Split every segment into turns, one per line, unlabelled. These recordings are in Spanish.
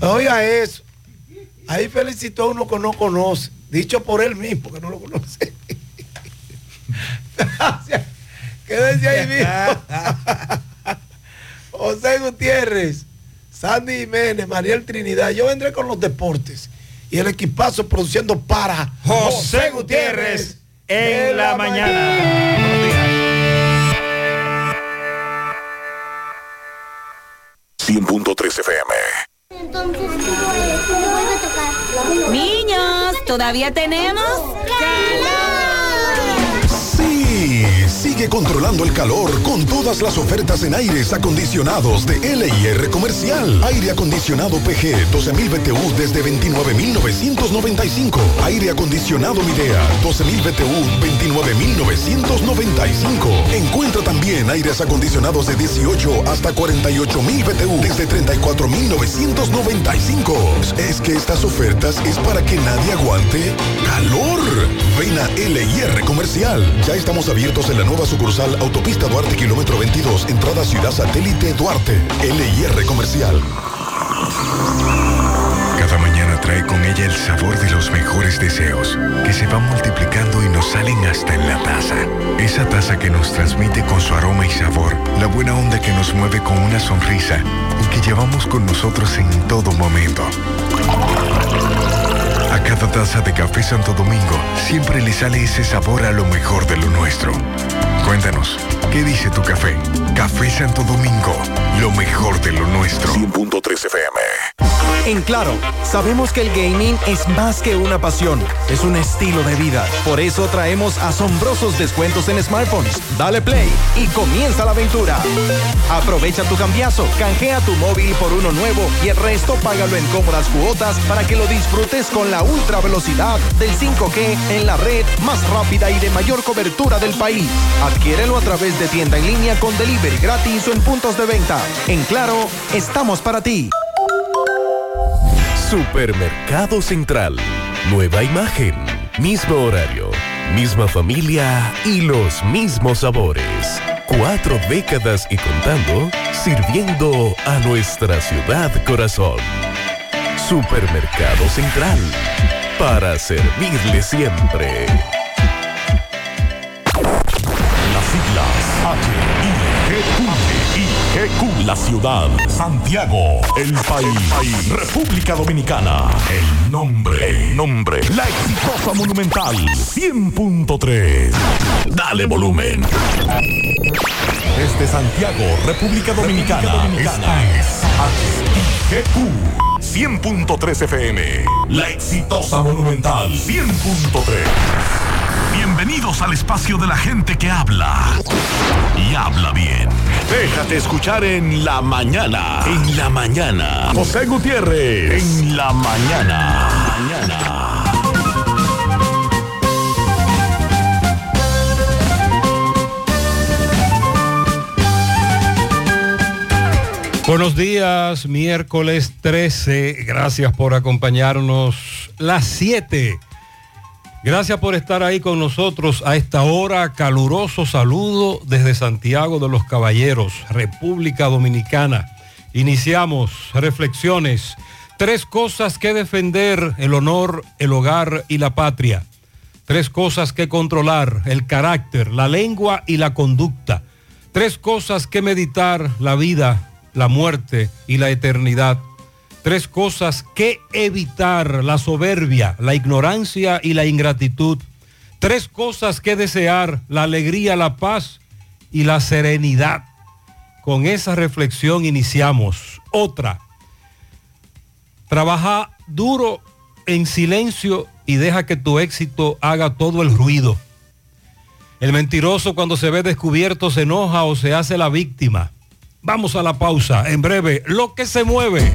Oiga eso. Ahí felicitó a uno que no conoce. Dicho por él mismo, que no lo conoce. Gracias. Quédense ahí mismo. José Gutiérrez, Sandy Jiménez, Mariel Trinidad. Yo vendré con los deportes y el equipazo produciendo para
José Gutiérrez en la mañana.
100.3 FM.
Entonces, ¿cómo vuelve a tocar?
Niños, ¿todavía tenemos?
Sí, sigue controlando el calor con todas las ofertas en aires acondicionados de LIR Comercial. Aire acondicionado PG 12.000 BTU desde 29.995. Aire acondicionado Midea 12.000 BTU 29.995. Encuentra también aires acondicionados de 18 hasta 48.000 BTU desde 34.995. Es que estas ofertas es para que nadie aguante calor. Ven a LIR Comercial. Ya estamos abiertos en la nueva sucursal Autopista Duarte, kilómetro 22, entrada Ciudad Satélite Duarte. LIR Comercial.
Cada mañana trae con ella el sabor de los mejores deseos, que se van multiplicando y nos salen hasta en la taza. Esa taza que nos transmite con su aroma y sabor, la buena onda que nos mueve con una sonrisa y que llevamos con nosotros en todo momento. A cada taza de café Santo Domingo siempre le sale ese sabor a lo mejor de lo nuestro. Cuéntanos, ¿qué dice tu café? Café Santo Domingo, lo mejor de lo nuestro.
100.3 FM.
En Claro, sabemos que el gaming es más que una pasión, es un estilo de vida. Por eso traemos asombrosos descuentos en smartphones. Dale play y comienza la aventura. Aprovecha tu cambiazo, canjea tu móvil por uno nuevo y el resto págalo en cómodas cuotas para que lo disfrutes con la ultra velocidad del 5G en la red más rápida y de mayor cobertura del país. Adquiérelo a través de tienda en línea con delivery gratis o en puntos de venta. En Claro, estamos para ti.
Supermercado Central. Nueva imagen, mismo horario, misma familia y los mismos sabores. Cuatro décadas y contando, sirviendo a nuestra ciudad corazón. Supermercado Central. Para servirle siempre.
H-I-G-Q. La ciudad. Santiago. El país. República Dominicana. El nombre. El nombre. La exitosa monumental. 100.3. Dale volumen. Desde Santiago, República Dominicana. Esta es HIGQ. 100.3 FM. La exitosa monumental. 100.3. Bienvenidos al espacio de la gente que habla y habla bien. Déjate escuchar en la mañana. En la mañana. José Gutiérrez. En la mañana. Mañana.
Buenos días, miércoles 13. Gracias por acompañarnos. Las 7. Gracias por estar ahí con nosotros a esta hora. Caluroso saludo desde Santiago de los Caballeros, República Dominicana. Iniciamos reflexiones. Tres cosas que defender, el honor, el hogar y la patria. Tres cosas que controlar, el carácter, la lengua y la conducta. Tres cosas que meditar, la vida, la muerte y la eternidad. Tres cosas que evitar, la soberbia, la ignorancia y la ingratitud. Tres cosas que desear, la alegría, la paz y la serenidad. Con esa reflexión iniciamos. Otra, trabaja duro en silencio y deja que tu éxito haga todo el ruido. El mentiroso cuando se ve descubierto se enoja o se hace la víctima. Vamos a la pausa. En breve, lo que se mueve.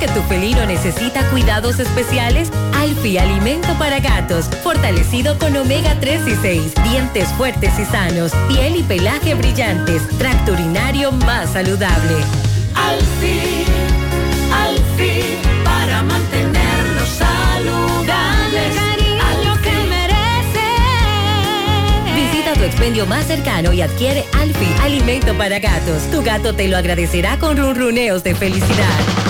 que tu felino necesita cuidados especiales? Alfi Alimento para Gatos, fortalecido con omega 3 y 6, dientes fuertes y sanos, piel y pelaje brillantes, tracto urinario más saludable.
Al fin, al fin, para mantenerlos saludables.
cariño que Visita tu expendio más cercano y adquiere Alfi Alimento para Gatos. Tu gato te lo agradecerá con ronroneos de felicidad.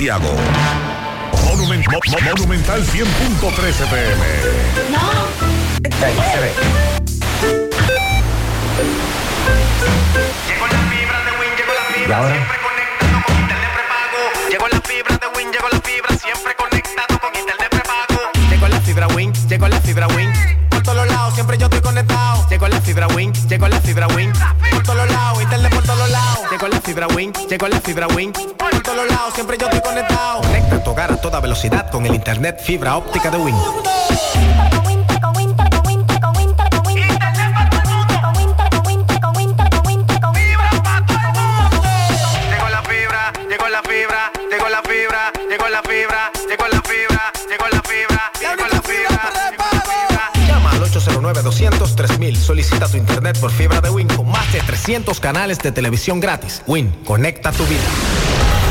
Monument- Mo- Mo- Monumental 100.13 pm.
¿Y ahora?
Llegó la fibra de Win, llegó la fibra, siempre conectado con internet prepago. Llegó la fibra Win, llegó la fibra Win. Por todos lados, siempre yo estoy conectado. Llegó la fibra Win, llegó la fibra Win. Por todos lados, internet por todos lados. Llegó la fibra Win, llegó la fibra Win. Por todos lados, siempre yo estoy conectado. Conecta tu hogar a toda velocidad con el internet fibra óptica de Win. 809-200-3000. Solicita tu internet por fibra de Win con más de 300 canales de televisión gratis. Win, conecta tu vida.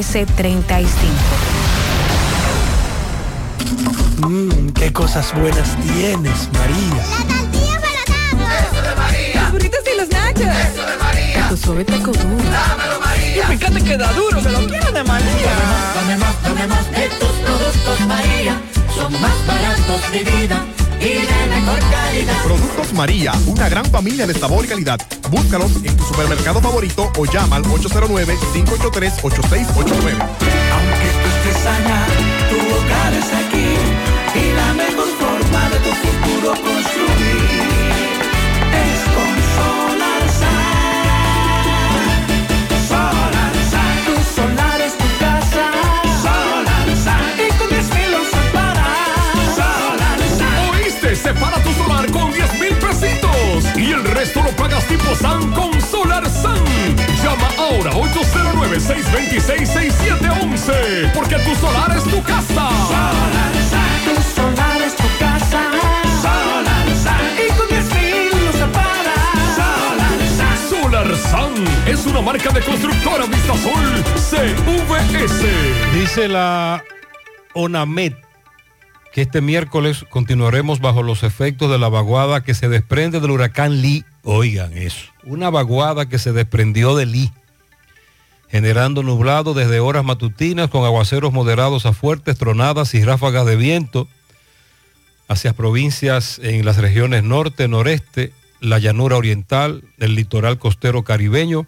809-736-1335.
Mmm, qué cosas buenas tienes, María.
Eso de María.
Los burritos y los nachos.
Eso de María.
Tu suave taco duro.
Dámelo, María.
Y fíjate que da duro, que lo quiero de María.
Dame más, dame más de tus productos María. Son más baratos de vida y de mejor calidad.
Productos María, una gran familia de sabor y calidad. Búscalos en tu supermercado favorito o llama al 809-583-8689.
Aunque tú estés allá, tu hogar es aquí y la mejor forma de tu futuro construir
pagas tipo SAN con Solar San. Llama ahora 809-626-6711 porque tu solar es tu casa.
Solar Tu solar es tu casa. Solar Y con 10 mil lo separas. Solar
Solar San es una marca de constructora Vistasol CVS.
Dice la ONAMED que este miércoles continuaremos bajo los efectos de la vaguada que se desprende del huracán Lee. Oigan eso, una vaguada que se desprendió de Lee, generando nublado desde horas matutinas con aguaceros moderados a fuertes, tronadas y ráfagas de viento hacia provincias en las regiones norte, noreste, la llanura oriental, el litoral costero caribeño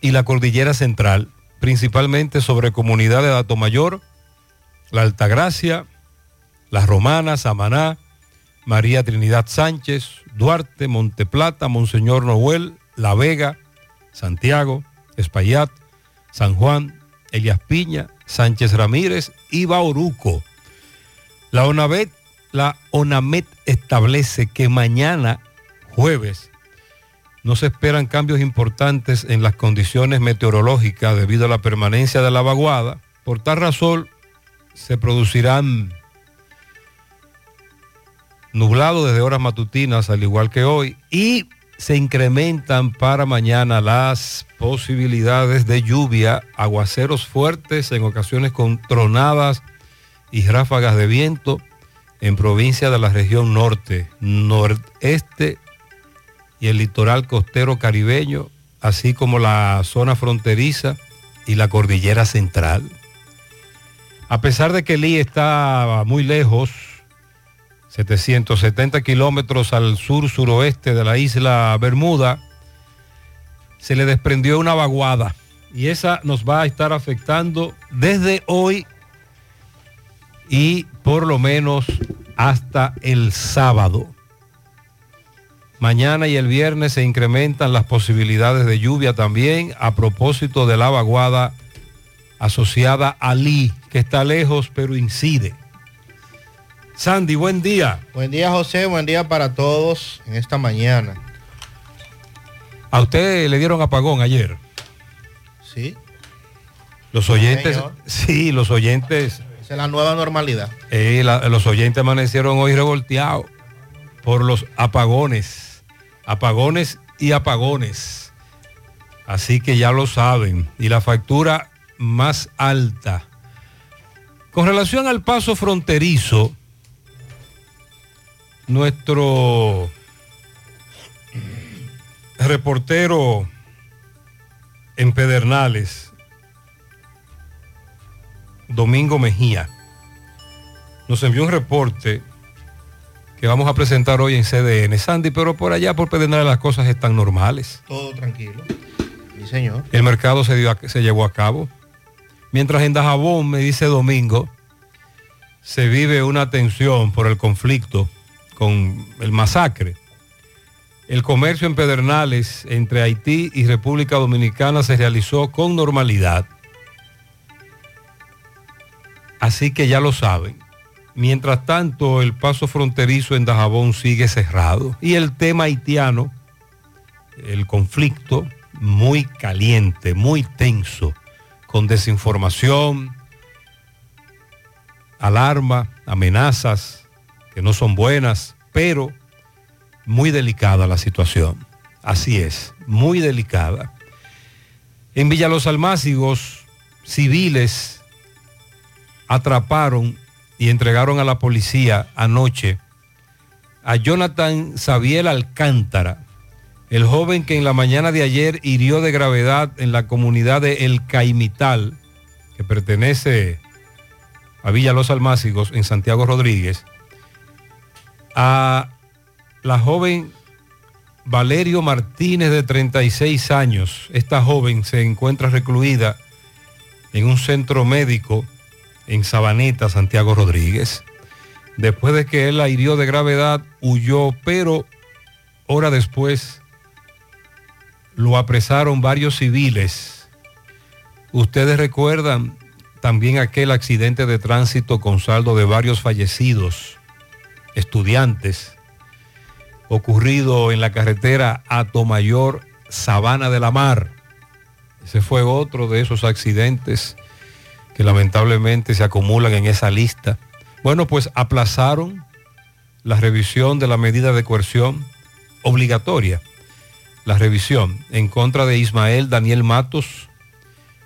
y la cordillera central, principalmente sobre comunidades de Atomayor, La Altagracia, Las Romanas, Samaná, María Trinidad Sánchez, Duarte, Monteplata, Monseñor Noel, La Vega, Santiago, Espaillat, San Juan, Elias Piña, Sánchez Ramírez y Bauruco. La ONAVET, la ONAMET establece que mañana, jueves, no se esperan cambios importantes en las condiciones meteorológicas debido a la permanencia de la vaguada. Por tal razón, se producirán nublados desde horas matutinas, al igual que hoy, y se incrementan para mañana las posibilidades de lluvia, aguaceros fuertes, en ocasiones con tronadas y ráfagas de viento en provincias de la región norte, nordeste y el litoral costero caribeño, así como la zona fronteriza y la cordillera central. A pesar de que Lee está muy lejos, 770 kilómetros al sur-suroeste de la isla Bermuda, se le desprendió una vaguada y esa nos va a estar afectando desde hoy y por lo menos hasta el sábado. Mañana y el viernes se incrementan las posibilidades de lluvia también a propósito de la vaguada asociada a Lee, que está lejos pero incide. Sandy, buen día.
Buen día José, buen día para todos en esta mañana.
A usted le dieron apagón ayer.
Sí.
Los oyentes, sí, los oyentes.
Esa es la nueva normalidad.
eh, la- los oyentes amanecieron hoy revolteados por los apagones. Apagones y apagones. Así que ya lo saben. Y la factura más alta. Con relación al paso fronterizo, nuestro reportero en Pedernales, Domingo Mejía, nos envió un reporte que vamos a presentar hoy en CDN. Sandy, pero por allá, por Pedernales, las cosas están normales.
Todo tranquilo. Sí, señor.
El mercado se, dio a- se llevó a cabo. Mientras en Dajabón, me dice Domingo, se vive una tensión por el conflicto con el masacre. El comercio en Pedernales entre Haití y República Dominicana se realizó con normalidad. Así que ya lo saben. Mientras tanto, el paso fronterizo en Dajabón sigue cerrado. Y el tema haitiano, el conflicto, muy caliente, muy tenso, con desinformación, alarma, amenazas no son buenas, pero muy delicada la situación. Así es, muy delicada. En Villa Los Almácigos, civiles atraparon y entregaron a la policía anoche a Jonathan Sabiel Alcántara, el joven que en la mañana de ayer hirió de gravedad en la comunidad de El Caimital, que pertenece a Villa Los Almácigos en Santiago Rodríguez, a la joven Valerio Martínez de 36 años. Esta joven se encuentra recluida en un centro médico en Sabaneta, Santiago Rodríguez. Después de que él la hirió de gravedad, huyó, pero hora después lo apresaron varios civiles. Ustedes recuerdan también aquel accidente de tránsito con saldo de varios fallecidos, estudiantes, ocurrido en la carretera Atomayor, Sabana de la Mar. Ese fue otro de esos accidentes que lamentablemente se acumulan en esa lista. Bueno, pues aplazaron la revisión de la medida de coerción obligatoria, la revisión en contra de Ismael Daniel Matos,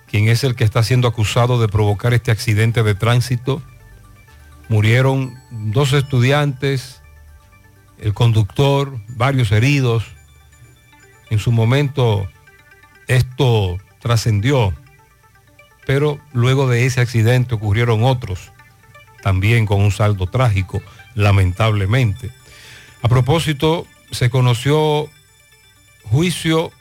quien es el que está siendo acusado de provocar este accidente de tránsito. Murieron dos estudiantes, el conductor, varios heridos. En su momento esto trascendió, pero luego de ese accidente ocurrieron otros, también con un saldo trágico, lamentablemente. A propósito, se conoció juicio,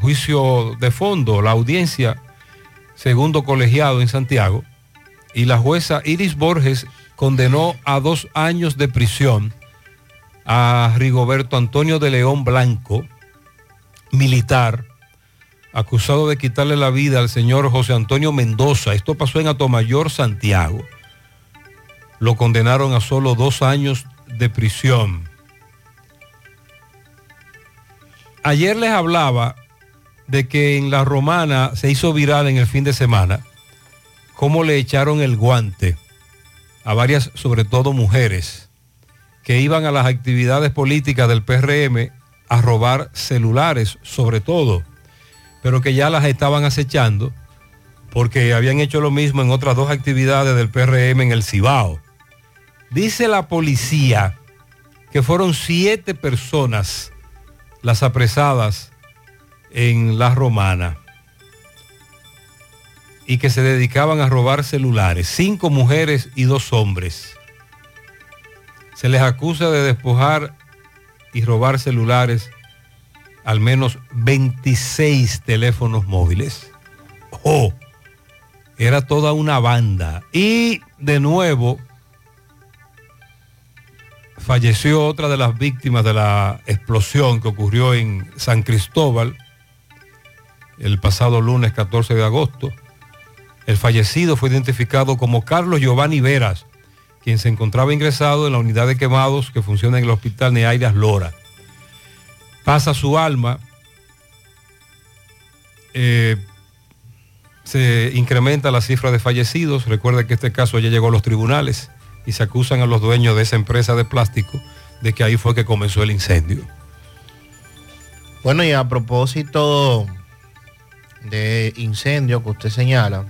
juicio de fondo, la audiencia segundo colegiado en Santiago, y la jueza Iris Borges condenó a dos años de prisión a Rigoberto Antonio de León Blanco, militar, acusado de quitarle la vida al señor José Antonio Mendoza. Esto pasó en Atomayor, Santiago. Lo condenaron a solo dos años de prisión. Ayer les hablaba de que en la romana se hizo viral en el fin de semana cómo le echaron el guante a varias, sobre todo mujeres, que iban a las actividades políticas del PRM a robar celulares, sobre todo, pero que ya las estaban acechando porque habían hecho lo mismo en otras dos actividades del PRM en el Cibao. Dice la policía que fueron siete personas las apresadas en la romana y que se dedicaban a robar celulares, cinco mujeres y dos hombres. Se les acusa de despojar y robar celulares al menos 26 teléfonos móviles. ¡Oh! Era toda una banda. Y de nuevo falleció otra de las víctimas de la explosión que ocurrió en San Cristóbal el pasado lunes 14 de agosto. El fallecido fue identificado como Carlos Giovanni Veras, quien se encontraba ingresado en la unidad de quemados que funciona en el hospital Neairas Lora. Pasa su alma, eh, se incrementa la cifra de fallecidos. Recuerde que este caso ya llegó a los tribunales y se acusan a los dueños de esa empresa de plástico de que ahí fue que comenzó el incendio.
Bueno, y a propósito de incendio que usted señala,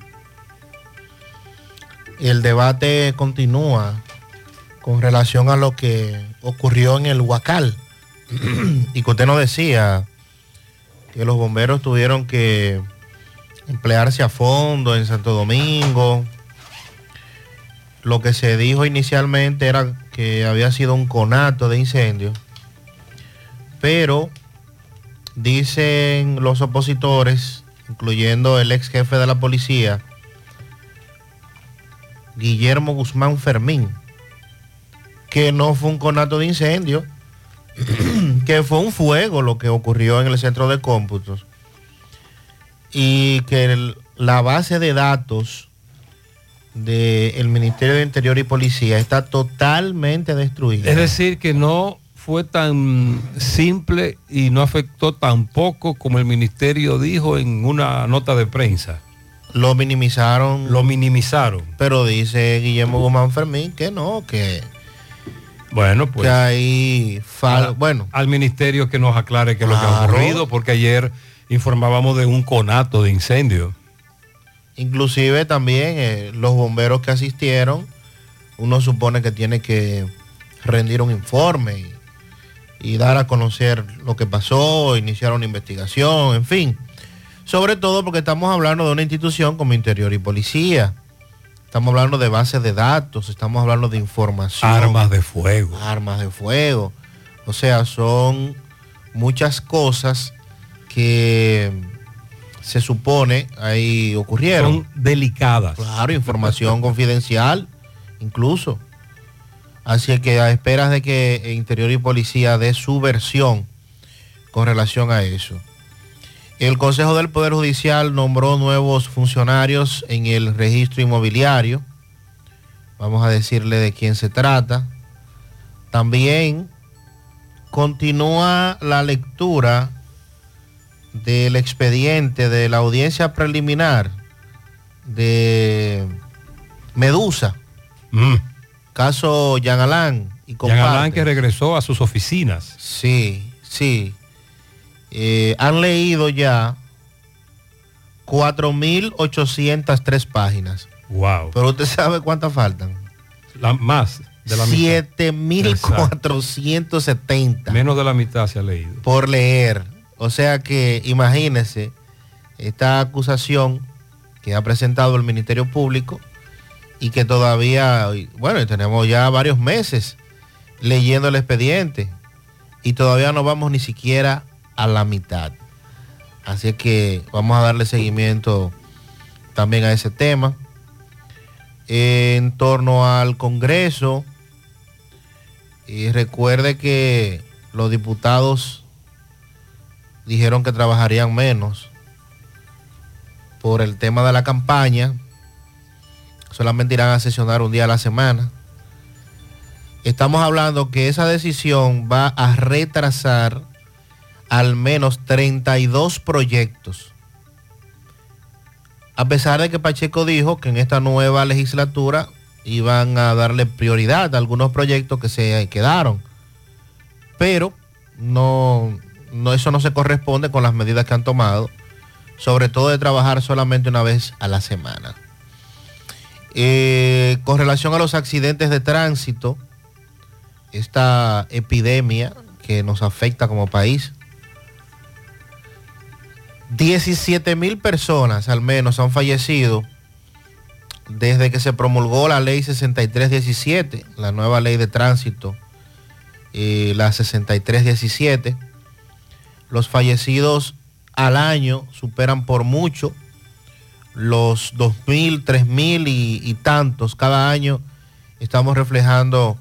el debate continúa con relación a lo que ocurrió en el Huacal. y que usted nos decía que los bomberos tuvieron que emplearse a fondo en Santo Domingo. Lo que se dijo inicialmente era que había sido un conato de incendio, pero dicen los opositores, incluyendo el ex jefe de la policía, Guillermo Guzmán Fermín, que no fue un conato de incendio, que fue un fuego lo que ocurrió en el centro de cómputos y que la base de datos del Ministerio de Interior y Policía está totalmente destruida.
Es decir, que no fue tan simple y no afectó tan poco como el ministerio dijo en una nota de prensa.
Lo minimizaron.
Lo minimizaron.
Pero dice Guillermo Guzmán Fermín que no, que,
Bueno, pues.
que ahí fal- bueno,
al ministerio que nos aclare qué es lo que ha ocurrido, porque ayer informábamos de un conato de incendio.
inclusive también eh, los bomberos que asistieron, uno supone que tiene que rendir un informe y, y dar a conocer lo que pasó, iniciar una investigación, en fin. Sobre todo porque estamos hablando de una institución como Interior y Policía. Estamos hablando de bases de datos, estamos hablando de información.
Armas de fuego.
Armas de fuego. O sea, son muchas cosas que se supone ahí ocurrieron.
Son delicadas.
Claro, información confidencial, incluso. Así que a esperas de que Interior y Policía dé su versión con relación a eso. El Consejo del Poder Judicial nombró nuevos funcionarios en el registro inmobiliario. Vamos a decirle de quién se trata. También continúa la lectura del expediente de la audiencia preliminar de Medusa, caso Jean Alain y compartes.
Alain que regresó a sus oficinas.
Sí, sí. Eh, han leído ya 4.803 páginas.
Wow.
Pero usted sabe cuántas faltan.
La, más de la mitad.
7.470
Menos de la mitad se ha leído.
por leer. O sea que imagínense esta acusación que ha presentado el Ministerio Público y que todavía, bueno, tenemos ya varios meses leyendo el expediente y todavía no vamos ni siquiera a la mitad. Así que vamos a darle seguimiento también a ese tema. En torno al Congreso, y recuerde que los diputados dijeron que trabajarían menos por el tema de la campaña. Solamente irán a sesionar un día a la semana. Estamos hablando que esa decisión va a retrasar al menos 32 proyectos. A pesar de que Pacheco dijo que en esta nueva legislatura iban a darle prioridad a algunos proyectos que se quedaron. Pero no, no, eso no se corresponde con las medidas que han tomado, sobre todo de trabajar solamente una vez a la semana. Eh, con relación a los accidentes de tránsito, esta epidemia que nos afecta como país, 17 mil personas al menos han fallecido desde que se promulgó la ley 6317, la nueva ley de tránsito, eh, la 6317. Los fallecidos al año superan por mucho los 2.000, 3.000 y, y tantos. Cada año estamos reflejando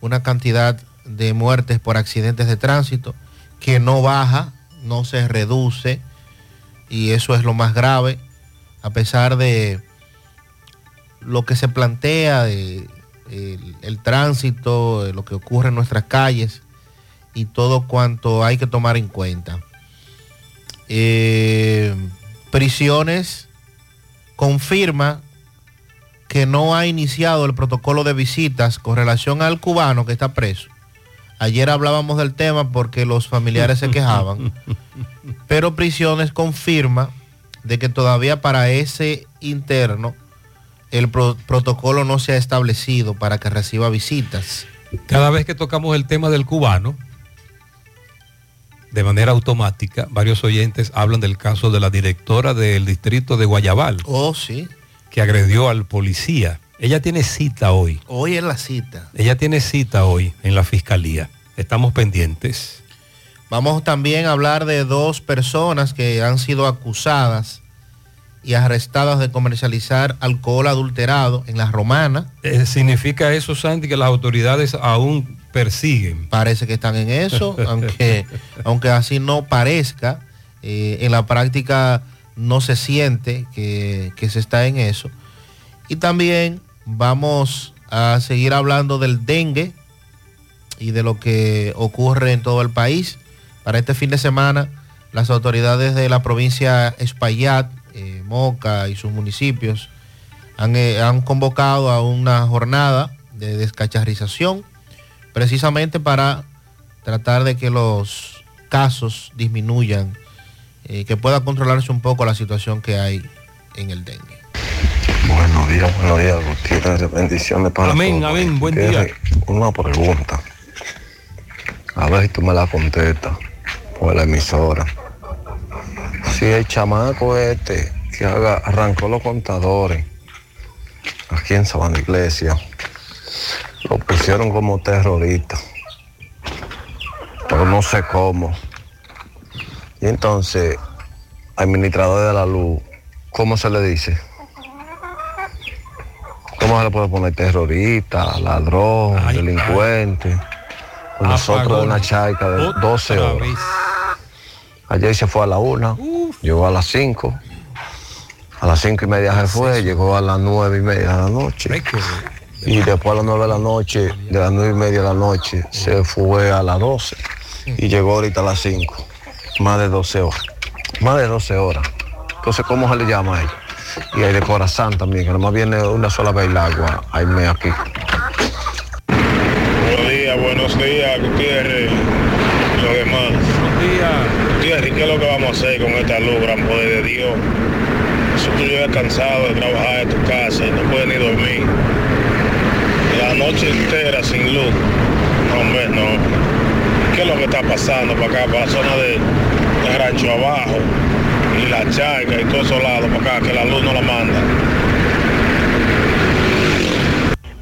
una cantidad de muertes por accidentes de tránsito que no baja, no se reduce y eso es lo más grave, a pesar de lo que se plantea, el, tránsito, lo que ocurre en nuestras calles y todo cuanto hay que tomar en cuenta. Eh, prisiones confirma que no ha iniciado el protocolo de visitas con relación al cubano que está preso. Ayer hablábamos del tema porque los familiares se quejaban, pero Prisiones confirma de que todavía para ese interno el pro- protocolo no se ha establecido para que reciba visitas.
Cada vez que tocamos el tema del cubano, de manera automática, varios oyentes hablan del caso de la directora del distrito de Guayabal.
Oh, sí.
Que agredió al policía. Ella tiene cita hoy.
Hoy es la cita.
Ella tiene cita hoy en la fiscalía. Estamos pendientes.
Vamos también a hablar de dos personas que han sido acusadas y arrestadas de comercializar alcohol adulterado en la romana.
Eh, ¿Significa eso, Sandy, que las autoridades aún persiguen?
Parece que están en eso, aunque, aunque así no parezca, eh, en la práctica no se siente que, que se está en eso. Y también vamos a seguir hablando del dengue y de lo que ocurre en todo el país. Para este fin de semana, las autoridades de la provincia Espaillat, eh, Moca y sus municipios han, eh, han convocado a una jornada de descacharrización precisamente para tratar de que los casos disminuyan, eh, que pueda controlarse un poco la situación que hay en el dengue.
Buenos días, buenos días, Gutiérrez. Bendiciones para
Amén,
todos.
amén, buen
Gutiérrez, Una pregunta. A ver si tú me la contestas por la emisora. Si el chamaco este que haga, arrancó los contadores aquí en Sabana Iglesia, lo pusieron como terrorista, pero no sé cómo. Y entonces, administrador de la luz, ¿cómo se le dice? ¿Cómo se le puede poner terrorista, ladrón, delincuente? Con nosotros una chaica de 12 horas. Ayer se fue a la una, llegó a las 5. A las cinco y media se fue, llegó a las nueve y media de la noche. Y después a las nueve de la noche, de las nueve y media de la noche, se fue a las 12. Y llegó ahorita a las 5. Más de 12 horas. Más de 12 horas. Entonces, ¿cómo se le llama ahí? Y hay de corazón también, que nomás viene una sola vez el agua. Hay me aquí.
Buenos días, buenos días, Gutiérrez. y Los demás. Buenos días. Gutiérrez, ¿qué es lo que vamos a hacer con esta luz, gran poder de Dios? Si tú llegas cansado de trabajar en tu casa y no puedes ni dormir. La noche entera sin luz. No, hombre, no. ¿Qué es lo que está pasando para acá, para la zona de, de Rancho Abajo? Y la charca y todos esos lados para acá, que la luz no la manda.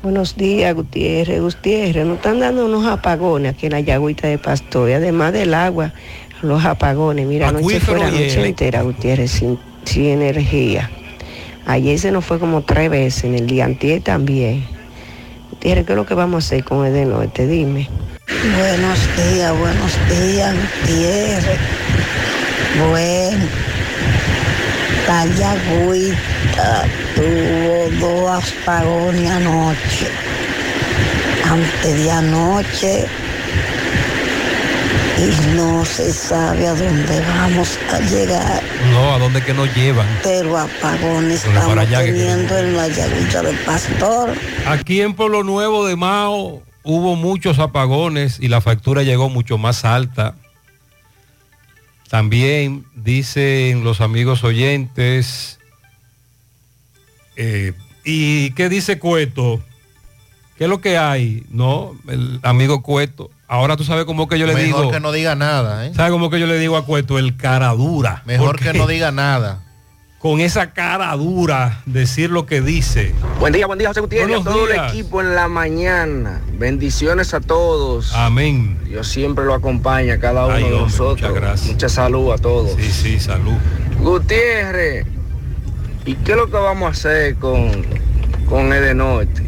Buenos días, Gutiérrez. Gutiérrez, nos están dando unos apagones aquí en la Yagüita de Pastor. Y además del agua, los apagones. Mira, anoche
Acuífero
fue la noche entera, Gutiérrez, sin, sin energía. Ayer se nos fue como tres veces, en el día antier también. Gutiérrez, ¿qué es lo que vamos a hacer con el de norte? Dime.
Buenos días, buenos días, Gutiérrez. Bueno, La Yagüita tuvo dos apagones anoche. Antes de anoche. Y no se sabe a dónde vamos a llegar.
No, ¿a dónde que nos llevan?
Pero apagones
para
estamos
allá que
teniendo en la Yagüita del Pastor.
Aquí en Pueblo Nuevo de Mao hubo muchos apagones y la factura llegó mucho más alta. También dicen los amigos oyentes, eh, ¿y qué dice Cueto? ¿Qué es lo que hay? No, el amigo Cueto. Ahora tú sabes cómo que yo le
Mejor
digo.
que no diga nada, ¿eh?
¿Sabes cómo que yo le digo a Cueto? El cara dura.
Mejor que no diga nada.
Con esa cara dura, decir lo que dice.
Buen día, buen día, José Gutiérrez, a todo
días.
el equipo en la mañana. Bendiciones a todos.
Amén.
Dios siempre lo acompaña a cada uno
Ay,
de
hombre,
nosotros.
muchas gracias.
Mucha salud a todos.
Sí, sí, salud.
Gutiérrez, ¿y qué es lo que vamos a hacer con, con Edenorte?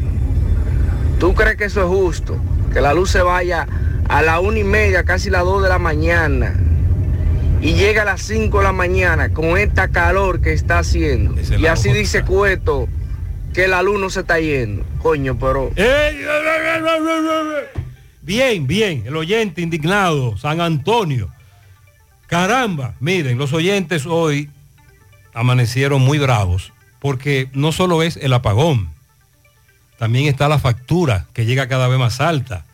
¿Tú crees que eso es justo? Que la luz se vaya a la una y media, casi las dos de la mañana, y llega a las 5 de la mañana con esta calor que está haciendo.
Es
Y así dice Cueto que la luz no se está yendo. Coño, pero...
Bien, bien, el oyente indignado, San Antonio. Caramba, miren, los oyentes hoy amanecieron muy bravos, porque no solo es el apagón, también está la factura que llega cada vez más alta.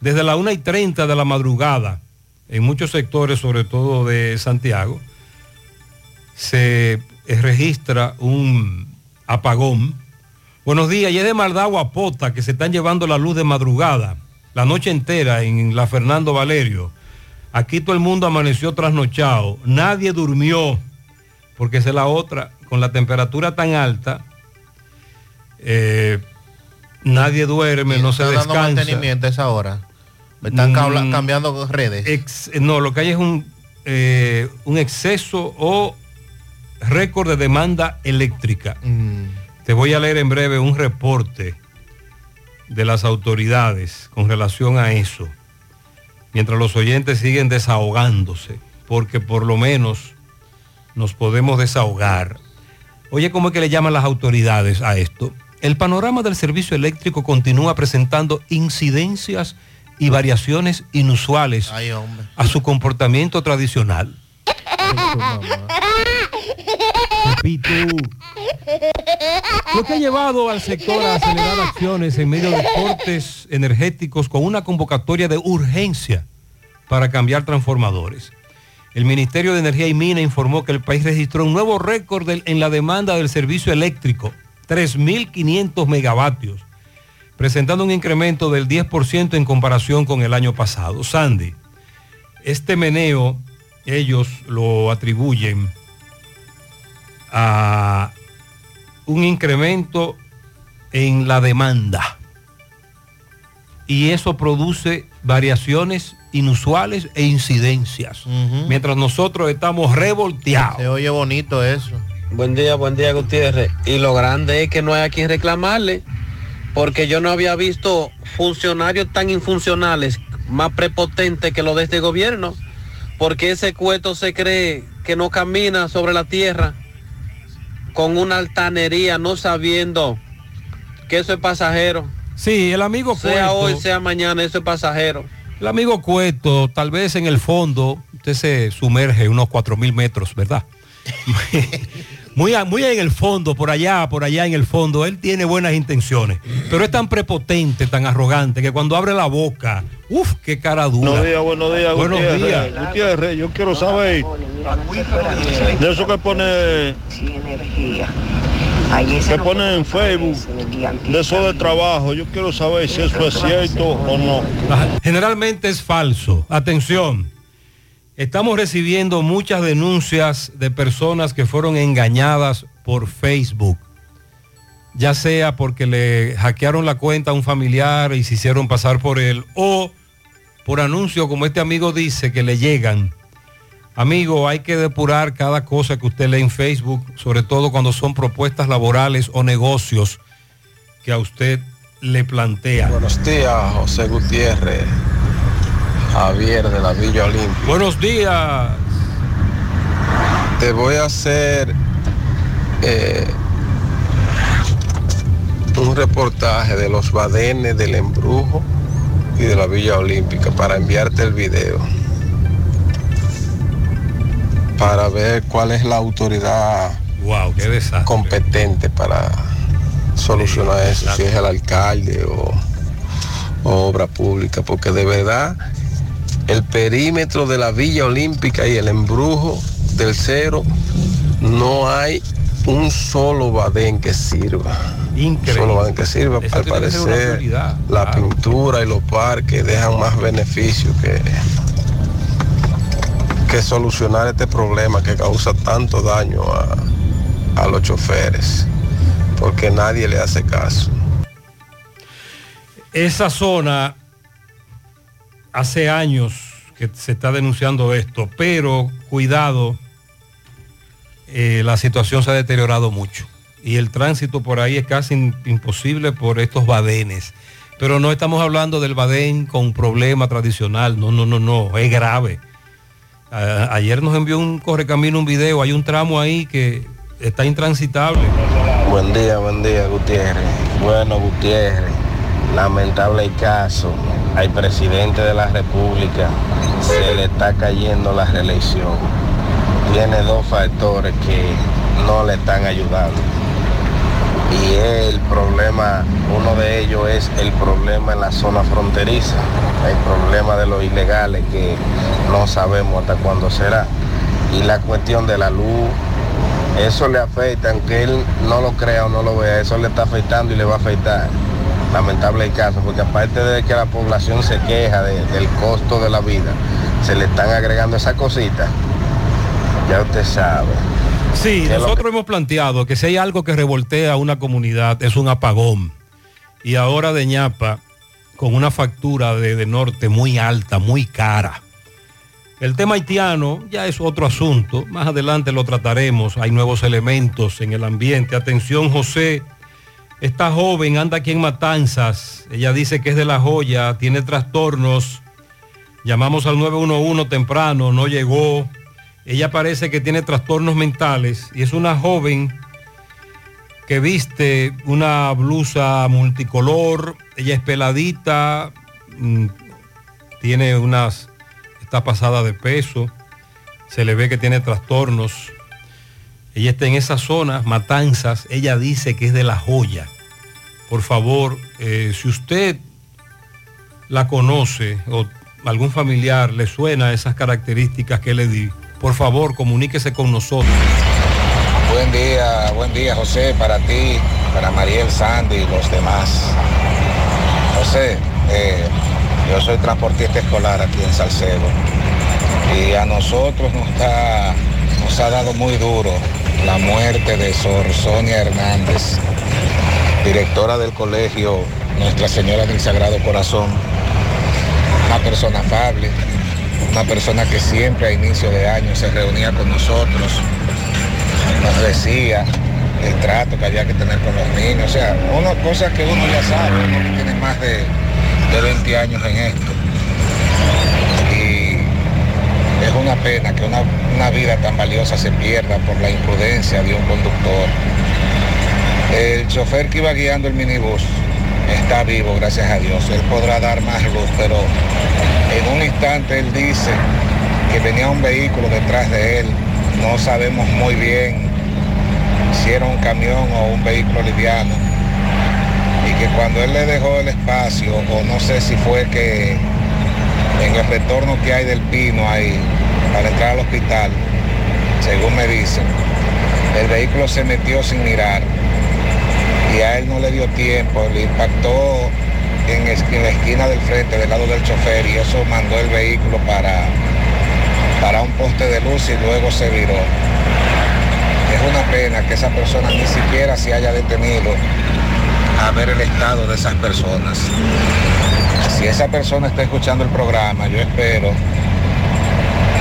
Desde la 1 y 30 de la madrugada, en muchos sectores, sobre todo de Santiago, se registra un apagón. Buenos días, y es de maldad guapota que se están llevando la luz de madrugada, la noche entera en la Fernando Valerio. Aquí todo el mundo amaneció trasnochado, nadie durmió, porque esa es la otra, con la temperatura tan alta, eh, nadie duerme, no se
Está dando
descansa.
mantenimiento a esa hora. Me están
Mm,
cambiando redes.
Ex- no, lo que hay es un, eh, un exceso o récord de demanda eléctrica.
Mm.
Te voy a leer en breve un reporte de las autoridades con relación a eso, mientras los oyentes siguen desahogándose, porque por lo menos nos podemos desahogar. Oye, ¿cómo es que le llaman las autoridades a esto? El panorama del servicio eléctrico continúa presentando incidencias y variaciones inusuales
Ay,
a su comportamiento tradicional. Lo que ha llevado al sector a acelerar acciones en medio de cortes energéticos con una convocatoria de urgencia para cambiar transformadores. El Ministerio de Energía y Mina informó que el país registró un nuevo récord en la demanda del servicio eléctrico, 3.500 megavatios, presentando un incremento del 10% en comparación con el año pasado. Sandy, este meneo ellos lo atribuyen a un incremento en la demanda. Y eso produce variaciones inusuales e incidencias. Mientras nosotros estamos revolteados.
Se oye bonito eso.
Buen día, buen día Gutiérrez. Y lo grande es que no hay a quien reclamarle, porque yo no había visto funcionarios tan infuncionales, más prepotentes que los de este gobierno, porque ese cueto se cree que no camina sobre la tierra con una altanería, no sabiendo que eso es pasajero.
Sí, el amigo
Sea
Cueto-
hoy, sea mañana, eso es pasajero.
El amigo Cueto, tal vez en el fondo, usted se sumerge unos 4 mil metros, ¿verdad? Muy, muy en el fondo, por allá, por allá en el fondo, él tiene buenas intenciones, pero es tan prepotente, tan arrogante, que cuando abre la boca, uff, qué cara dura.
Buenos días, buenos días,
Buenos
Gutiérrez.
días.
Gutiérrez, yo quiero saber de eso que pone que pone en Facebook, de eso de trabajo. Yo quiero saber si eso es cierto o no.
Generalmente es falso. Atención. Estamos recibiendo muchas denuncias de personas que fueron engañadas por Facebook. Ya sea porque le hackearon la cuenta a un familiar y se hicieron pasar por él o por anuncios como este amigo dice que le llegan. Amigo, hay que depurar cada cosa que usted lee en Facebook, sobre todo cuando son propuestas laborales o negocios que a usted le plantea.
Buenos días, José Gutiérrez. Javier de la Villa Olimpia.
Buenos días.
Te voy a hacer
eh, un reportaje de los badenes del embrujo y de la Villa Olímpica para enviarte el video. Para ver cuál es la autoridad
wow, qué desastre.
competente para solucionar eso, si es el alcalde o, o obra pública, porque de verdad el perímetro de la Villa Olímpica y el embrujo del cero no hay un solo badén que sirva.
Increíble.
Solo badén que sirva.
Eso
Al parecer, la pintura y los parques dejan más beneficios que, que solucionar este problema que causa tanto daño a, a los choferes, porque nadie le hace caso.
Esa zona, hace años que se está denunciando esto, pero cuidado, eh, la situación se ha deteriorado mucho y el tránsito por ahí es casi imposible por estos badenes. Pero no estamos hablando del badén con problema tradicional, no, no, no, no, es grave. Ayer nos envió un correcamino un video, hay un tramo ahí que está intransitable.
Buen día, buen día, Gutiérrez. Bueno, Gutiérrez, lamentable caso. Al presidente de la República se le está cayendo la reelección. Tiene dos factores que no le están ayudando. Y el problema, uno de ellos es el problema en la zona fronteriza, el problema de los ilegales que no sabemos hasta cuándo será. Y la cuestión de la luz, eso le afecta, aunque él no lo crea o no lo vea, eso le está afectando y le va a afectar. Lamentable el caso, porque aparte de que la población se queja de- del costo de la vida, se le están agregando esas cositas. Ya usted sabe.
Sí,
¿Qué es lo
nosotros hemos planteado que si hay algo que revoltea a una comunidad es un apagón. Y ahora de ñapa, con una factura de, de norte muy alta, muy cara. El tema haitiano ya es otro asunto. Más adelante lo trataremos. Hay nuevos elementos en el ambiente. Atención, José. Esta joven anda aquí en Matanzas. Ella dice que es de la joya, tiene trastornos. Llamamos al 911 temprano, no llegó. Ella parece que tiene trastornos mentales y es una joven que viste una blusa multicolor. Ella es peladita, mm, tiene unas, está pasada de peso, se le ve que tiene trastornos. Ella está en esa zona, Matanzas. Ella dice que es de la joya. Por favor, eh, si usted la conoce o algún familiar le suena esas características que le di, por favor comuníquese con nosotros.
Buen día, buen día José, para ti, para Mariel Sandy y los demás. José, eh, yo soy transportista escolar aquí en Salcedo y a nosotros nos, está, nos ha dado muy duro la muerte de Sor Sonia Hernández, directora del colegio Nuestra Señora del Sagrado Corazón, una persona afable, una persona que siempre a inicio de año se reunía con nosotros, nos decía el trato que había que tener con los niños, o sea, una cosa que uno ya sabe, uno que tiene más de, de 20 años en esto. Y es una pena que una, una vida tan valiosa se pierda por la imprudencia de un conductor. El chofer que iba guiando el minibús está vivo, gracias a Dios. Él podrá dar más luz, pero en un instante él dice que venía un vehículo detrás de él. No sabemos muy bien si era un camión o un vehículo liviano. Y que cuando él le dejó el espacio, o no sé si fue que en el retorno que hay del Pino ahí, para entrar al hospital, según me dicen, el vehículo se metió sin mirar y a él no le dio tiempo, le impactó en, la esquina del frente, del lado del chofer, y eso mandó el vehículo para, para un poste de luz y luego se viró. Es una pena que esa persona ni siquiera se haya detenido a ver el estado de esas personas. Si esa persona está escuchando el programa, yo espero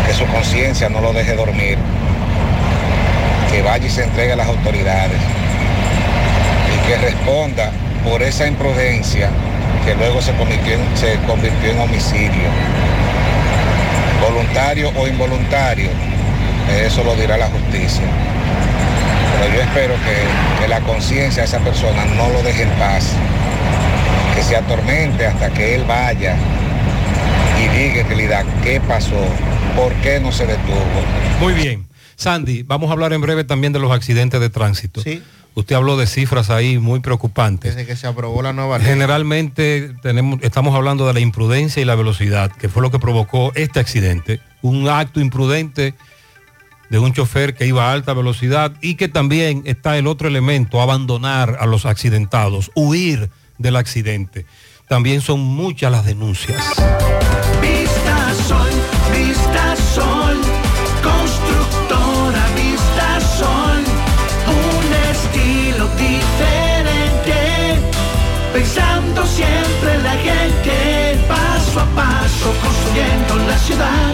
que su conciencia no lo deje dormir, que vaya y se entregue a las autoridades y que responda por esa imprudencia que luego se convirtió en, homicidio. Voluntario o involuntario, eso lo dirá la justicia. Pero yo espero que, que la conciencia de esa persona no lo deje en paz, que se atormente hasta que él vaya y diga en realidad qué pasó, por qué no se detuvo.
Muy bien. Sandy, vamos a hablar en breve también de los accidentes de tránsito.
Sí.
Usted habló de cifras ahí muy preocupantes.
Desde que se aprobó la nueva ley.
Generalmente tenemos, estamos hablando de la imprudencia y la velocidad, que fue lo que provocó este accidente. Un acto imprudente de un chofer que iba a alta velocidad y que también está el otro elemento, abandonar a los accidentados, huir del accidente. También son muchas las denuncias.
Vista Sol, Vista Sol, constructora Vista Sol, un estilo diferente, pensando siempre en la gente, paso a paso construyendo la ciudad,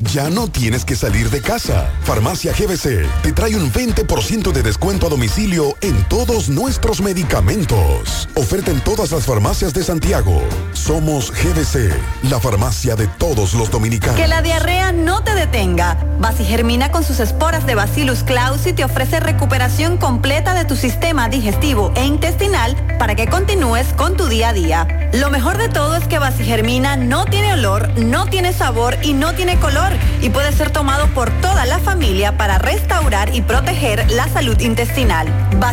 Ya no tienes que salir de casa. Farmacia GBC te trae un 20% de descuento a domicilio en todos nuestros medicamentos. Oferta en todas las farmacias de Santiago. Somos GBC, la farmacia de todos los dominicanos.
Que la diarrea no te detenga. Germina con sus esporas de Bacillus clausi te ofrece recuperación completa de tu sistema digestivo e intestinal para que continúes con tu día a día. Lo mejor de todo es que Germina no tiene olor, no tiene sabor y no tiene color y puede ser tomado por toda la familia para restaurar y proteger la salud intestinal.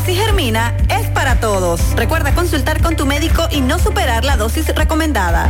Germina es para todos. Recuerda consultar con tu médico y no superar la dosis recomendada.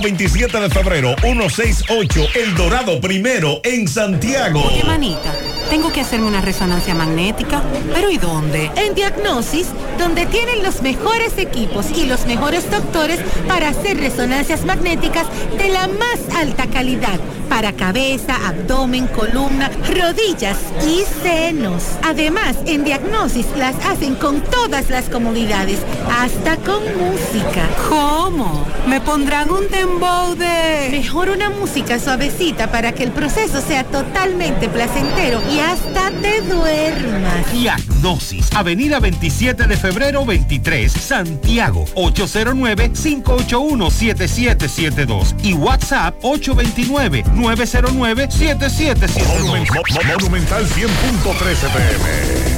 27 de febrero, 168, El Dorado Primero, en Santiago.
Oye, manita, tengo que hacerme una resonancia magnética, pero ¿y dónde?
En Diagnosis, donde tienen los mejores equipos y los mejores doctores para hacer resonancias magnéticas de la más alta calidad para cabeza, abdomen, columna, rodillas y senos. Además, en Diagnosis las hacen con todas las comodidades, hasta con música.
¿Cómo? ¿Me pondrán un dembow de...?
Mejor una música suavecita para que el proceso sea totalmente placentero y hasta te duermas.
Diagnosis, Avenida 27 de febrero 23, Santiago, 809-581-7772 y WhatsApp 829 909-7772.
Monumental 100.13 pm.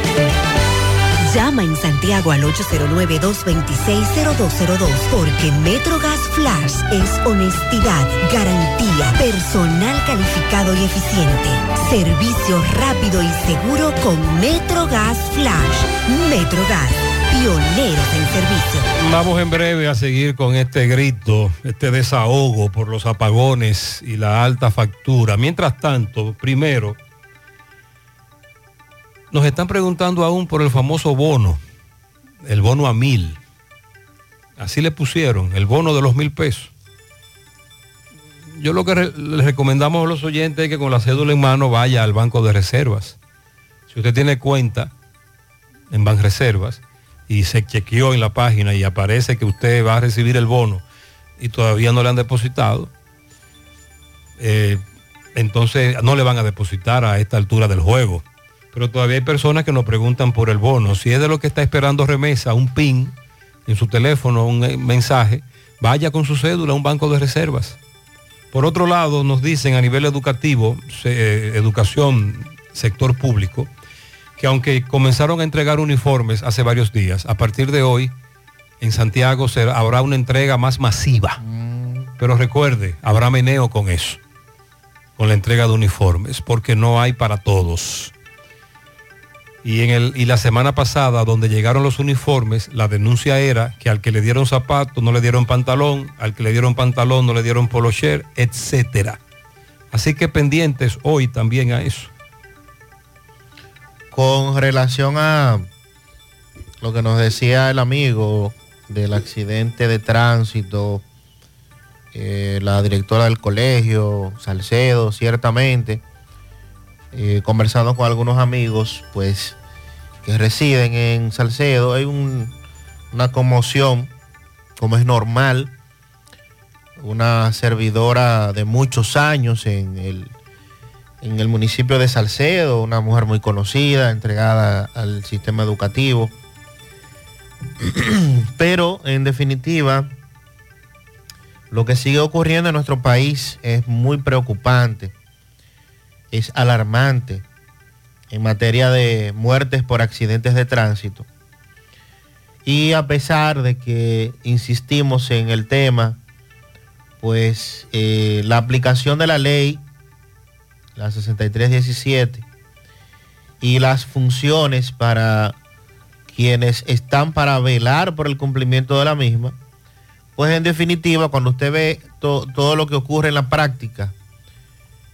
Llama en Santiago al 809-226-0202 porque MetroGas Flash es honestidad, garantía, personal calificado y eficiente, servicio rápido y seguro con MetroGas Flash. MetroGas, pioneros en servicio.
Vamos en breve a seguir con este grito, este desahogo por los apagones y la alta factura. Mientras tanto, primero, nos están preguntando aún por el famoso bono, el bono a mil. Así le pusieron, el bono de los mil pesos. Yo lo que les recomendamos a los oyentes es que con la cédula en mano vaya al banco de reservas. Si usted tiene cuenta en Banreservas y se chequeó en la página y aparece que usted va a recibir el bono y todavía no le han depositado, eh, entonces no le van a depositar a esta altura del juego. Pero todavía hay personas que nos preguntan por el bono. Si es de lo que está esperando remesa, un PIN en su teléfono, un eh, mensaje, vaya con su cédula a un banco de reservas. Por otro lado, nos dicen a nivel educativo, eh, educación, sector público, que aunque comenzaron a entregar uniformes hace varios días, a partir de hoy en Santiago será- habrá una entrega más masiva. Pero recuerde, habrá meneo con eso, con la entrega de uniformes, porque no hay para todos. Y, en el, y la semana pasada, donde llegaron los uniformes, la denuncia era que al que le dieron zapato no le dieron pantalón, al que le dieron pantalón no le dieron polocher, etcétera. Así que pendientes hoy también a eso.
Con relación a lo que nos decía el amigo del accidente de tránsito, eh, la directora del colegio, Salcedo, ciertamente, eh, conversando con algunos amigos, pues, que residen en Salcedo, hay un- una conmoción, como es normal, una servidora de muchos años en el, en el municipio de Salcedo, una mujer muy conocida, entregada al sistema educativo. Pero en definitiva, lo que sigue ocurriendo en nuestro país es muy preocupante, es alarmante en materia de muertes por accidentes de tránsito. Y a pesar de que insistimos en el tema, pues eh, la aplicación de la ley, la 6317, y las funciones para quienes están para velar por el cumplimiento de la misma, pues en definitiva, cuando usted ve to- todo lo que ocurre en la práctica,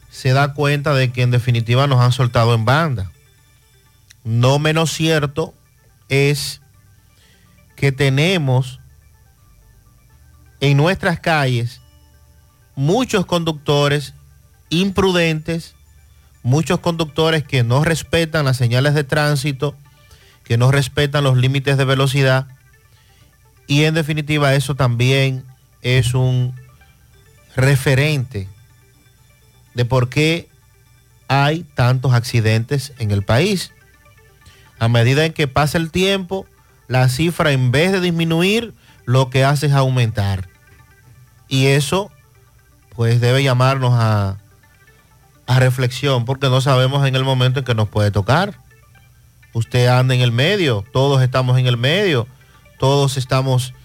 se da cuenta de que en definitiva nos han soltado en banda. No menos cierto es que tenemos en nuestras calles muchos conductores imprudentes, muchos conductores que no respetan las señales de tránsito, que no respetan los límites de velocidad y en definitiva eso también es un referente de por qué hay tantos accidentes en el país. A medida en que pasa el tiempo, la cifra en vez de disminuir, lo que hace es aumentar. Y eso pues debe llamarnos a, a reflexión porque no sabemos en el momento en que nos puede tocar. Usted anda en el medio, todos estamos en el medio, todos estamos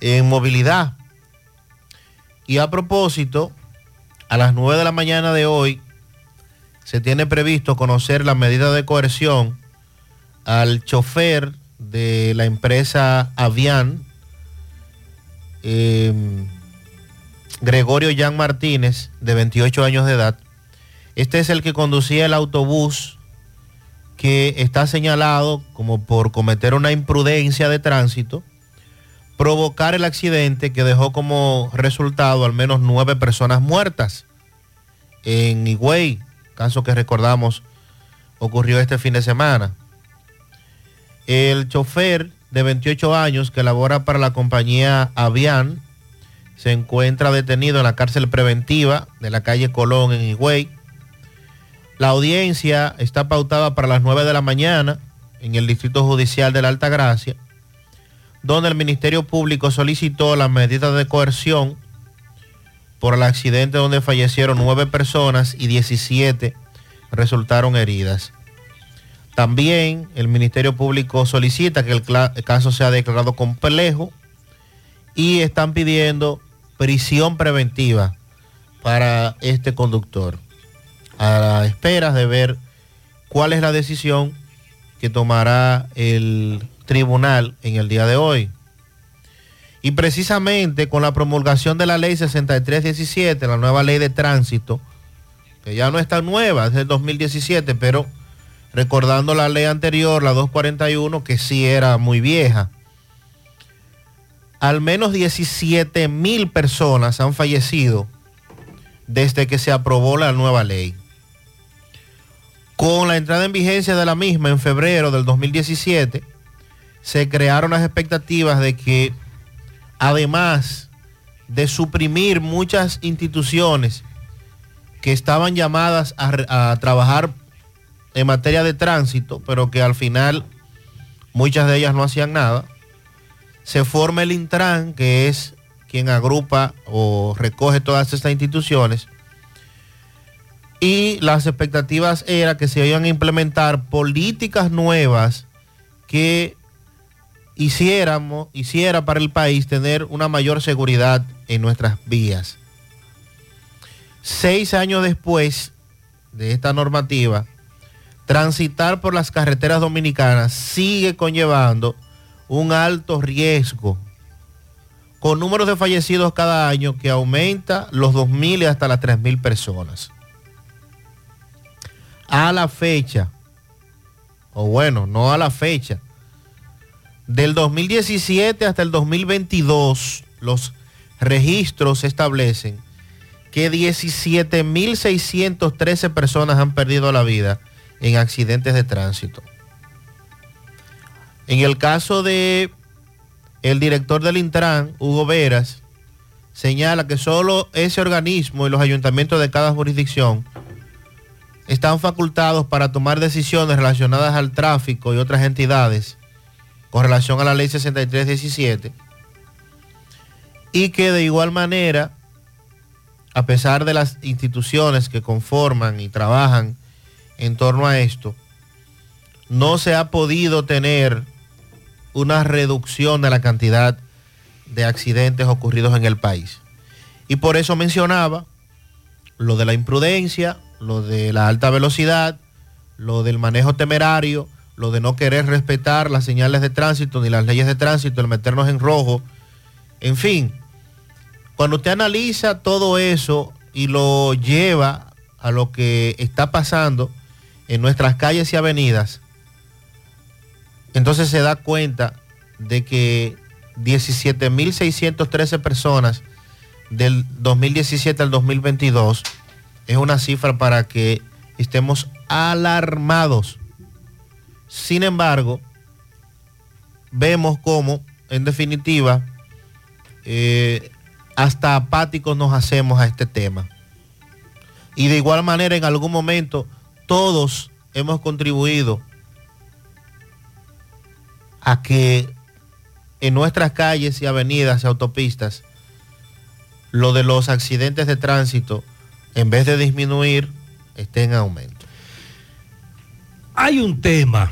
en movilidad. Y a propósito, a las 9 de la mañana de hoy se tiene previsto conocer la medida de coerción al chofer de la empresa Avian, eh, Gregorio Jan Martínez, de 28 años de edad. Este es el que conducía el autobús que está señalado como por cometer una imprudencia de tránsito, provocar el accidente que dejó como resultado al menos nueve personas muertas en Higüey, caso que recordamos ocurrió este fin de semana. El chofer de 28 años que labora para la compañía Avian se encuentra detenido en la cárcel preventiva de la calle Colón en Higüey. La audiencia está pautada para las 9 de la mañana en el Distrito Judicial de la Alta Gracia, donde el Ministerio Público solicitó las medidas de coerción por el accidente donde fallecieron nueve personas y 17 resultaron heridas. También el Ministerio Público solicita que el, caso sea declarado complejo y están pidiendo prisión preventiva para este conductor. A la espera de ver cuál es la decisión que tomará el tribunal en el día de hoy. Y precisamente con la promulgación de la ley 6317, la nueva ley de tránsito, que ya no es tan nueva, es del 2017, pero recordando la ley anterior, la 241, que sí era muy vieja. Al menos 17 mil personas han fallecido desde que se aprobó la nueva ley. Con la entrada en vigencia de la misma en febrero del 2017, se crearon las expectativas de que, además de suprimir muchas instituciones que estaban llamadas a, trabajar en materia de tránsito, pero que al final muchas de ellas no hacían nada, se forma el Intran, que es quien agrupa o recoge todas estas instituciones, y las expectativas era que se iban a implementar políticas nuevas que hiciera para el país tener una mayor seguridad en nuestras vías. Seis años después de esta normativa, transitar por las carreteras dominicanas sigue conllevando un alto riesgo, con números de fallecidos cada año que aumenta los 2.000 y hasta las 3.000 personas. A la fecha, o bueno, no a la fecha, del 2017 hasta el 2022, los registros establecen que 17.613 personas han perdido la vida en accidentes de tránsito. En el caso de el director del Intran, Hugo Veras, señala que solo ese organismo y los ayuntamientos de cada jurisdicción están facultados para tomar decisiones relacionadas al tráfico y otras entidades con relación a la ley 6317 y que de igual manera, a pesar de las instituciones que conforman y trabajan en torno a esto, no se ha podido tener una reducción de la cantidad de accidentes ocurridos en el país. Y por eso mencionaba lo de la imprudencia, lo de la alta velocidad, lo del manejo temerario, lo de no querer respetar las señales de tránsito ni las leyes de tránsito, el meternos en rojo, en fin. Cuando usted analiza todo eso y lo lleva a lo que está pasando en nuestras calles y avenidas, entonces se da cuenta de que 17.613 personas del 2017 al 2022 es una cifra para que estemos alarmados. Sin embargo, vemos cómo, en definitiva, eh, hasta apáticos nos hacemos a este tema. Y de igual manera, en algún momento, todos hemos contribuido a que en nuestras calles y avenidas y autopistas lo de los accidentes de tránsito, en vez de disminuir, esté en aumento.
Hay un tema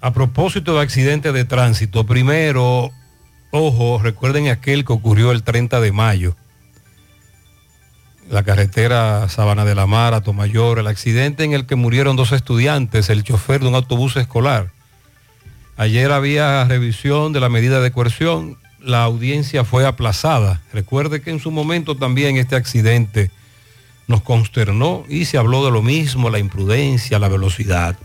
a propósito de accidentes de tránsito. Primero, ojo, recuerden aquel que ocurrió el 30 de mayo. La carretera Sabana de la Mar, a Tomayor, el accidente en el que murieron dos estudiantes, el chofer de un autobús escolar. Ayer había revisión de la medida de coerción, la audiencia fue aplazada. Recuerde que en su momento también este accidente nos consternó y se habló de lo mismo, la imprudencia, la velocidad.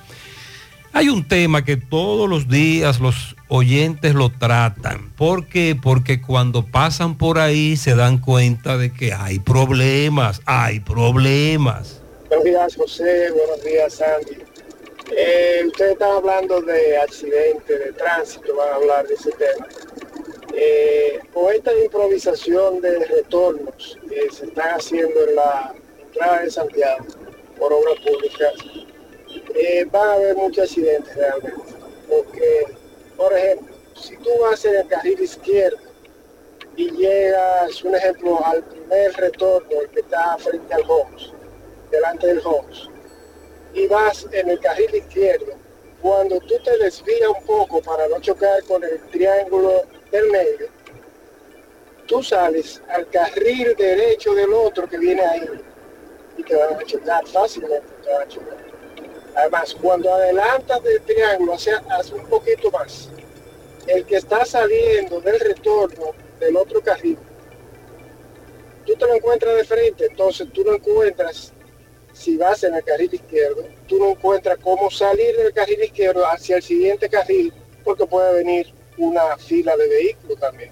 Hay un tema que todos los días los oyentes lo tratan. ¿Por qué? Porque cuando pasan por ahí se dan cuenta de que hay problemas, hay problemas.
Buenos días, José. Buenos días, Sandy. Eh, ustedes están hablando de accidentes, de tránsito, van a hablar de ese tema. Eh, con esta improvisación de retornos que se están haciendo en la entrada de Santiago por obras públicas, eh, van a haber muchos accidentes realmente. Porque, por ejemplo, si tú vas en el carril izquierdo y llegas, un ejemplo, al primer retorno, el que está frente al Homes, delante del Homes, y vas en el carril izquierdo, cuando tú te desvías un poco para no chocar con el triángulo del medio, tú sales al carril derecho del otro que viene ahí y te van a chocar fácilmente, te van a chocar. Además, cuando adelantas del triángulo hacia, hacia un poquito más, el que está saliendo del retorno del otro carril, tú te lo encuentras de frente, entonces tú no encuentras, si vas en el carril izquierdo, tú no encuentras cómo salir del carril izquierdo hacia el siguiente carril, porque puede venir una fila de vehículos también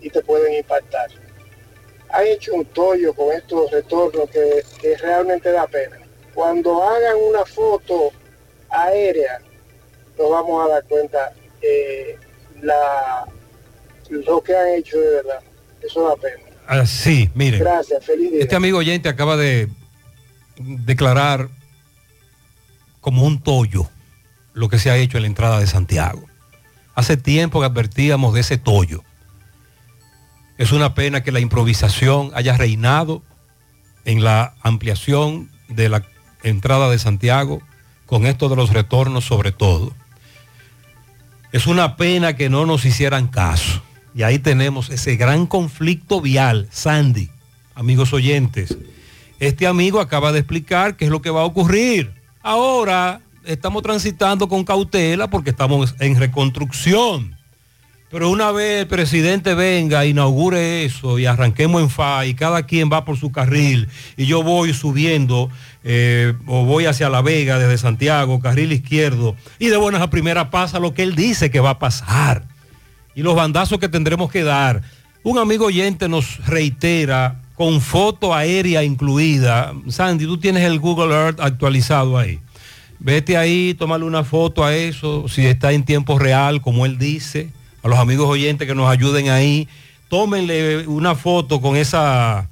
y te pueden impactar. Ha hecho un tollo con estos retornos que, que realmente da pena. Cuando hagan una foto aérea, nos vamos a dar cuenta eh, la, lo que han hecho de verdad. Eso da pena.
Ah, sí, mire.
Gracias, feliz día.
Este amigo oyente acaba de declarar como un tollo lo que se ha hecho en la entrada de Santiago. Hace tiempo que advertíamos de ese tollo. Es una pena que la improvisación haya reinado en la ampliación de la entrada de Santiago, con esto de los retornos sobre todo. Es una pena que no nos hicieran caso. Y ahí tenemos ese gran conflicto vial. Sandy, amigos oyentes, este amigo acaba de explicar qué es lo que va a ocurrir. Ahora estamos transitando con cautela porque estamos en reconstrucción. Pero una vez el presidente venga, inaugure eso y arranquemos en FA y cada quien va por su carril y yo voy subiendo eh, o voy hacia La Vega desde Santiago, carril izquierdo, y de buenas a primera pasa lo que él dice que va a pasar y los bandazos que tendremos que dar. Un amigo oyente nos reitera con foto aérea incluida. Sandy, tú tienes el Google Earth actualizado ahí. Vete ahí, tómale una foto a eso, si está en tiempo real, como él dice. A los amigos oyentes que nos ayuden ahí, tómenle una foto con esa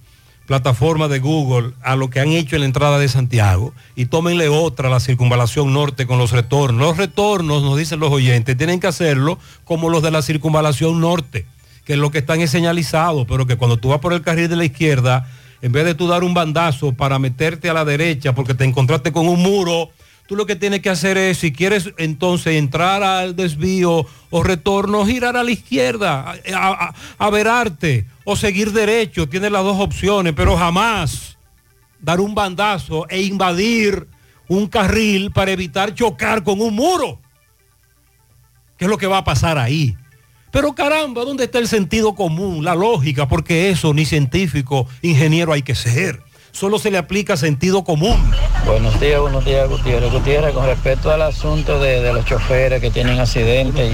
plataforma de Google a lo que han hecho en la entrada de Santiago y tómenle otra a la circunvalación norte con los retornos. Los retornos, nos dicen los oyentes, tienen que hacerlo como los de la circunvalación norte, que lo que están es señalizado, pero que cuando tú vas por el carril de la izquierda, en vez de tú dar un bandazo para meterte a la derecha porque te encontraste con un muro, tú lo que tienes que hacer es, si quieres entonces entrar al desvío o retorno, girar a la izquierda, a, a, verarte o seguir derecho. Tienes las dos opciones, pero jamás dar un bandazo e invadir un carril para evitar chocar con un muro. ¿Qué es lo que va a pasar ahí? Pero caramba, ¿dónde está el sentido común, la lógica? Porque eso ni científico, ingeniero hay que ser solo se le aplica sentido común.
Buenos días, buenos días, Gutiérrez. Gutiérrez, con respecto al asunto de, de los choferes que tienen accidentes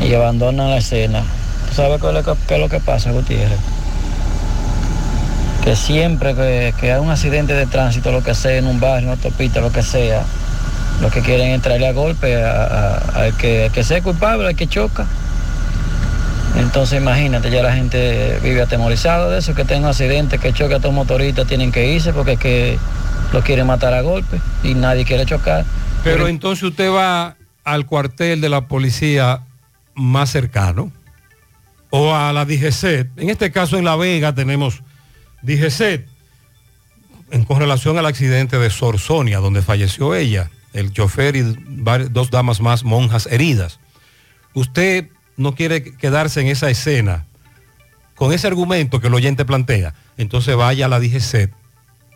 y, y, abandonan la escena, ¿tú sabes qué es, que, es lo que pasa, Gutiérrez? Que siempre que, que, hay un accidente de tránsito, lo que sea, en un barrio, en una autopista, lo que sea, lo que quieren entrarle a golpe al que, que sea culpable, al que choca. Entonces imagínate, ya la gente vive atemorizada de eso, que tenga un accidente, que choque a todos motoristas, tienen que irse porque es que lo quieren matar a golpe y nadie quiere chocar.
Pero, Pero entonces usted va al cuartel de la policía más cercano o a la DGC. En este caso en La Vega tenemos DGC en, con relación al accidente de Sorsonia, donde falleció ella, el chofer y dos damas más monjas heridas. Usted no quiere quedarse en esa escena con ese argumento que el oyente plantea, entonces vaya a la DGC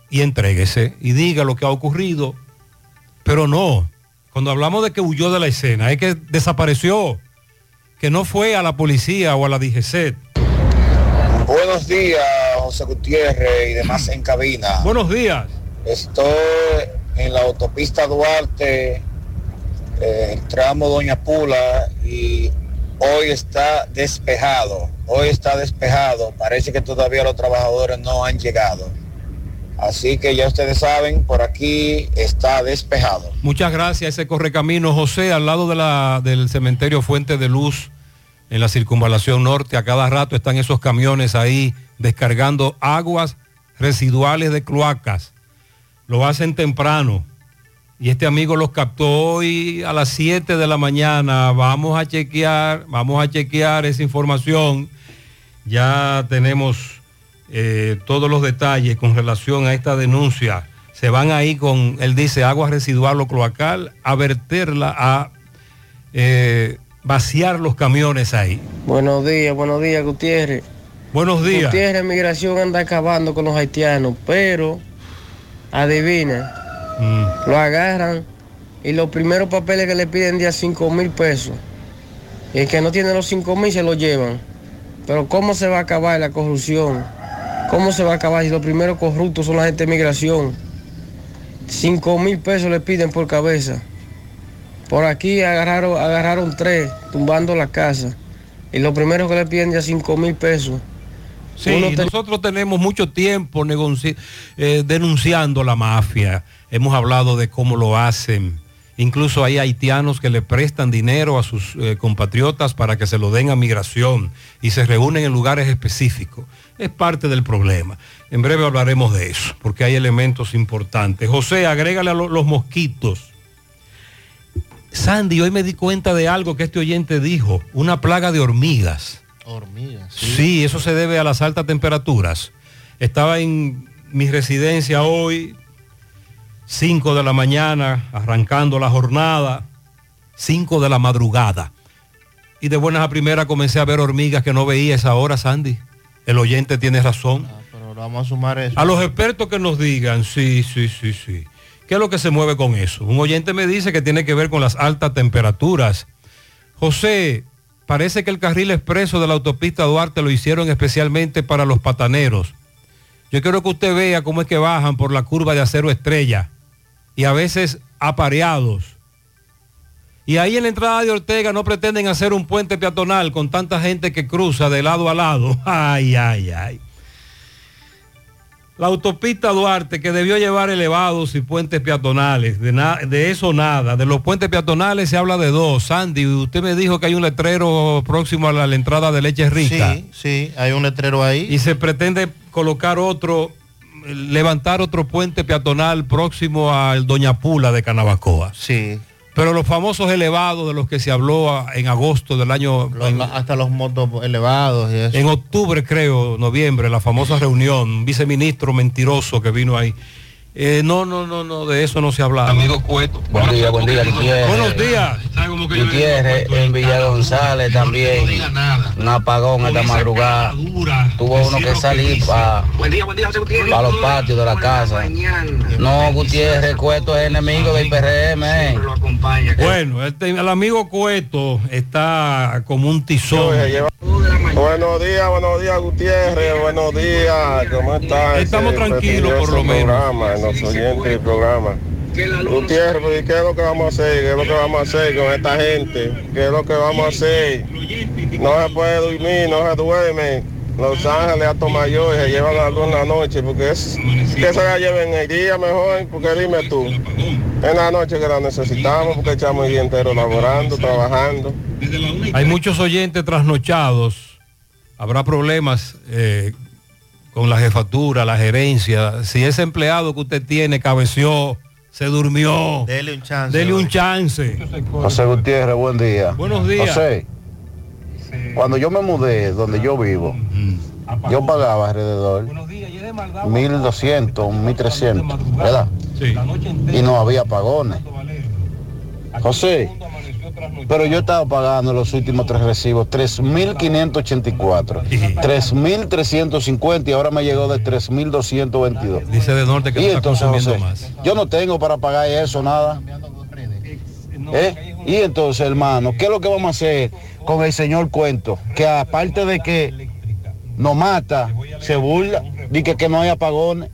y entréguese y diga lo que ha ocurrido. Pero no, cuando hablamos de que huyó de la escena, es que desapareció, que no fue a la policía o a la DGC.
Buenos días, José Gutiérrez y demás en cabina.
Buenos días.
Estoy en la autopista Duarte, eh, el tramo Doña Pula y hoy está despejado, hoy está despejado, parece que todavía los trabajadores no han llegado. Así que ya ustedes saben, por aquí está despejado.
Muchas gracias, ese correcamino José, al lado de la, del cementerio Fuente de Luz, en la circunvalación norte, a cada rato están esos camiones ahí descargando aguas residuales de cloacas. Lo hacen temprano y este amigo los captó hoy a las 7 de la mañana. Vamos a chequear, vamos a chequear esa información. Ya tenemos eh, todos los detalles con relación a esta denuncia. Se van ahí con, él dice, agua residual o cloacal, a verterla, a eh, vaciar los camiones ahí.
Buenos días, buenos días, Gutiérrez.
Buenos días.
Gutiérrez, migración anda acabando con los haitianos, pero adivina,
Mm.
lo agarran y los primeros papeles que le piden día 5 mil pesos. Y el que no tiene los 5 mil se lo llevan. Pero ¿cómo se va a acabar la corrupción? ¿Cómo se va a acabar si los primeros corruptos son la gente de migración? 5 mil pesos le piden por cabeza. Por aquí agarraron, agarraron tres, tumbando la casa. Y los primeros que le piden ya 5 mil pesos.
Sí, nosotros tenemos mucho tiempo negoci- eh, denunciando la mafia. Hemos hablado de cómo lo hacen. Incluso hay haitianos que le prestan dinero a sus eh, compatriotas para que se lo den a migración y se reúnen en lugares específicos. Es parte del problema. En breve hablaremos de eso, porque hay elementos importantes. José, agrégale a lo- los mosquitos. Sandy, hoy me di cuenta de algo que este oyente dijo, una plaga de hormigas.
Hormigas.
Sí. eso se debe a las altas temperaturas. Estaba en mi residencia hoy, 5 de la mañana, arrancando la jornada, 5 de la madrugada. Y de buenas a primeras comencé a ver hormigas que no veía esa hora, Sandy. El oyente tiene razón.
Pero lo vamos a sumar eso.
A los expertos que nos digan, sí, sí, sí, sí. ¿Qué es lo que se mueve con eso? Un oyente me dice que tiene que ver con las altas temperaturas. José, parece que el carril expreso de la autopista Duarte lo hicieron especialmente para los pataneros. Yo quiero que usted vea cómo es que bajan por la curva de acero estrella y a veces apareados. Y ahí en la entrada de Ortega no pretenden hacer un puente peatonal con tanta gente que cruza de lado a lado. Ay, ay, ay. La autopista Duarte que debió llevar elevados y puentes peatonales, de, de eso nada. De los puentes peatonales se habla de dos. Sandy, usted me dijo que hay un letrero próximo a la, la entrada de Leche Rica.
Sí, sí, hay un letrero ahí.
Y se pretende colocar otro, levantar otro puente peatonal próximo al Doña Pula de Canabacoa.
Sí.
Pero los famosos elevados de los que se habló a- en agosto del año...
Los-
en-
hasta los motos elevados y eso.
en octubre, creo, noviembre, la famosa reunión, un viceministro mentiroso que vino ahí. Eh, no, no, no, no, de eso no se hablaba. Amigo Cueto.
Buen día, buen día, Gutiérrez.
Buenos días.
Gutiérrez, en Villa González también, un apagón esta madrugada. Tuvo uno que salir para los patios de la casa. No, Gutiérrez, Cueto es enemigo del PRM. eh.
Bueno, este, el amigo Cueto está como un tizón.
Buenos días, buenos días Gutiérrez, buenos días, ¿cómo estás?
Estamos tranquilos, por lo menos.
Los oyentes del programa. Gutiérrez, pues, ¿qué es lo que vamos a hacer? ¿Qué es lo que vamos a hacer con esta gente? ¿Qué es lo que vamos a hacer? No se puede dormir, no se duerme. Los Ángeles, Alto Mayor, se llevan la luz en la noche, porque es que se la lleven en el día mejor, porque dime tú, en la noche que la necesitamos, porque echamos el día entero laborando, trabajando.
Hay muchos oyentes trasnochados. Habrá problemas eh, con la jefatura, la gerencia. Si ese empleado que usted tiene cabeció, se durmió,
Dele un chance.
dele un chance.
José Gutiérrez, buen día.
Buenos días.
José, cuando yo me mudé donde yo vivo, yo pagaba alrededor 1.200, 1.300, ¿verdad? Y no había apagones. José, pero yo estaba pagando los últimos tres recibos 3.584, 3.350 y ahora me llegó de 3.222.
Dice de norte que
y
no está
entonces,
consumiendo
José,
más.
yo no tengo para pagar eso, nada. ¿Eh? Y entonces, hermano, ¿qué es lo que vamos a hacer con el señor Cuento? Que aparte de que nos mata, se burla, dice que no hay apagones.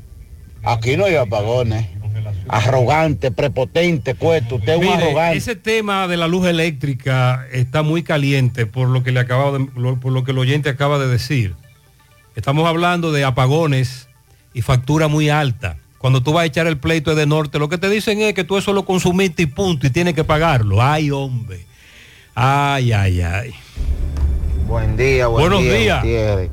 Aquí no hay apagones. Arrogante, prepotente, Cuento. Usted es un arrogante.
ese tema de la luz eléctrica está muy caliente por lo que le acabo de- lo- por lo que el oyente acaba de decir. Estamos hablando de apagones y factura muy alta. Cuando tú vas a echar el pleito de norte, lo que te dicen es que tú eso lo consumiste y punto, y tienes que pagarlo. Ay, hombre. Ay, ay, ay.
Buen día, buen
Buenos
día,
días.
Gutiérrez.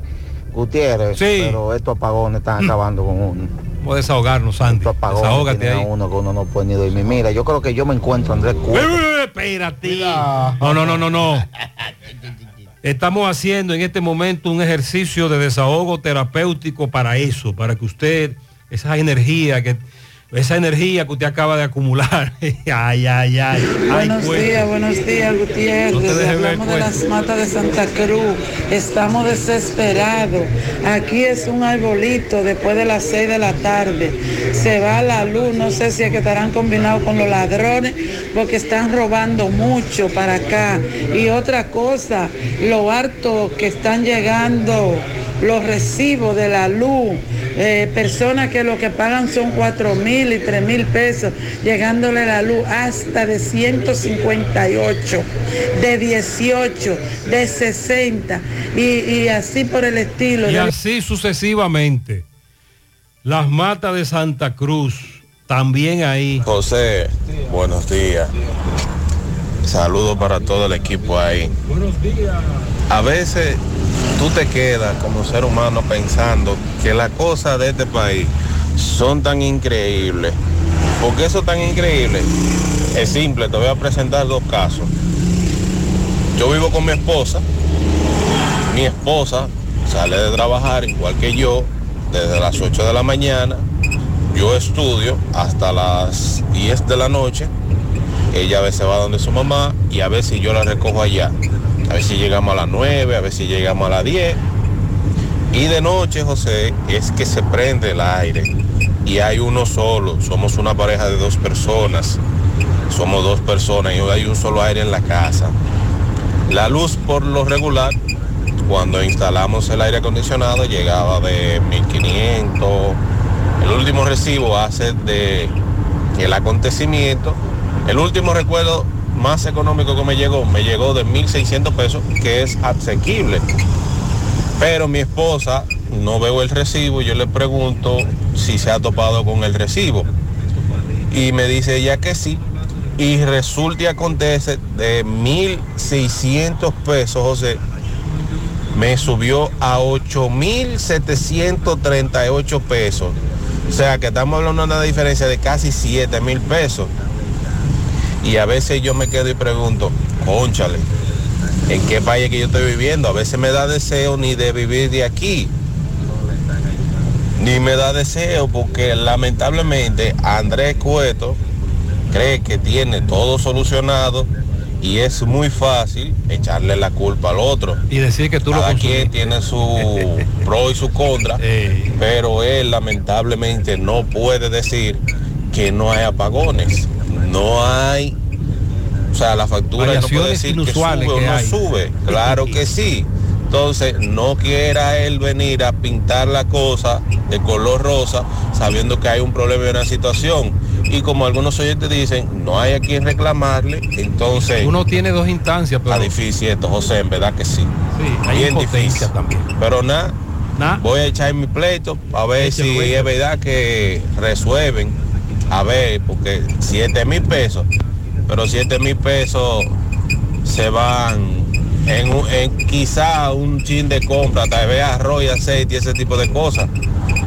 Gutiérrez,
Sí.
pero estos apagones están acabando con uno.
Vamos a desahogarnos,
apagones
Desahógate ahí.
a uno que uno no puede ni dormir. Mira, yo creo que yo me encuentro Andrés
Espérate. No, no, no, no, no. Estamos haciendo en este momento un ejercicio de desahogo terapéutico para eso, para que usted, esa energía que esa energía que usted acaba de acumular. ay, ay, ay.
Buenos días, buenos días, Gutiérrez.
No
Hablamos de
pues.
las matas de Santa Cruz. Estamos desesperados. Aquí es un arbolito después de las 6 de la tarde. Se va la luz. No sé si es que estarán combinados con los ladrones porque están robando mucho para acá. Y otra cosa, lo harto que están llegando los recibos de la luz, eh, personas que lo que pagan son 4 mil y 3 mil pesos, llegándole la luz hasta de 158, de 18, de 60 y, y así por el estilo.
Y así sucesivamente. Las matas de Santa Cruz, también ahí.
José, buenos días. Saludos para todo el equipo ahí.
Buenos días.
A veces tú te quedas como ser humano pensando que las cosas de este país son tan increíbles. ¿Por qué son tan increíbles? Es simple, te voy a presentar dos casos. Yo vivo con mi esposa. Mi esposa sale de trabajar igual que yo desde las 8 de la mañana. Yo estudio hasta las 10 de la noche. Ella a veces va donde su mamá y a veces yo la recojo allá. A ver si llegamos a las 9, a ver si llegamos a las 10. Y de noche, José, es que se prende el aire. Y hay uno solo. Somos una pareja de dos personas. Somos dos personas y hay un solo aire en la casa. La luz por lo regular, cuando instalamos el aire acondicionado, llegaba de 1500. El último recibo hace de el acontecimiento. El último recuerdo más económico que me llegó, me llegó de 1.600 pesos, que es asequible. Pero mi esposa no veo el recibo yo le pregunto si se ha topado con el recibo. Y me dice ella que sí. Y resulta y acontece de 1.600 pesos, José, me subió a 8.738 pesos. O sea que estamos hablando de una diferencia de casi 7 mil pesos. Y a veces yo me quedo y pregunto, conchale, ¿en qué país que yo estoy viviendo? A veces me da deseo ni de vivir de aquí. Ni me da deseo porque lamentablemente Andrés Cueto cree que tiene todo solucionado y es muy fácil echarle la culpa al otro.
Y decir que tú lo
Cada
consumiste.
quien tiene su pro y su contra, pero él lamentablemente no puede decir que no hay apagones. No hay, o sea, la factura no puede decir que sube o no
hay.
sube. Claro que sí. Entonces, no quiera él venir a pintar la cosa de color rosa sabiendo que hay un problema y una situación. Y como algunos oyentes dicen, no hay a quien reclamarle, entonces...
Uno tiene dos instancias, pero...
Está difícil esto, José, en verdad que sí.
hay
Bien difícil.
también.
Pero nada, voy a echar mi pleito a ver
Eche
si es verdad que resuelven. A ver, porque 7 mil pesos, pero 7 mil pesos se van en, un- en quizá un chin de compra, tal vez arroz y aceite y ese tipo de cosas.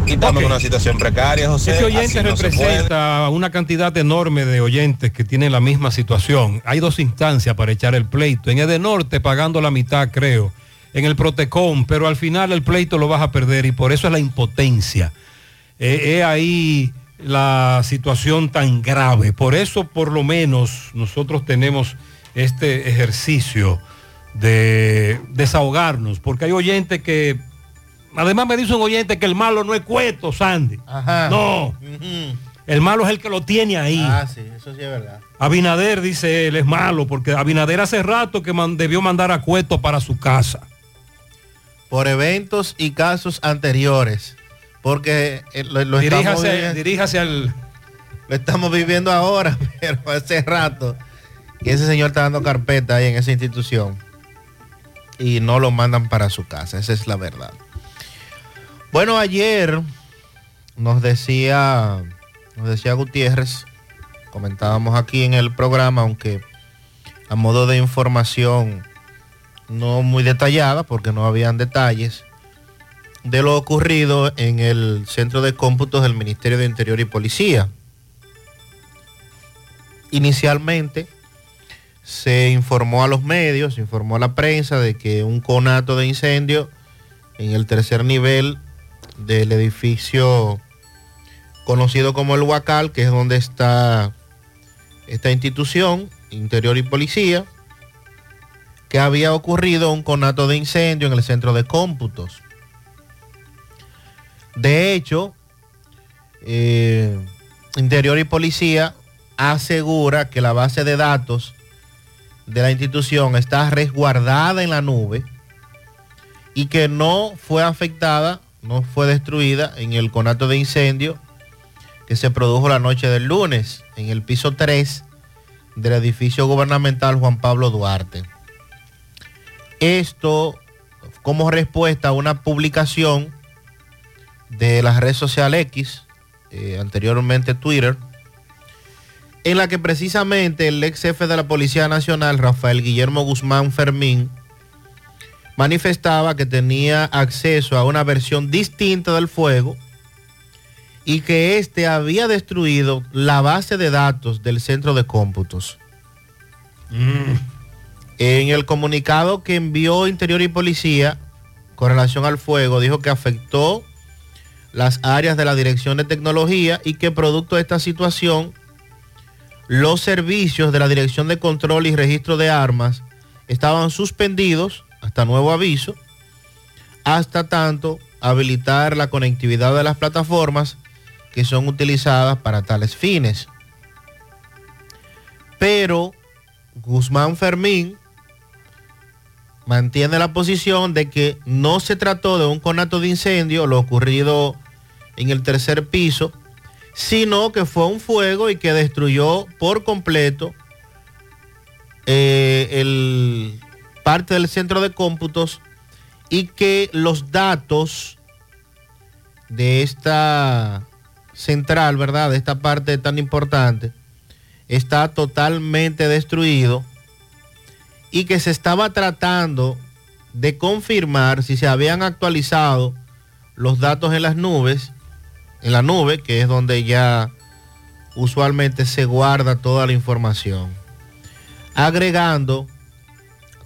Y estamos en una situación precaria, José.
Ese oyente
no
representa una cantidad enorme de oyentes que tienen la misma situación. Hay dos instancias para echar el pleito. En el norte pagando la mitad, creo. En el Protecom, pero al final el pleito lo vas a perder y por eso es la impotencia. Eh, Es ahí la situación tan grave. Por eso, por lo menos, nosotros tenemos este ejercicio de desahogarnos, porque hay oyentes que, además me dice un oyente que el malo no es cueto, Sandy. No, el malo es el que lo tiene ahí.
Ah, sí, eso sí es verdad.
Abinader dice él es malo, porque Abinader hace rato que man- debió mandar a Cueto para su casa.
Por eventos y casos anteriores. Porque eh, lo, lo estamos
Diríjase,
viviendo-
diríjase al...
Lo estamos viviendo ahora, pero hace rato que ese señor está dando carpeta ahí en esa institución y no lo mandan para su casa, esa es la verdad. Bueno, ayer nos decía, nos decía Gutiérrez, comentábamos aquí en el programa, aunque a modo de información no muy detallada, porque no habían detalles, de lo ocurrido en el Centro de Cómputos del Ministerio de Interior y Policía. Inicialmente se informó a los medios, se informó a la prensa de que un conato de incendio en el tercer nivel del edificio conocido como el Huacal, que es donde está esta institución, Interior y Policía, que había ocurrido un conato de incendio en el centro de cómputos. De hecho, eh, Interior y Policía asegura que la base de datos de la institución está resguardada en la nube y que no fue afectada, no fue destruida en el conato de incendio que se produjo la noche del lunes en el piso 3 del edificio gubernamental Juan Pablo Duarte. Esto como respuesta a una publicación de la red social X, eh, anteriormente Twitter, en la que precisamente el ex jefe de la Policía Nacional, Rafael Guillermo Guzmán Fermín, manifestaba que tenía acceso a una versión distinta del fuego y que éste había destruido la base de datos del centro de cómputos. En el comunicado que envió Interior y Policía con relación al fuego, dijo que afectó las áreas de la Dirección de Tecnología y que producto de esta situación, los servicios de la Dirección de Control y Registro de Armas estaban suspendidos hasta nuevo aviso, hasta tanto habilitar la conectividad de las plataformas que son utilizadas para tales fines. Pero Guzmán Fermín mantiene la posición de que no se trató de un conato de incendio, lo ocurrido en el tercer piso, sino que fue un fuego y que destruyó por completo eh, el, parte del centro de cómputos y que los datos de esta central, ¿verdad? De esta parte tan importante, está totalmente destruido y que se estaba tratando de confirmar si se habían actualizado los datos en las nubes, en la nube, que es donde ya usualmente se guarda toda la información. Agregando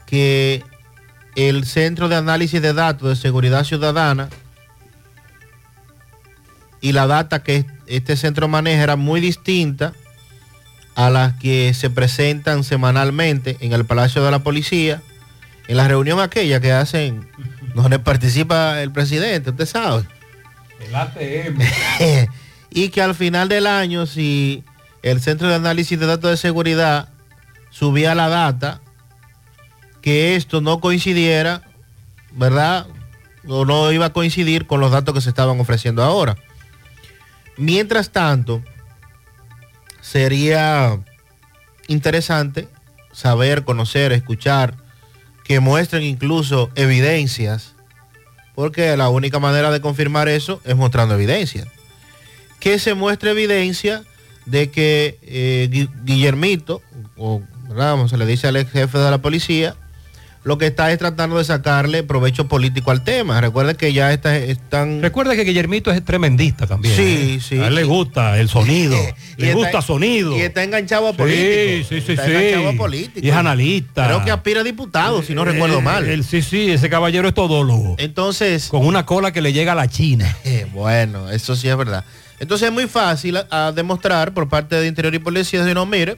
que el Centro de Análisis de Datos de Seguridad Ciudadana y la data que este centro maneja era muy distinta a las que se presentan semanalmente en el Palacio de la Policía, en la reunión aquella que hacen, donde participa el presidente, usted sabe.
El ATM.
y que al final del año, si el Centro de Análisis de Datos de Seguridad subía la data, que esto no coincidiera, ¿verdad? O no iba a coincidir con los datos que se estaban ofreciendo ahora. Mientras tanto, sería interesante saber, conocer, escuchar, que muestren incluso evidencias, porque la única manera de confirmar eso es mostrando evidencias. Que se muestre evidencia de que eh, Guillermito, o se le dice al ex jefe de la policía, lo que está es tratando de sacarle provecho político al tema. Recuerden que ya está, están...
Recuerda que Guillermito es tremendista también.
Sí,
¿eh?
sí.
A él le gusta el sonido, le
está-
gusta sonido.
Y está enganchado a
Sí,
político.
sí, sí,
está
sí.
enganchado a político.
Y es analista.
Creo que aspira a diputado, si no recuerdo
Eh,
mal.
el- sí, sí, ese caballero es todólogo.
Entonces...
Con una cola que le llega a la China.
Eh, bueno, eso sí es verdad. Entonces es muy fácil a, a demostrar por parte de Interior y Policía, si no, mire,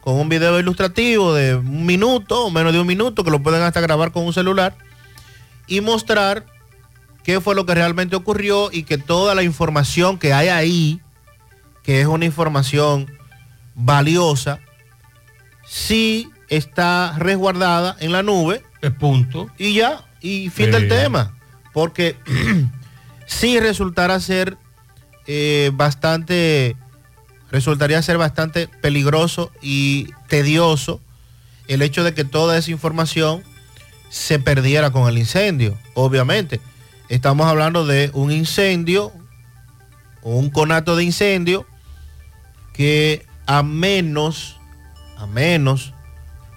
con un video ilustrativo de un minuto o menos de un minuto, que lo pueden hasta grabar con un celular, y mostrar qué fue lo que realmente ocurrió y que toda la información que hay ahí, que es una información valiosa, sí está resguardada en la nube.
punto.
Y ya, y fin del tema. Porque sí resultará ser eh, bastante, resultaría ser bastante peligroso y tedioso el hecho de que toda esa información se perdiera con el incendio. Obviamente, estamos hablando de un incendio o un conato de incendio que a menos, a menos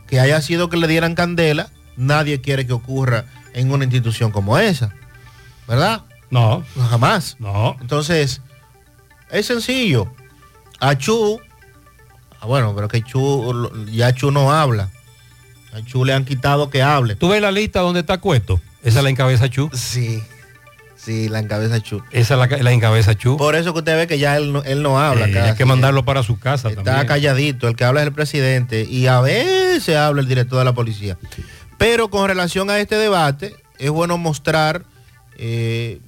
que haya sido que le dieran candela, nadie quiere que ocurra en una institución como esa. ¿Verdad?
No.
Jamás.
No.
Entonces, es sencillo. A Chu, ah, bueno, pero que Chu, ya Chu no habla. A Chu le han quitado que hable.
¿Tú ves la lista donde está Cueto? Esa la encabeza Chu.
Sí, sí, la encabeza Chu.
Esa la, la encabeza Chu.
Por eso que usted ve que ya él no, él no habla.
Eh, hay que mandarlo para su casa
Está
también.
calladito, el que habla es el presidente y a veces habla el director de la policía. Pero con relación a este debate, es bueno mostrar eh,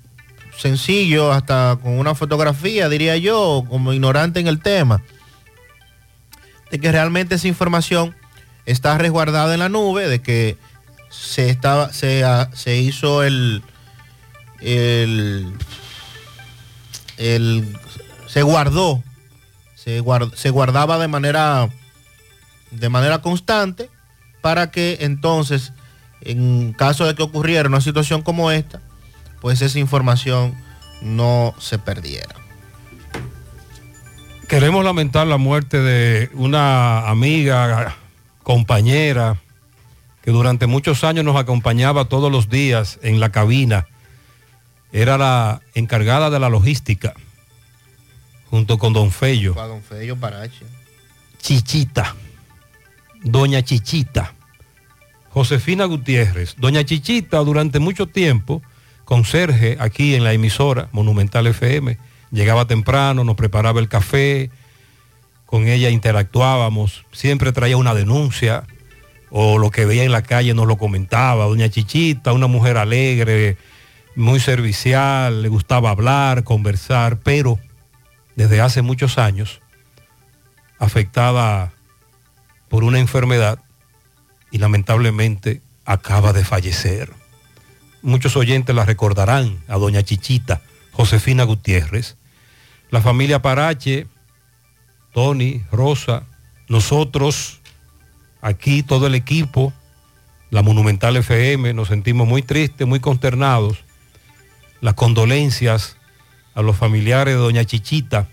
sencillo, hasta con una fotografía, diría yo, como ignorante en el tema, de que realmente esa información está resguardada en la nube, de que se estaba, se, ah, se hizo el, el, el- se guardó, se, guard- se guardaba de manera, de manera constante para que entonces, en caso de que ocurriera una situación como esta, pues esa información no se perdiera.
Queremos lamentar la muerte de una amiga, compañera, que durante muchos años nos acompañaba todos los días en la cabina. Era la encargada de la logística, junto con don Fello.
Para don Fello Parache.
Chichita, doña Chichita, Josefina Gutiérrez. Doña Chichita durante mucho tiempo, conserje aquí en la emisora Monumental FM, llegaba temprano, nos preparaba el café, con ella interactuábamos, siempre traía una denuncia o lo que veía en la calle nos lo comentaba. Doña Chichita, una mujer alegre, muy servicial, le gustaba hablar, conversar, pero desde hace muchos años afectada por una enfermedad y lamentablemente acaba de fallecer. Muchos oyentes la recordarán a doña Chichita, Josefina Gutiérrez, la familia Parache, Tony, Rosa, nosotros, aquí todo el equipo, la Monumental FM, nos sentimos muy tristes, muy consternados. Las condolencias a los familiares de doña Chichita,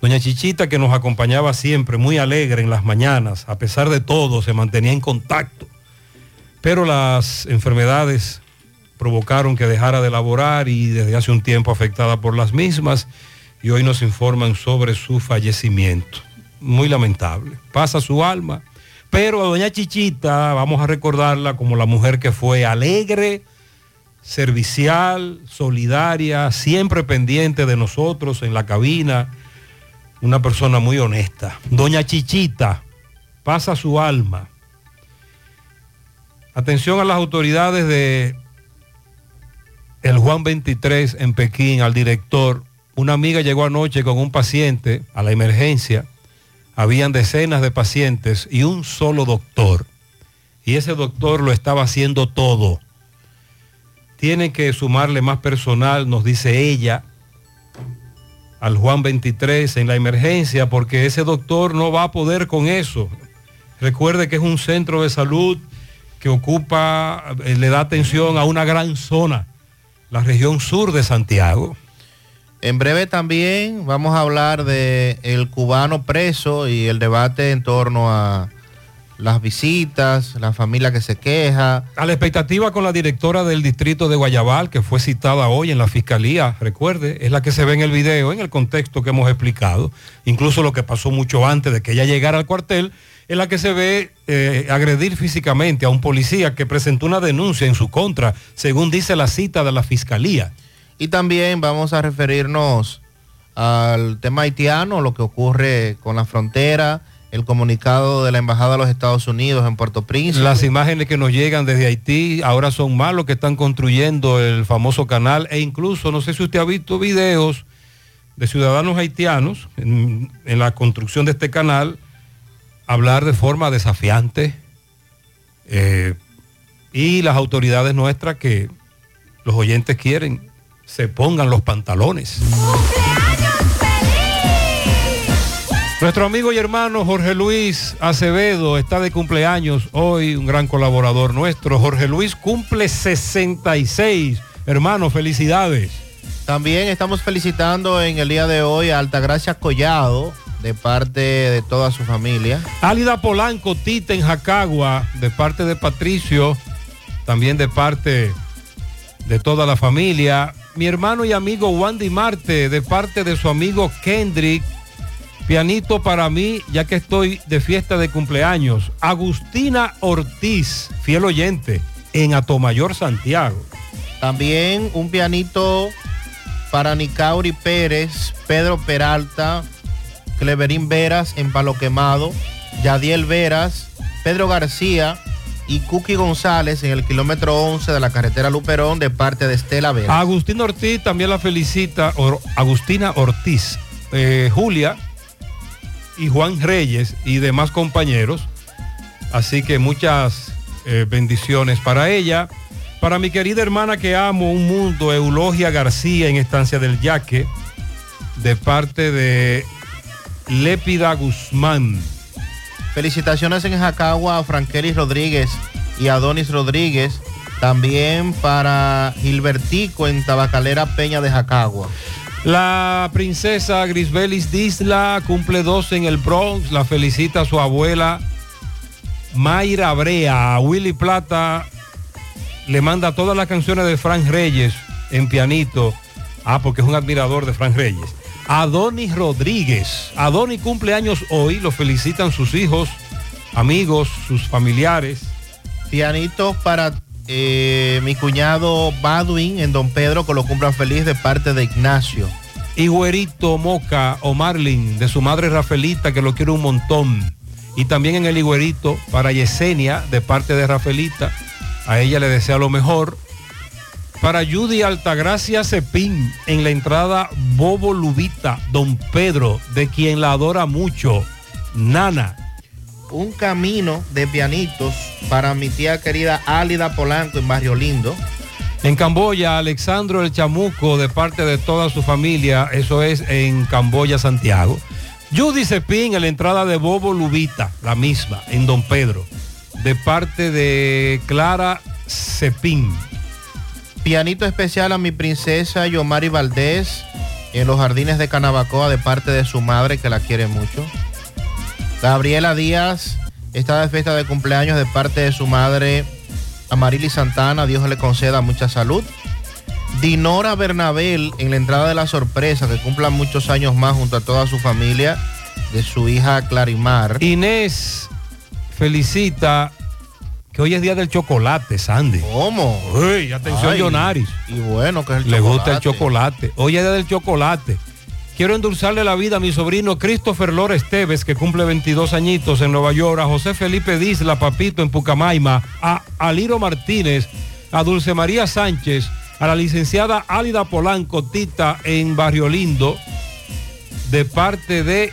Doña Chichita que nos acompañaba siempre, muy alegre en las mañanas, a pesar de todo, se mantenía en contacto. Pero las enfermedades provocaron que dejara de laborar y desde hace un tiempo afectada por las mismas y hoy nos informan sobre su fallecimiento. Muy lamentable. Pasa su alma. Pero a doña Chichita vamos a recordarla como la mujer que fue alegre, servicial, solidaria, siempre pendiente de nosotros en la cabina una persona muy honesta. Doña Chichita, pasa su alma. Atención a las autoridades de el Juan 23 en Pekín, al director. Una amiga llegó anoche con un paciente a la emergencia. Habían decenas de pacientes y un solo doctor. Y ese doctor lo estaba haciendo todo. Tienen que sumarle más personal, nos dice ella, al Juan 23 en la emergencia porque ese doctor no va a poder con eso. Recuerde que es un centro de salud que ocupa, eh, le da atención a una gran zona, la región sur de Santiago.
En breve también vamos a hablar de el cubano preso y el debate en torno a las visitas, la familia que se queja.
A la expectativa con la directora del distrito de Guayabal, que fue citada hoy en la fiscalía, recuerde, es la que se ve en el video, en el contexto que hemos explicado, incluso lo que pasó mucho antes de que ella llegara al cuartel, es la que se ve eh, agredir físicamente a un policía que presentó una denuncia en su contra, según dice la cita de la fiscalía.
Y también vamos a referirnos al tema haitiano, lo que ocurre con la frontera, el comunicado de la Embajada de los Estados Unidos en Puerto Príncipe.
Las imágenes que nos llegan desde Haití ahora son más los que están construyendo el famoso canal e incluso, no sé si usted ha visto videos de ciudadanos haitianos en, en la construcción de este canal hablar de forma desafiante eh, y las autoridades nuestras que los oyentes quieren se pongan los pantalones. Nuestro amigo y hermano Jorge Luis Acevedo está de cumpleaños hoy, un gran colaborador nuestro. Jorge Luis cumple 66. Hermano, felicidades.
También estamos felicitando en el día de hoy a Altagracia Collado, de parte de toda su familia.
Álida Polanco, Tita en Jacagua, de parte de Patricio, también de parte de toda la familia. Mi hermano y amigo Wandy Marte, de parte de su amigo Kendrick. Pianito para mí, ya que estoy de fiesta de cumpleaños. Agustina Ortiz, fiel oyente, en Atomayor, Santiago.
También un pianito para Nicauri Pérez, Pedro Peralta, Cleverín Veras en Palo Quemado, Yadiel Veras, Pedro García y Cookie González en el kilómetro 11 de la carretera Luperón de parte de Estela Veras.
Agustina Ortiz también la felicita, Agustina Ortiz, eh, Julia y Juan Reyes y demás compañeros. Así que muchas eh, bendiciones para ella. Para mi querida hermana que amo un mundo, Eulogia García en Estancia del Yaque, de parte de Lépida Guzmán.
Felicitaciones en Jacagua a Frankelis Rodríguez y Adonis Rodríguez. También para Gilbertico en Tabacalera Peña de Jacagua.
La princesa Grisbelis Disla cumple 12 en el Bronx. La felicita su abuela Mayra Brea. A Willy Plata le manda todas las canciones de Frank Reyes en pianito. Ah, porque es un admirador de Frank Reyes. Adonis Rodríguez. Adonis cumple años hoy. Lo felicitan sus hijos, amigos, sus familiares.
Pianitos para eh, mi cuñado Badwin en Don Pedro, que lo cumplan feliz de parte de Ignacio.
Y Güerito Moca o Marlin, de su madre Rafaelita, que lo quiere un montón. Y también en el Higuerito para Yesenia, de parte de Rafaelita. A ella le desea lo mejor. Para Judy Altagracia Cepín, en la entrada Bobo Lubita, Don Pedro, de quien la adora mucho, Nana.
Un camino de pianitos para mi tía querida Álida Polanco en Barrio Lindo.
En Camboya, Alexandro el Chamuco, de parte de toda su familia, eso es en Camboya, Santiago. Judy Cepín, en la entrada de Bobo Lubita, la misma, en Don Pedro, de parte de Clara Cepín.
Pianito especial a mi princesa Yomari Valdés en los jardines de Canabacoa de parte de su madre que la quiere mucho. Gabriela Díaz está de fiesta de cumpleaños de parte de su madre Amarili Santana. Dios le conceda mucha salud. Dinora Bernabel en la entrada de la sorpresa que cumpla muchos años más junto a toda su familia de su hija Clarimar.
Inés felicita que hoy es día del chocolate, Sandy.
¿Cómo?
Uy, atención,
Ay,
Yonaris.
Y bueno, que es el
Le gusta el
chocolate.
chocolate. Hoy es día del chocolate. Quiero endulzarle la vida a mi sobrino Christopher Lora Esteves, que cumple 22 añitos en Nueva York, a José Felipe Disla, Papito en Pucamaima, a Aliro Martínez, a Dulce María Sánchez, a la licenciada Álida Polanco Tita en Barrio Lindo, de parte de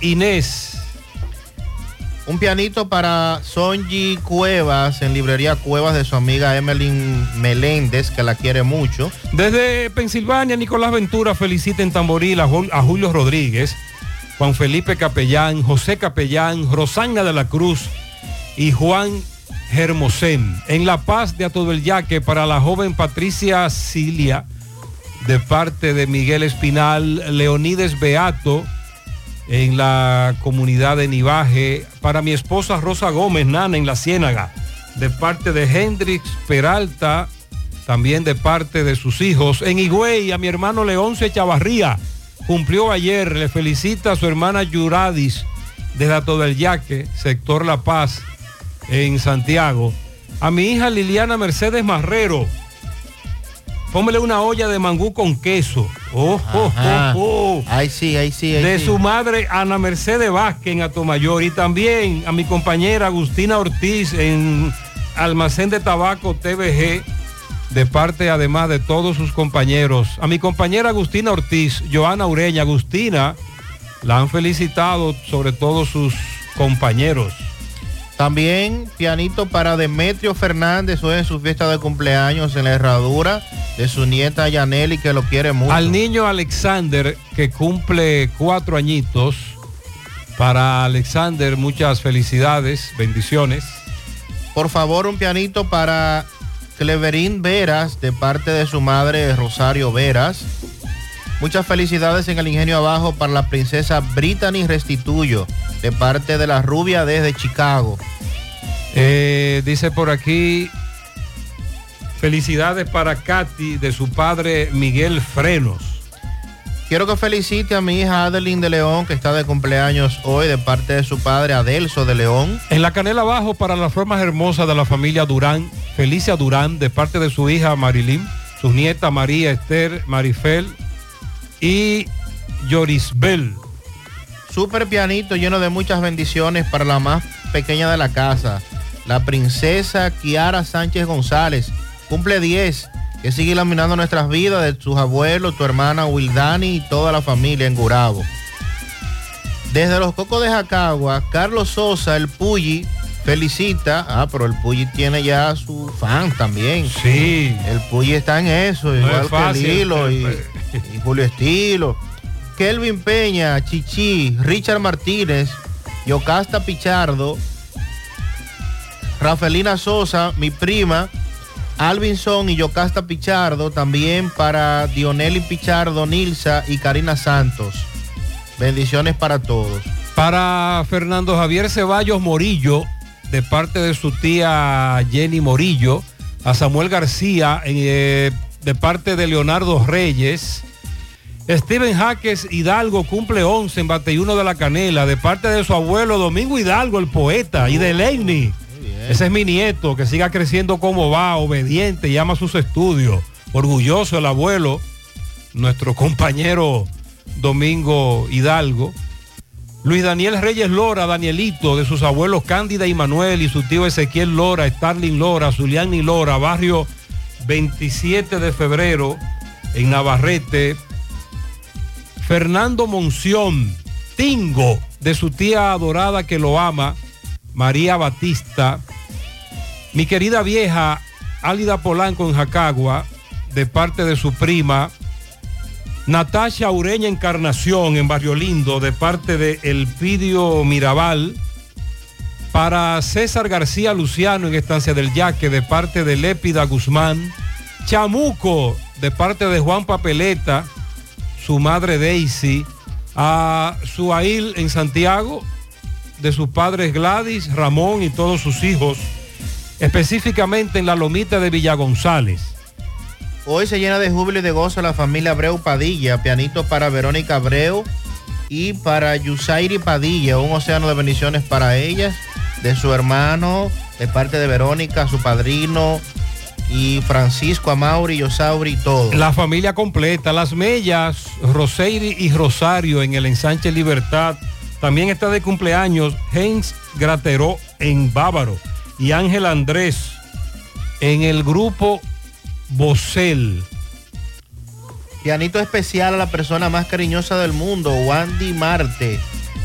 Inés.
Un pianito para Sonji Cuevas en librería Cuevas de su amiga Emeline Meléndez, que la quiere mucho.
Desde Pensilvania, Nicolás Ventura felicita en Tamboril a, Jul- a Julio Rodríguez, Juan Felipe Capellán, José Capellán, Rosana de la Cruz y Juan Hermosén. En La Paz de A Todo el Yaque para la joven Patricia Cilia, de parte de Miguel Espinal, Leonides Beato, en la comunidad de Nivaje, para mi esposa Rosa Gómez, Nana, en La Ciénaga, de parte de Hendrix Peralta, también de parte de sus hijos. En Higüey, a mi hermano Leonce Chavarría, cumplió ayer, le felicita a su hermana Yuradis, desde Ato del Yaque, sector La Paz, en Santiago. A mi hija Liliana Mercedes Marrero, póngale una olla de mangú con queso. Oh, oh, oh, oh.
Ahí sí, ahí sí, ahí
De
sí.
su madre Ana Mercedes Vázquez en Atomayor y también a mi compañera Agustina Ortiz en Almacén de Tabaco TVG de parte además de todos sus compañeros. A mi compañera Agustina Ortiz, Joana Ureña, Agustina, la han felicitado sobre todo sus compañeros.
También pianito para Demetrio Fernández hoy en su fiesta de cumpleaños en la herradura de su nieta Yaneli que lo quiere mucho.
Al niño Alexander que cumple cuatro añitos. Para Alexander muchas felicidades, bendiciones.
Por favor, un pianito para Cleverín Veras de parte de su madre Rosario Veras. Muchas felicidades en el ingenio abajo para la princesa Brittany Restituyo de parte de la rubia desde Chicago.
Eh, dice por aquí, felicidades para Katy de su padre Miguel Frenos.
Quiero que felicite a mi hija Adeline de León, que está de cumpleaños hoy de parte de su padre Adelso de León.
En la canela abajo para las formas hermosas de la familia Durán, Felicia Durán, de parte de su hija Marilyn, sus nietas María Esther, Marifel y Yorisbel.
Super pianito lleno de muchas bendiciones para la más pequeña de la casa, la princesa Kiara Sánchez González. Cumple 10, que sigue iluminando nuestras vidas de sus abuelos, tu hermana Wildani y toda la familia en Gurabo. Desde los Cocos de Jacagua, Carlos Sosa, el Pulli, felicita. Ah, pero el Pulli tiene ya su fan también.
Sí.
El Pulli está en eso,
No
igual
es fácil.
que Lilo y, y Julio Estilo. Kelvin Peña, Chichi, Richard Martínez, Yocasta Pichardo, Rafelina Sosa, mi prima, Alvinson y Yocasta Pichardo, también para Dioneli Pichardo, Nilsa y Karina Santos. Bendiciones para todos.
Para Fernando Javier Ceballos Morillo, de parte de su tía Jenny Morillo, a Samuel García, eh, de parte de Leonardo Reyes, Steven Jaques Hidalgo cumple 11 en Bateyuno de la Canela, de parte de su abuelo Domingo Hidalgo, el poeta, y de Leini. Ese es mi nieto, que siga creciendo como va, obediente, llama a sus estudios. Orgulloso el abuelo, nuestro compañero Domingo Hidalgo. Luis Daniel Reyes Lora, Danielito, de sus abuelos Cándida y Manuel y su tío Ezequiel Lora, Starling Lora, Zuliani Lora, barrio 27 de febrero en Navarrete. Fernando Monción, Tingo, de su tía adorada que lo ama, María Batista. Mi querida vieja Álida Polanco en Jacagua, de parte de su prima. Natasha Ureña Encarnación en Barrio Lindo, de parte de Elpidio Mirabal. Para César García Luciano en Estancia del Yaque, de parte de Lépida Guzmán. Chamuco, de parte de Juan Papeleta, su madre Daisy. A Suail en Santiago, de sus padres Gladys, Ramón y todos sus hijos, específicamente en la lomita de Villa González.
Hoy se llena de júbilo y de gozo la familia Abreu Padilla, pianito para Verónica Abreu y para Yusairi Padilla, un océano de bendiciones para ellas, de su hermano, de parte de Verónica, su padrino y Francisco Amauri, Yosauri y todo.
La familia completa, las Mellas, Roseiri y Rosario en el ensanche Libertad. También está de cumpleaños Heinz Grateró en Bávaro y Ángel Andrés en el grupo Bosel.
Pianito especial a la persona más cariñosa del mundo, Wandy Marte,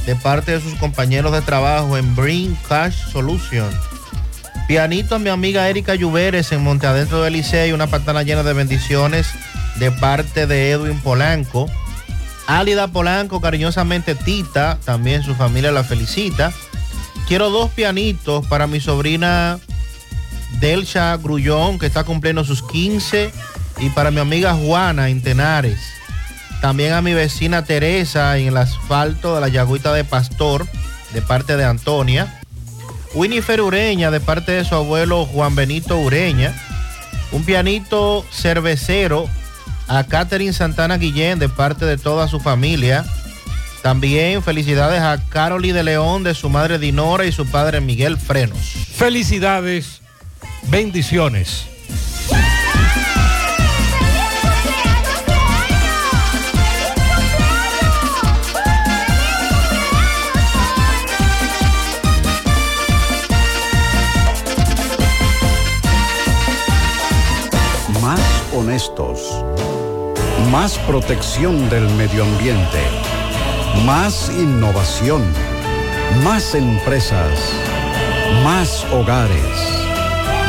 de parte de sus compañeros de trabajo en Bring Cash Solution. Pianito a mi amiga Erika Lluveres en Monte Adentro del Liceo, una patana llena de bendiciones de parte de Edwin Polanco. Álida Polanco, cariñosamente Tita, también su familia la felicita. Quiero dos pianitos para mi sobrina Delcha Grullón, que está cumpliendo sus 15, y para mi amiga Juana en Tenares. También a mi vecina Teresa en el asfalto de la Yagüita de Pastor, de parte de Antonia. Winifred Ureña, de parte de su abuelo Juan Benito Ureña. Un pianito cervecero a Catherine Santana Guillén, de parte de toda su familia. También felicidades a Caroli de León, de su madre Dinora y su padre Miguel Frenos.
Felicidades, bendiciones.
Más honestos. Más protección del medio ambiente. Más innovación. Más empresas. Más hogares.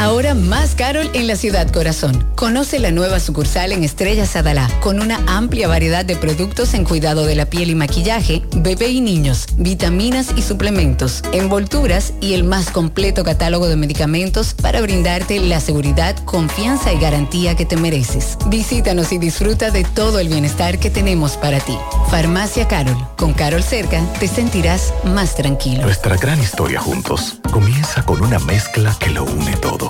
Ahora más Carol en la ciudad corazón. Conoce la nueva sucursal en Estrellas Adalá, con una amplia variedad de productos en cuidado de la piel y maquillaje, bebé y niños, vitaminas y suplementos, envolturas y el más completo catálogo de medicamentos para brindarte la seguridad, confianza y garantía que te mereces. Visítanos y disfruta de todo el bienestar que tenemos para ti. Farmacia Carol. Con Carol cerca, te sentirás más tranquilo.
Nuestra gran historia juntos comienza con una mezcla que lo une todo.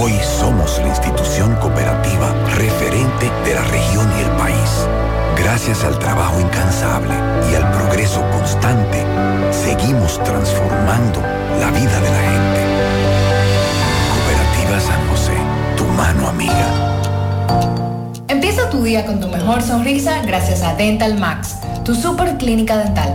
hoy somos la institución cooperativa referente de la región y el país. Gracias al trabajo incansable y al progreso constante, seguimos transformando la vida de la gente. Cooperativa San José, tu mano amiga.
Empieza tu día con tu mejor sonrisa gracias a Dental Max, tu super clínica dental.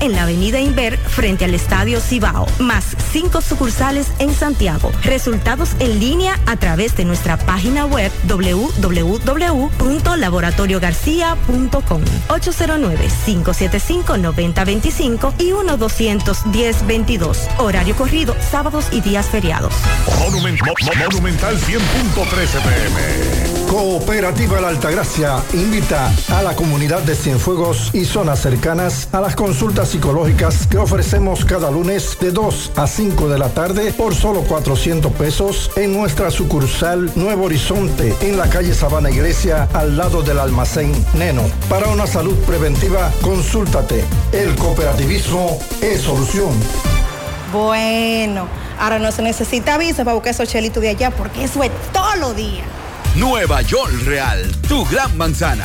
en la avenida Inver frente al Estadio Cibao, más cinco sucursales en Santiago. Resultados en línea a través de nuestra página web www.laboratoriogarcia.com 809-575-9025 y 1-210-22. Horario corrido, sábados y días feriados.
Monument- Mo- Mo- Monumental 100.13 pm.
Cooperativa La Altagracia invita a la comunidad de Cienfuegos y zonas cercanas a las consultas psicológicas que ofrecemos cada lunes de 2 a 5 de la tarde por solo 400 pesos en nuestra sucursal Nuevo Horizonte en la calle Sabana Iglesia al lado del almacén Neno. Para una salud preventiva, consúltate. El cooperativismo es solución.
Bueno, ahora no se necesita visa para buscar esos chelitos de allá porque eso es todo lo día.
Nueva York Real, tu gran manzana.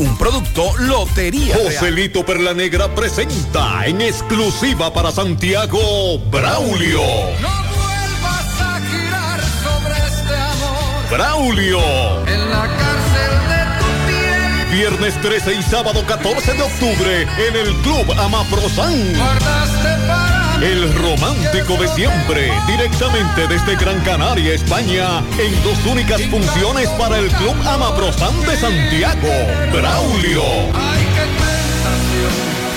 Un producto Lotería.
Joselito Perla Negra presenta en exclusiva para Santiago Braulio.
vuelvas a girar sobre este amor.
Braulio.
En la cárcel de tu piel.
Viernes 13 y sábado 14 de octubre en el Club Amaprosan.
Guardaste
El romántico de siempre, directamente desde Gran Canaria, España, en dos únicas funciones para el Club Amaprosan de Santiago. Braulio.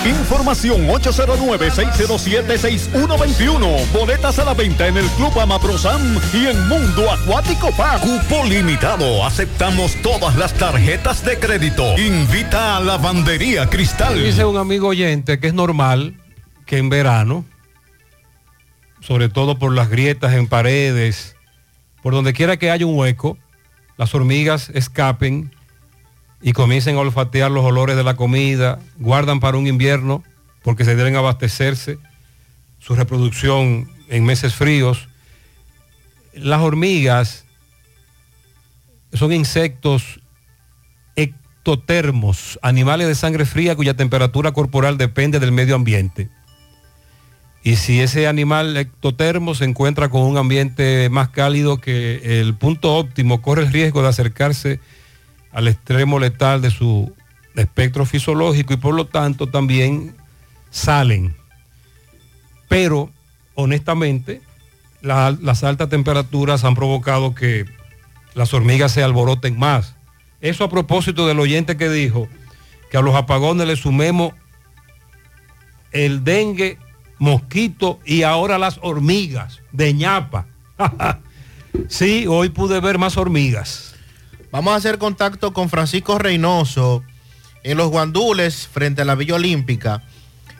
Información 809-607-6121. Boletas a la venta en el Club Amaprosan y en Mundo Acuático Park. Cupo limitado. Aceptamos todas las tarjetas de crédito. Invita a Lavandería Cristal.
Dice un amigo oyente que es normal que en verano, sobre todo por las grietas en paredes, por donde quiera que haya un hueco, las hormigas escapen y comiencen a olfatear los olores de la comida, guardan para un invierno porque se deben abastecerse, su reproducción en meses fríos. Las hormigas son insectos ectotermos, animales de sangre fría cuya temperatura corporal depende del medio ambiente. Y si ese animal ectotermo se encuentra con un ambiente más cálido que el punto óptimo, corre el riesgo de acercarse al extremo letal de su espectro fisiológico y por lo tanto también salen. Pero, honestamente, la- las altas temperaturas han provocado que las hormigas se alboroten más. Eso a propósito del oyente que dijo que a los apagones le sumemos el dengue, mosquito y ahora las hormigas de ñapa. sí, hoy pude ver más hormigas.
Vamos a hacer contacto con Francisco Reynoso en los guandules frente a la Villa Olímpica.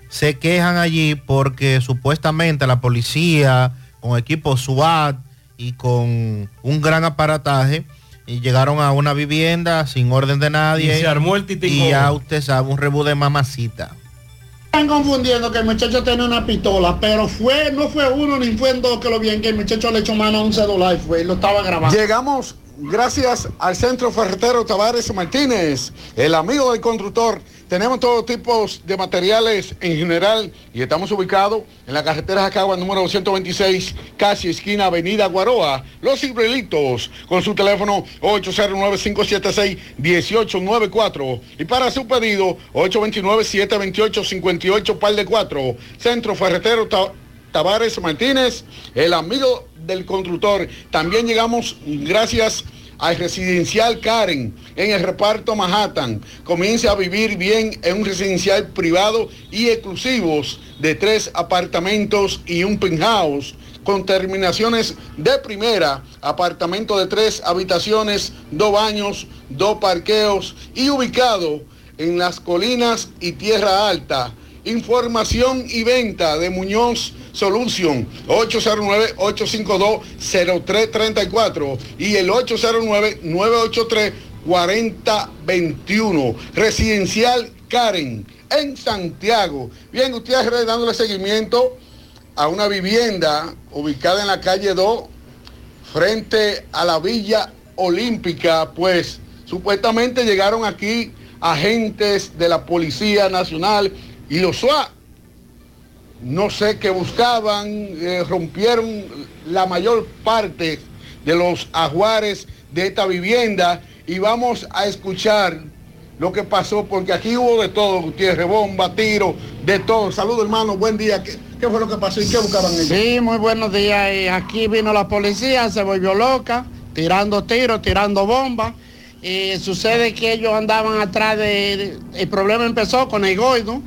Se quejan allí porque supuestamente la policía con equipo SWAT y con un gran aparataje y llegaron a una vivienda sin orden de nadie.
Y se armó el titingo.
Y ya usted sabe, un rebú de mamacita.
Están confundiendo que el muchacho tiene una pistola, pero fue, no fue uno ni fue en dos que lo vi en que el muchacho le echó mano a un celular y fue, y lo estaba grabando.
Llegamos gracias al Centro Ferretero Tavares Martínez, el amigo del constructor. Tenemos todo tipo de materiales en general y estamos ubicados en la carretera Jacagua número 226, casi esquina Avenida Guaroa, Los Cibrelitos, con su teléfono 809-576-1894 y para su pedido 829-728-58 par de 4, Centro Ferretero Ta- Tavares Martínez, el amigo del constructor. También llegamos gracias al residencial Karen en el reparto Manhattan. Comience a vivir bien en un residencial privado y exclusivos de tres apartamentos y un penthouse con terminaciones de primera, apartamento de tres habitaciones, dos baños, dos parqueos y ubicado en las colinas y tierra alta. Información y venta de Muñoz Solution 809-852-0334 y el 809-983-4021. Residencial Karen en Santiago. Bien, Gutiérrez dándole seguimiento a una vivienda ubicada en la calle 2 frente a la Villa Olímpica, pues supuestamente llegaron aquí agentes de la Policía Nacional y los SWAT. No sé qué buscaban, eh, rompieron la mayor parte de los ajuares de esta vivienda y vamos a escuchar lo que pasó, porque aquí hubo de todo, Gutiérrez, bomba, tiro, de todo. Saludos hermano, buen día. ¿Qué, fue lo que pasó y qué buscaban ellos?
Sí, muy buenos días. Aquí vino la policía, se volvió loca, tirando tiros, tirando bombas. Y sucede que ellos andaban atrás de... El problema empezó con el goido.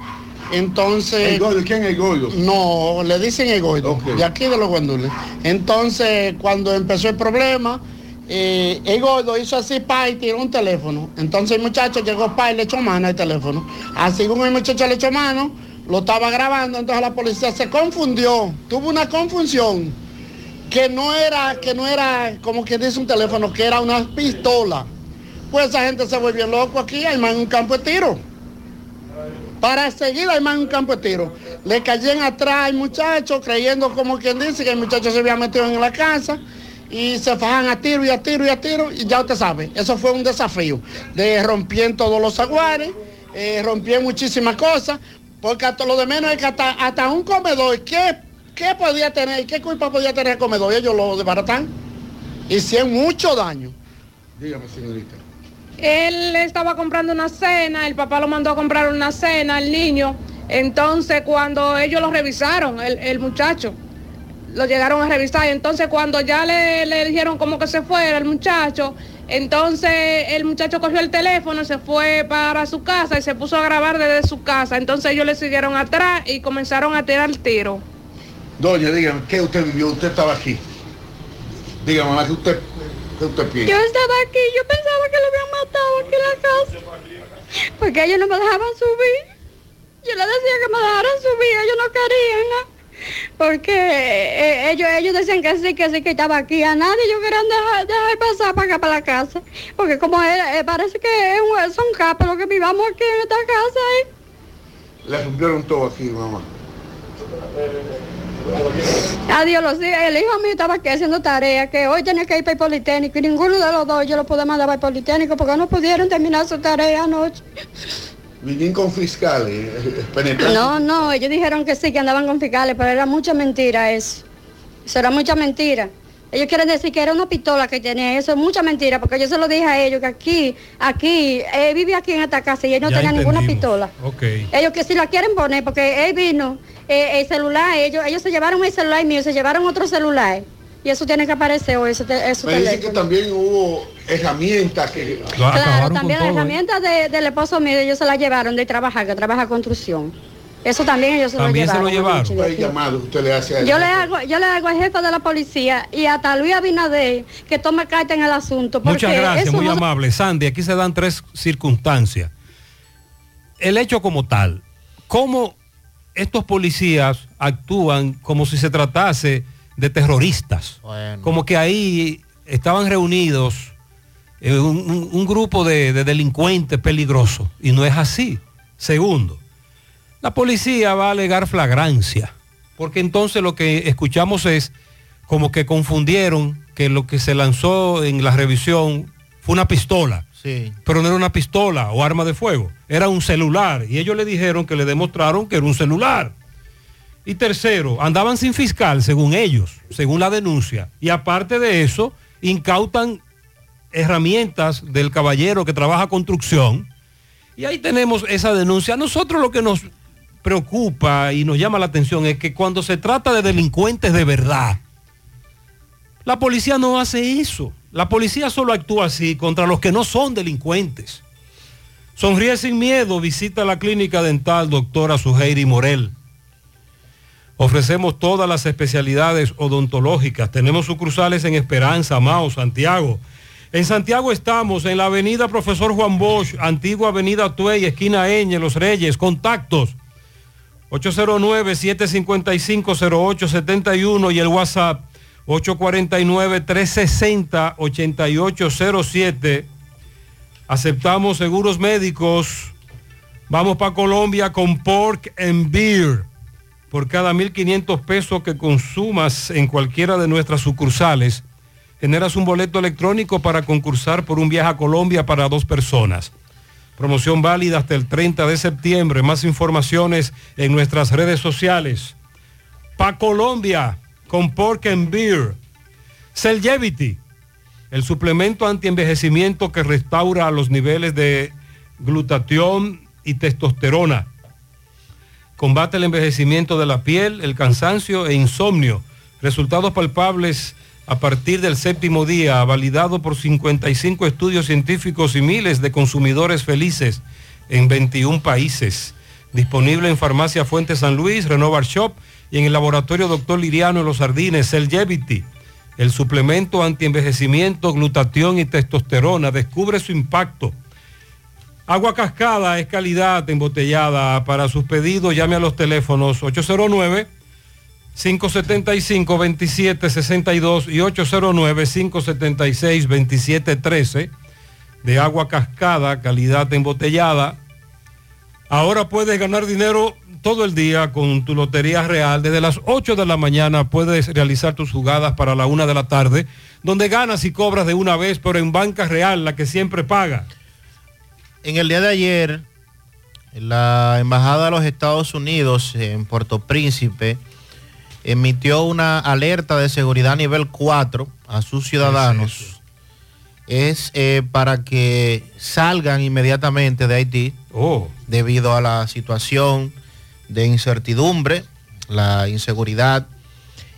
Entonces...
¿El goido? ¿Quién es el goido?
No, le dicen el goido, de aquí de los guandules. Entonces, cuando empezó el problema, eh, el gordo hizo así pa y tiró un teléfono. Entonces el muchacho llegó pa y le echó mano al teléfono. Así como el muchacho le echó mano, lo estaba grabando, entonces la policía se confundió, tuvo una confusión que no era, que no era como que dice un teléfono, que era una pistola. Pues esa gente se volvió loco aquí, hay más un campo de tiro. Para seguir hay más un campo de tiro. Le cayeron atrás al muchacho, creyendo como quien dice que el muchacho se había metido en la casa y se fajan a tiro y a tiro y a tiro y ya usted sabe, eso fue un desafío de romper todos los aguares, eh, muchísimas cosas, porque hasta lo de menos es que hasta, hasta un comedor, ¿qué, ¿qué podía tener? ¿Qué culpa podía tener el comedor? Ellos lo desbaratan. Hicieron mucho daño.
Dígame, señorita.
Él estaba comprando una cena, el papá lo mandó a comprar una cena, el niño. Entonces cuando ellos lo revisaron, el, el muchacho, lo llegaron a revisar. Entonces cuando ya le, le dijeron como que se fuera el muchacho, Entonces el muchacho cogió el teléfono, se fue para su casa y se puso a grabar desde su casa. Entonces ellos le siguieron atrás y comenzaron a tirar tiro.
Doña, dígame, ¿qué usted vivió? Usted estaba aquí. Dígame, ¿qué usted, qué usted piensa?
Yo estaba aquí, yo pensaba que lo habían matado aquí en la casa. Porque ellos no me dejaban subir. Yo les decía que me dejaran subir, ellos no querían. ¿no? Porque eh, ellos, ellos decían que sí, que sí, que estaba aquí. A nadie ellos querían dejar, dejar pasar para acá, para la casa. Porque como eh, parece que es un- son capos los que vivamos aquí en esta casa. ¿eh?
Le rompieron todo aquí, mamá.
Adiós, los hijos- el hijo mío estaba aquí haciendo tarea, que hoy tenía que ir para el Politécnico y ninguno de los dos yo lo pude mandar para el Politécnico porque no pudieron terminar su tarea anoche.
Vinieron con fiscales, eh, penetrando.
No, no, ellos dijeron que sí, que andaban con fiscales, pero era mucha mentira eso. Eso era mucha mentira. Ellos quieren decir que era una pistola que tenía, eso es mucha mentira, porque yo se lo dije a ellos que aquí, aquí, él vive aquí en esta casa y él no
Ya
tenía ninguna pistola.
Ok.
Ellos que si la quieren poner, porque él vino, eh, el celular, ellos, ellos se llevaron el celular mío, se llevaron otro celular. Y eso tiene que aparecer hoy, ese, te-
Me dicen que
teléfono.
también hubo herramientas que...
Claro, también
¿eh?
las herramientas de- del esposo mío, ellos se las llevaron de trabajar, que trabaja construcción. Eso también ellos se
También
lo
se lo
llevaron.
llevaron.
llamado usted le hace
Yo le hago, yo le hago al jefe de la policía y hasta Luis Abinader que tome carta en el asunto.
Muchas gracias, muy
no-
amable. Sandy, aquí se dan tres circunstancias. El hecho como tal, cómo estos policías actúan como si se tratase de terroristas. Como que ahí estaban reunidos eh, un, un- un grupo de, de delincuentes peligrosos. Y no es así. Segundo, la policía va a alegar flagrancia. Porque entonces lo que escuchamos es como que confundieron que lo que se lanzó en la revisión fue una pistola.
Sí.
Pero no era una pistola o arma de fuego, era un celular. Y ellos le dijeron que le demostraron que era un celular. Y tercero, andaban sin fiscal, según ellos, según la denuncia. Y aparte de eso, incautan herramientas del caballero que trabaja construcción. Y ahí tenemos esa denuncia. Nosotros lo que nos preocupa y nos llama la atención es que cuando se trata de delincuentes de verdad, la policía no hace eso. La policía solo actúa así contra los que no son delincuentes. Sonríe sin miedo, visita la clínica dental doctora Suheiri Morel. Ofrecemos todas las especialidades odontológicas. Tenemos sucursales en Esperanza, Mao, Santiago. En Santiago estamos en la avenida Profesor Juan Bosch, antigua avenida Tuey, esquina Eñe, Los Reyes. Contactos 809-755-0871 y el WhatsApp 849-360-8807. Aceptamos seguros médicos. Vamos para Colombia con Pork and Beer. Por cada 1.500 pesos que consumas en cualquiera de nuestras sucursales, generas un boleto electrónico para concursar por un viaje a Colombia para dos personas. Promoción válida hasta el 30 de septiembre. Más informaciones en nuestras redes sociales. Pa Colombia con Pork and Beer. Cellgevity, el suplemento antienvejecimiento que restaura los niveles de glutatión y testosterona. Combate el envejecimiento de la piel, el cansancio e insomnio. Resultados palpables a partir del séptimo día, validado por 55 estudios científicos y miles de consumidores felices en 21 países. Disponible en Farmacia Fuente San Luis, Renovar Shop y en el laboratorio Doctor Liriano en Los Jardines, Cellgevity. El suplemento antienvejecimiento, glutatión y testosterona. Descubre su impacto. Agua cascada es calidad embotellada. Para sus pedidos llame a los teléfonos 809 575 2762 y 809 576 2713 de agua cascada, calidad embotellada. Ahora puedes ganar dinero todo el día con tu Lotería Real. Desde las 8 de la mañana puedes realizar tus jugadas para la 1 de la tarde, donde ganas y cobras de una vez, pero en Banca Real, la que siempre paga.
En el día de ayer, la Embajada de los Estados Unidos en Puerto Príncipe emitió una alerta de seguridad nivel 4 a sus ciudadanos. Es, eh, para que salgan inmediatamente de Haití
Oh.
debido a la situación de incertidumbre, la inseguridad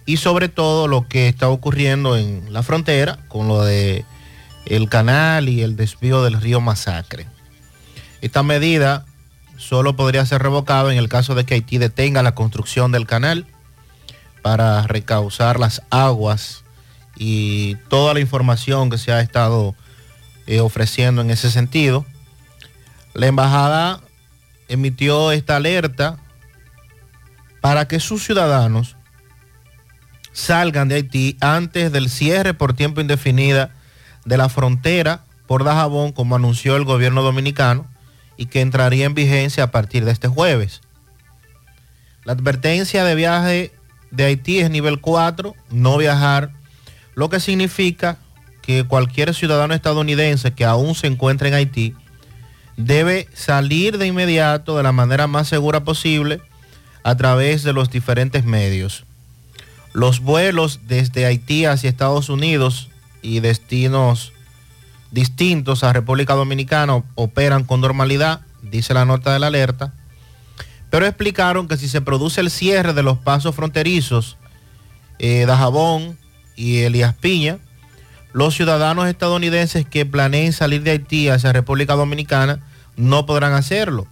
y sobre todo lo que está ocurriendo en la frontera con lo de el canal y el desvío del río Masacre. Esta medida solo podría ser revocada en el caso de que Haití detenga la construcción del canal para recausar las aguas y toda la información que se ha estado eh, ofreciendo en ese sentido. La embajada emitió esta alerta para que sus ciudadanos salgan de Haití antes del cierre por tiempo indefinida de la frontera por Dajabón, como anunció el gobierno dominicano, y que entraría en vigencia a partir de este jueves. La advertencia de viaje de Haití es nivel 4, no viajar, lo que significa que cualquier ciudadano estadounidense que aún se encuentre en Haití debe salir de inmediato de la manera más segura posible a través de los diferentes medios. Los vuelos desde Haití hacia Estados Unidos y destinos distintos a República Dominicana operan con normalidad, dice la nota de la alerta, pero explicaron que si se produce el cierre de los pasos fronterizos eh, Dajabón y Elías Piña, los ciudadanos estadounidenses que planeen salir de Haití hacia República Dominicana no podrán hacerlo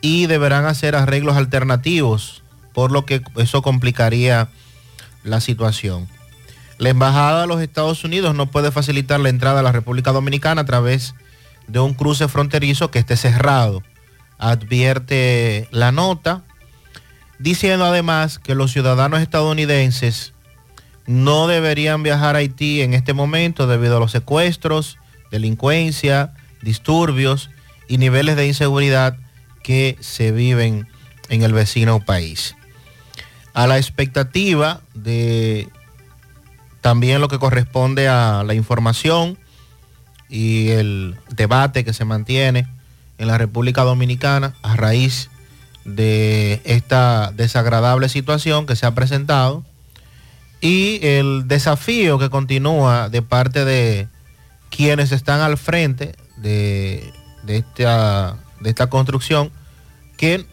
y deberán hacer arreglos alternativos, por lo que eso complicaría la situación. La Embajada de los Estados Unidos no puede facilitar la entrada a la República Dominicana a través de un cruce fronterizo que esté cerrado, advierte la nota, diciendo además que los ciudadanos estadounidenses no deberían viajar a Haití en este momento debido a los secuestros, delincuencia, disturbios y niveles de inseguridad que se viven en el vecino país. A la expectativa de también lo que corresponde a la información y el debate que se mantiene en la República Dominicana a raíz de esta desagradable situación que se ha presentado y el desafío que continúa de parte de quienes están al frente de, de esta, de esta construcción, que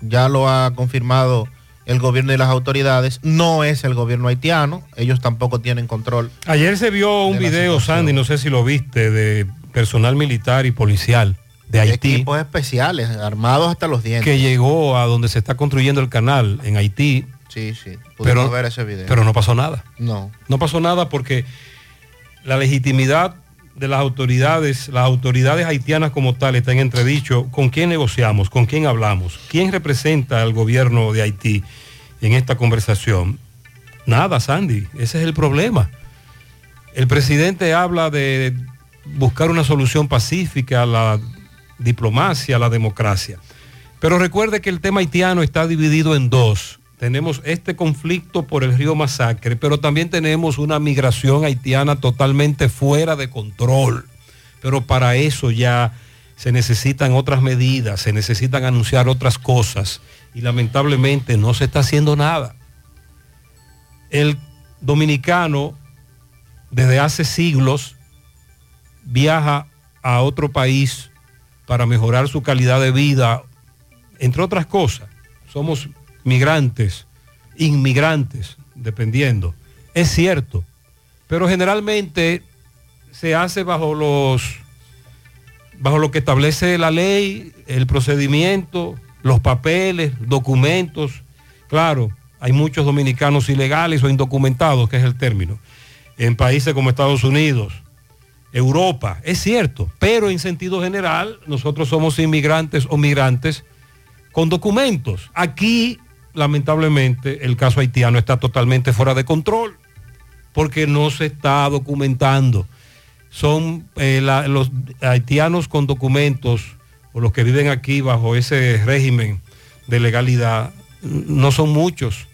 ya lo ha confirmado el gobierno y las autoridades, no es el gobierno haitiano, ellos tampoco tienen control.
Ayer se vio un video,
situación.
Sandy, no sé si lo viste, de personal militar y policial de Haití
Equipos especiales, armados hasta los dientes.
que llegó a donde se está construyendo el canal en Haití,
Sí, sí, pudimos
pero,
ver ese video.
pero no pasó nada.
No.
No pasó nada porque la legitimidad de las autoridades, las autoridades haitianas como tal está en entredicho. ¿Con quién negociamos? ¿Con quién hablamos? ¿Quién representa al gobierno de Haití en esta conversación? Nada, Sandy, ese es el problema. El presidente habla de buscar una solución pacífica a la diplomacia, la democracia. Pero recuerde que el tema haitiano está dividido en dos. Tenemos este conflicto por el río Masacre, pero también tenemos una migración haitiana totalmente fuera de control. Pero para eso ya se necesitan otras medidas, se necesitan anunciar otras cosas y lamentablemente no se está haciendo nada. El dominicano desde hace siglos viaja a otro país para mejorar su calidad de vida, entre otras cosas. Somos migrantes, inmigrantes, dependiendo. Es cierto, pero generalmente se hace bajo los bajo lo que establece la ley, el procedimiento, los papeles, documentos. Claro, hay muchos dominicanos ilegales o indocumentados, que es el término, en países como Estados Unidos, Europa, es cierto, pero en sentido general nosotros somos inmigrantes o migrantes con documentos. Aquí, lamentablemente, el caso haitiano está totalmente fuera de control porque no se está documentando. Son eh, los haitianos con documentos o los que viven aquí bajo ese régimen de legalidad, no son muchos.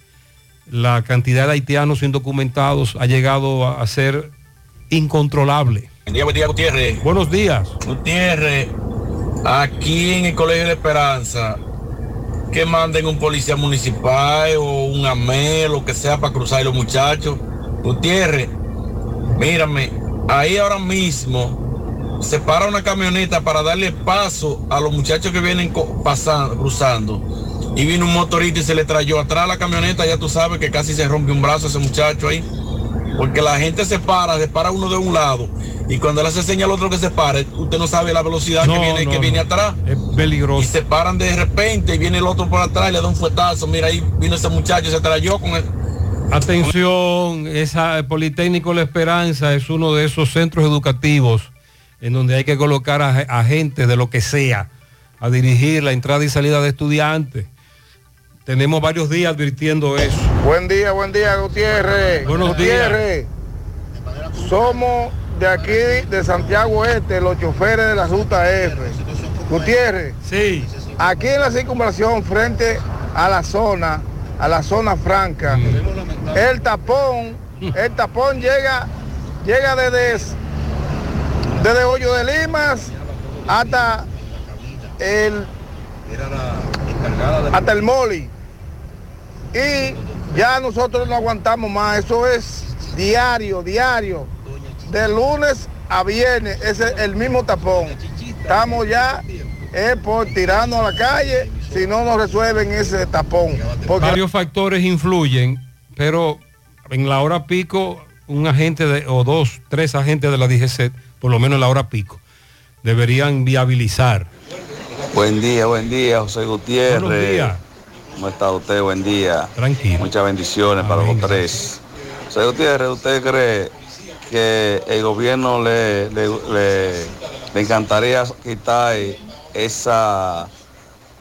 La cantidad de haitianos indocumentados ha llegado a ser incontrolable.
Buen día, buen día, Gutiérrez.
Buenos días.
Gutiérrez, aquí en el Colegio de Esperanza, que manden un policía municipal o un AME, lo que sea, para cruzar los muchachos. Gutiérrez, mírame, ahí ahora mismo se para una camioneta para darle paso a los muchachos que vienen pasando, cruzando. Y vino un motorista y se le trayó atrás la camioneta, ya tú sabes que casi se rompe un brazo ese muchacho ahí. Porque la gente se para, se para uno de un lado y cuando le hace señal al otro que se pare, usted no sabe la velocidad
No,
que viene,
no,
que
no.
viene atrás.
Es peligroso.
Y se paran de repente y viene el otro por atrás y le da un fuetazo. Mira, ahí vino ese muchacho, se trayó con el...
Atención, esa el Politécnico La Esperanza es uno de esos centros educativos en donde hay que colocar a, a gente de lo que sea a dirigir la entrada y salida de estudiantes. Tenemos varios días advirtiendo eso.
Buen día, buen día, Gutiérrez.
Buenos
Gutiérrez, somos de aquí, de Santiago Este, los choferes de la ruta F. Gutiérrez.
Sí.
Aquí en la circunvalación, frente a la zona, a la zona franca, el tapón, el tapón llega, llega desde, desde Hoyo de Limas hasta el, hasta el Moli. Y ya nosotros no aguantamos más, eso es diario, diario. De lunes a viernes, es el mismo tapón. Estamos ya eh, por tirarnos a la calle si no nos resuelven ese tapón. Porque
Varios factores influyen, pero en la hora pico, un agente de, o dos, tres agentes de la DGC, por lo menos en la hora pico, deberían viabilizar.
Buen día, buen día, José Gutiérrez.
Buenos días.
¿Cómo está usted? Buen día.
Tranquilo.
Muchas bendiciones para los tres. José Gutiérrez, ¿usted cree que el gobierno le, le, le- le encantaría quitar esa,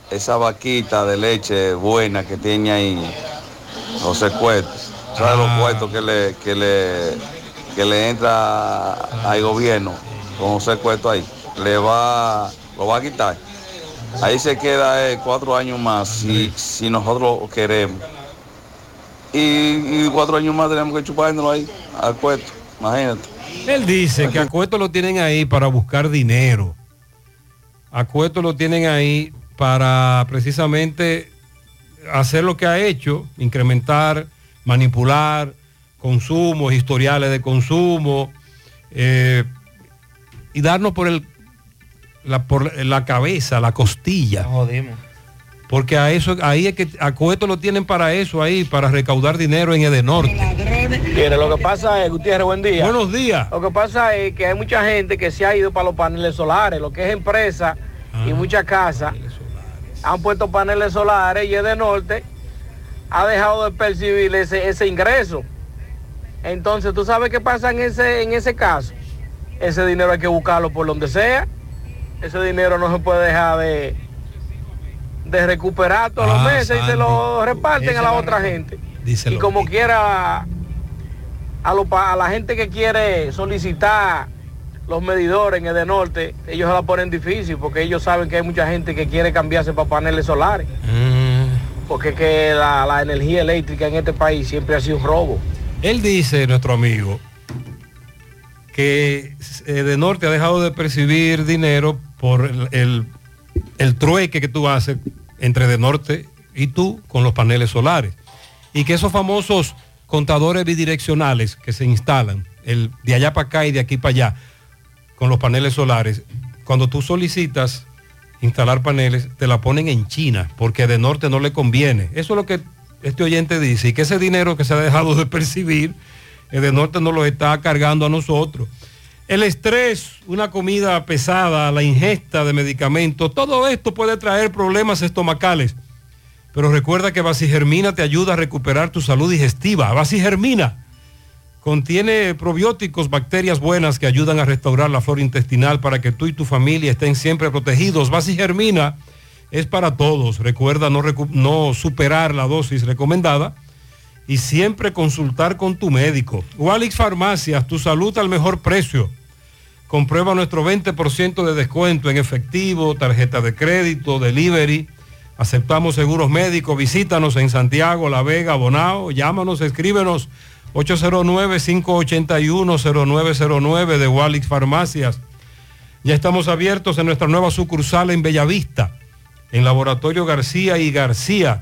esa vaquita de leche buena que tiene ahí José Cueto? ¿Sabe los cuartos que le, que le, que le entra al gobierno con José Cueto ahí? Le va, lo va a quitar. Ahí se queda eh, cuatro años más si, si nosotros queremos. Y, cuatro años más tenemos que chupárnoslo ahí, al cueto, imagínate.
Él dice que a Cueto lo tienen ahí para buscar dinero. A Cueto lo tienen ahí para precisamente hacer lo que ha hecho, incrementar, manipular consumos, historiales de consumo, eh, y darnos por, el, la, por la cabeza, la costilla. Porque a eso, ahí es que a Cueto lo tienen para eso ahí, para recaudar dinero en Edenorte.
Mire, lo que pasa es, Gutiérrez, buen día.
Buenos días.
Lo que pasa es que hay mucha gente que se ha ido para los paneles solares, lo que es empresa
Ah,
y muchas casas han puesto paneles solares y el de norte ha dejado de percibir ese, ese ingreso. Entonces, ¿tú sabes qué pasa en ese, en ese caso? Ese dinero hay que buscarlo por donde sea. Ese dinero no se puede dejar de, de recuperar todos los
Ah,
meses y se lo reparten a la otra gente. Y como quiera, a, lo a la gente que quiere solicitar los medidores en el de norte, ellos se la ponen difícil porque ellos saben que hay mucha gente que quiere cambiarse para paneles solares. Porque es que la, la energía eléctrica en este país siempre ha sido un robo.
Él dice, nuestro amigo, que de norte ha dejado de percibir dinero por el, el- trueque que tú haces entre de norte y tú con los paneles solares. Y que esos famosos contadores bidireccionales que se instalan, el de allá para acá y de aquí para allá, con los paneles solares, cuando tú solicitas instalar paneles, te la ponen en China, porque de norte no le conviene. Eso es lo que este oyente dice, y que ese dinero que se ha dejado de percibir, el de norte no lo está cargando a nosotros. El estrés, una comida pesada, la ingesta de medicamentos, todo esto puede traer problemas estomacales. Pero recuerda que Vasigermina te ayuda a recuperar tu salud digestiva. Vasigermina contiene probióticos, bacterias buenas que ayudan a restaurar la flora intestinal para que tú y tu familia estén siempre protegidos. Vasigermina es para todos. Recuerda no, no superar la dosis recomendada y siempre consultar con tu médico. Walix Farmacias, tu salud al mejor precio. Comprueba nuestro 20% de descuento en efectivo, tarjeta de crédito, delivery. Aceptamos seguros médicos. Visítanos en Santiago, La Vega, Bonao. Llámanos, escríbenos 809-581-0909 de Walix Farmacias. Ya estamos abiertos en nuestra nueva sucursal en Bellavista, en Laboratorio García y García.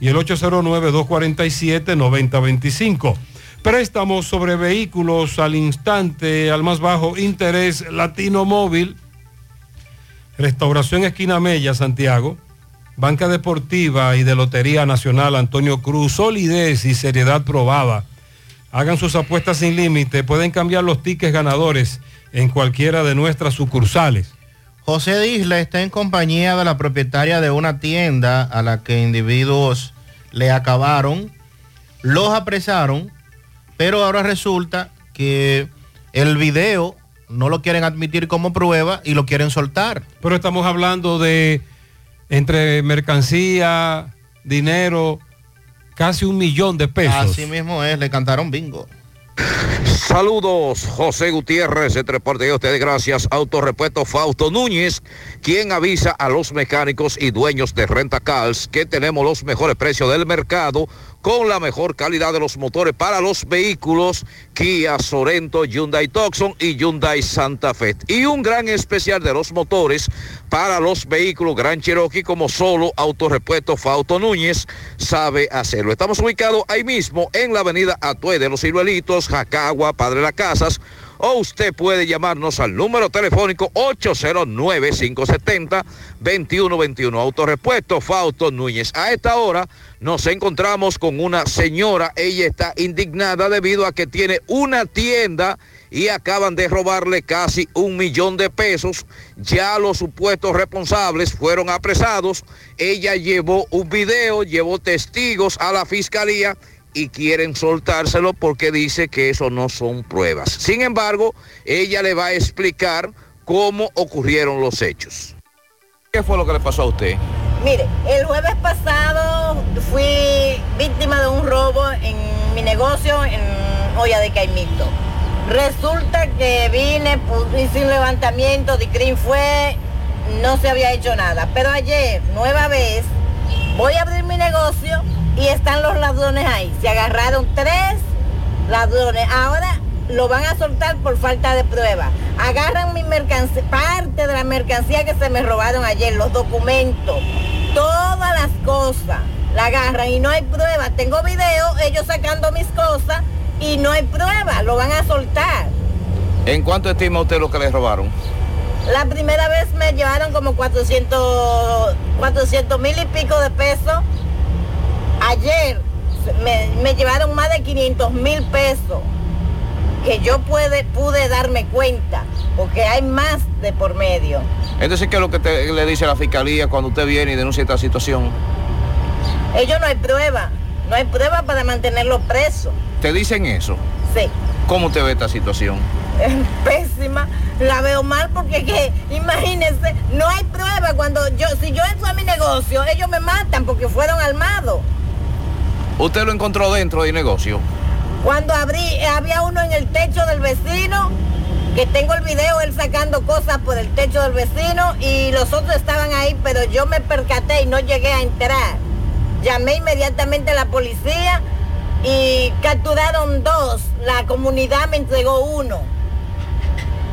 y el 809-247-9025. Préstamos sobre vehículos al instante, al más bajo interés, Latino Móvil, Restauración Esquina Mella, Santiago, Banca Deportiva y de Lotería Nacional Antonio Cruz, solidez y seriedad probada. Hagan sus apuestas sin límite, pueden cambiar los tickets ganadores en cualquiera de nuestras sucursales.
José Disla está en compañía de la propietaria de una tienda a la que individuos le acabaron, los apresaron, pero ahora resulta que el video no lo quieren admitir como prueba y lo quieren soltar.
Pero estamos hablando de entre mercancía, dinero, casi un millón de pesos.
Así mismo es, le cantaron bingo.
Saludos, José Gutiérrez, entre parte de ustedes, gracias. Autorepuesto Fausto Núñez, quien avisa a los mecánicos y dueños de Renta Cals que tenemos los mejores precios del mercado con la mejor calidad de los motores para los vehículos Kia Sorento, Hyundai Tucson y Hyundai Santa Fe. Y un gran especial de los motores para los vehículos Gran Cherokee como solo Autorepuesto Fausto Núñez sabe hacerlo. Estamos ubicados ahí mismo en la avenida Atue de los Ciruelitos, Jacagua, Padre Las Casas o usted puede llamarnos al número telefónico 809-570-2121. Autorepuesto Fausto Núñez. A esta hora nos encontramos con una señora. Ella está indignada debido a que tiene una tienda y acaban de robarle casi un millón de pesos. Ya los supuestos responsables fueron apresados. Ella llevó un video, llevó testigos a la fiscalía y quieren soltárselo porque dice que eso no son pruebas. Sin embargo, ella le va a explicar cómo ocurrieron los hechos. ¿Qué fue lo que le pasó a usted?
Mire, el jueves pasado fui víctima de un robo en mi negocio en Olla de Caimito. Resulta que vine, hice un levantamiento, Dicrin fue, no se había hecho nada. Pero ayer, nueva vez, voy a abrir mi negocio y están los ladrones ahí. Se agarraron tres ladrones. Ahora lo van a soltar por falta de prueba. Agarran mi mercancía, parte de la mercancía que se me robaron ayer, los documentos, todas las cosas. La agarran y no hay prueba. Tengo video, ellos sacando mis cosas y no hay prueba. Lo van a soltar.
¿En cuánto estima usted lo que le robaron?
La primera vez me llevaron como 400, 400 mil y pico de pesos. Ayer me, me llevaron más de 500 mil pesos. Que yo puede, pude darme cuenta, porque hay más de por medio.
Entonces, ¿qué es lo que te- le dice la fiscalía cuando usted viene y denuncia esta situación?
Ellos no hay prueba, no hay prueba para mantenerlos presos.
¿Te dicen eso?
Sí,
¿Cómo te ve esta situación?
es pésima, la veo mal porque que, imagínense, no hay prueba cuando yo, si yo entro a mi negocio, ellos me matan porque fueron armados.
¿Usted lo encontró dentro del negocio?
Cuando abrí, había uno en el techo del vecino, que tengo el video, él sacando cosas por el techo del vecino y los otros estaban ahí, pero yo me percaté y no llegué a entrar. Llamé inmediatamente a la policía y capturaron dos. La comunidad me entregó uno.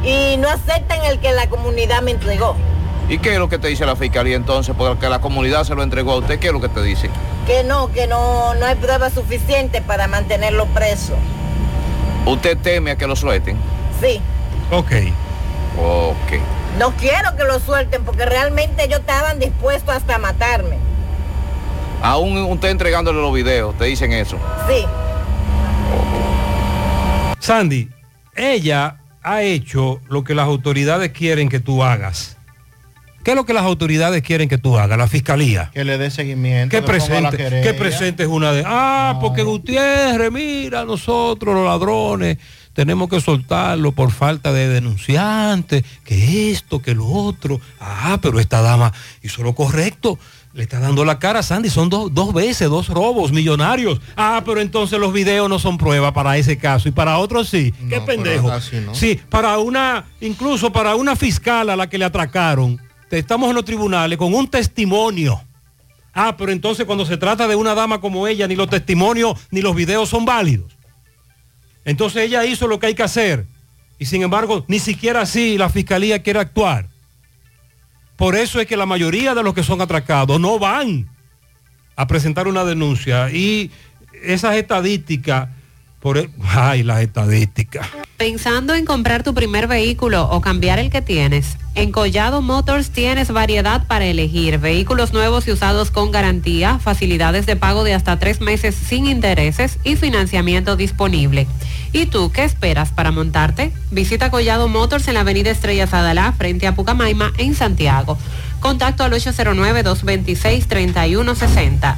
Y no aceptan el que la comunidad me entregó.
¿Y qué es lo que te dice la fiscalía entonces? Porque la comunidad se lo entregó a usted, ¿qué es lo que te dice?
Que no, que no, no hay prueba suficiente para mantenerlo preso.
¿Usted teme a que lo suelten?
Sí.
Ok.
Ok.
No quiero que lo suelten porque realmente ellos estaban dispuestos hasta matarme.
Aún usted entregándole los videos, te dicen eso.
Sí.
Sandy, ella ha hecho lo que las autoridades quieren que tú hagas. ¿Qué es lo que las autoridades quieren que tú hagas? La fiscalía.
Que le dé seguimiento.
Que
que
presente, que presentes una de, ah, porque Gutiérrez, mira, nosotros los ladrones tenemos que soltarlo por falta de denunciantes, que esto, que lo otro. Ah, pero esta dama hizo lo correcto. Le está dando la cara a Sandy, son dos, dos veces, dos robos millonarios. Ah, pero entonces los videos no son prueba para ese caso y para otros sí. Qué pendejo.
no.
Sí, para una, incluso para una fiscal a la que le atracaron, estamos en los tribunales con un testimonio. Ah, pero entonces cuando se trata de una dama como ella, ni los testimonios ni los videos son válidos. Entonces ella hizo lo que hay que hacer. Y sin embargo, ni siquiera así la fiscalía quiere actuar. Por eso es que la mayoría de los que son atracados no van a presentar una denuncia. Y esas estadísticas, por, e- ay, las estadísticas.
Pensando en comprar tu primer vehículo o cambiar el que tienes, en Collado Motors tienes variedad para elegir. Vehículos nuevos y usados con garantía, facilidades de pago de hasta tres meses sin intereses y financiamiento disponible. ¿Y tú qué esperas para montarte? Visita Collado Motors en la avenida Estrella Sadalá, frente a Pucamaima, en Santiago. Contacto al 809-226-3160.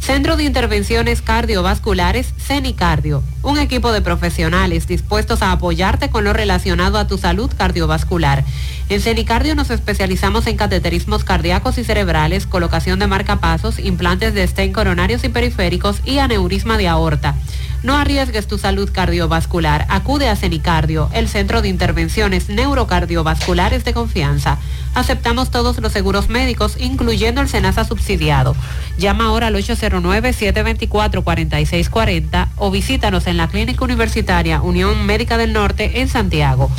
Centro de Intervenciones Cardiovasculares, CENICardio, un equipo de profesionales dispuestos a apoyarte con lo relacionado a tu salud cardiovascular. En CENICardio nos especializamos en cateterismos cardíacos y cerebrales, colocación de marcapasos, implantes de stent coronarios y periféricos y aneurisma de aorta. No arriesgues tu salud cardiovascular. Acude a CENICardio, el centro de intervenciones neurocardiovasculares de confianza. Aceptamos todos los seguros médicos, incluyendo el SENASA subsidiado. Llama ahora al 809-724-4640 o visítanos en la Clínica Universitaria Unión Médica del Norte en Santiago.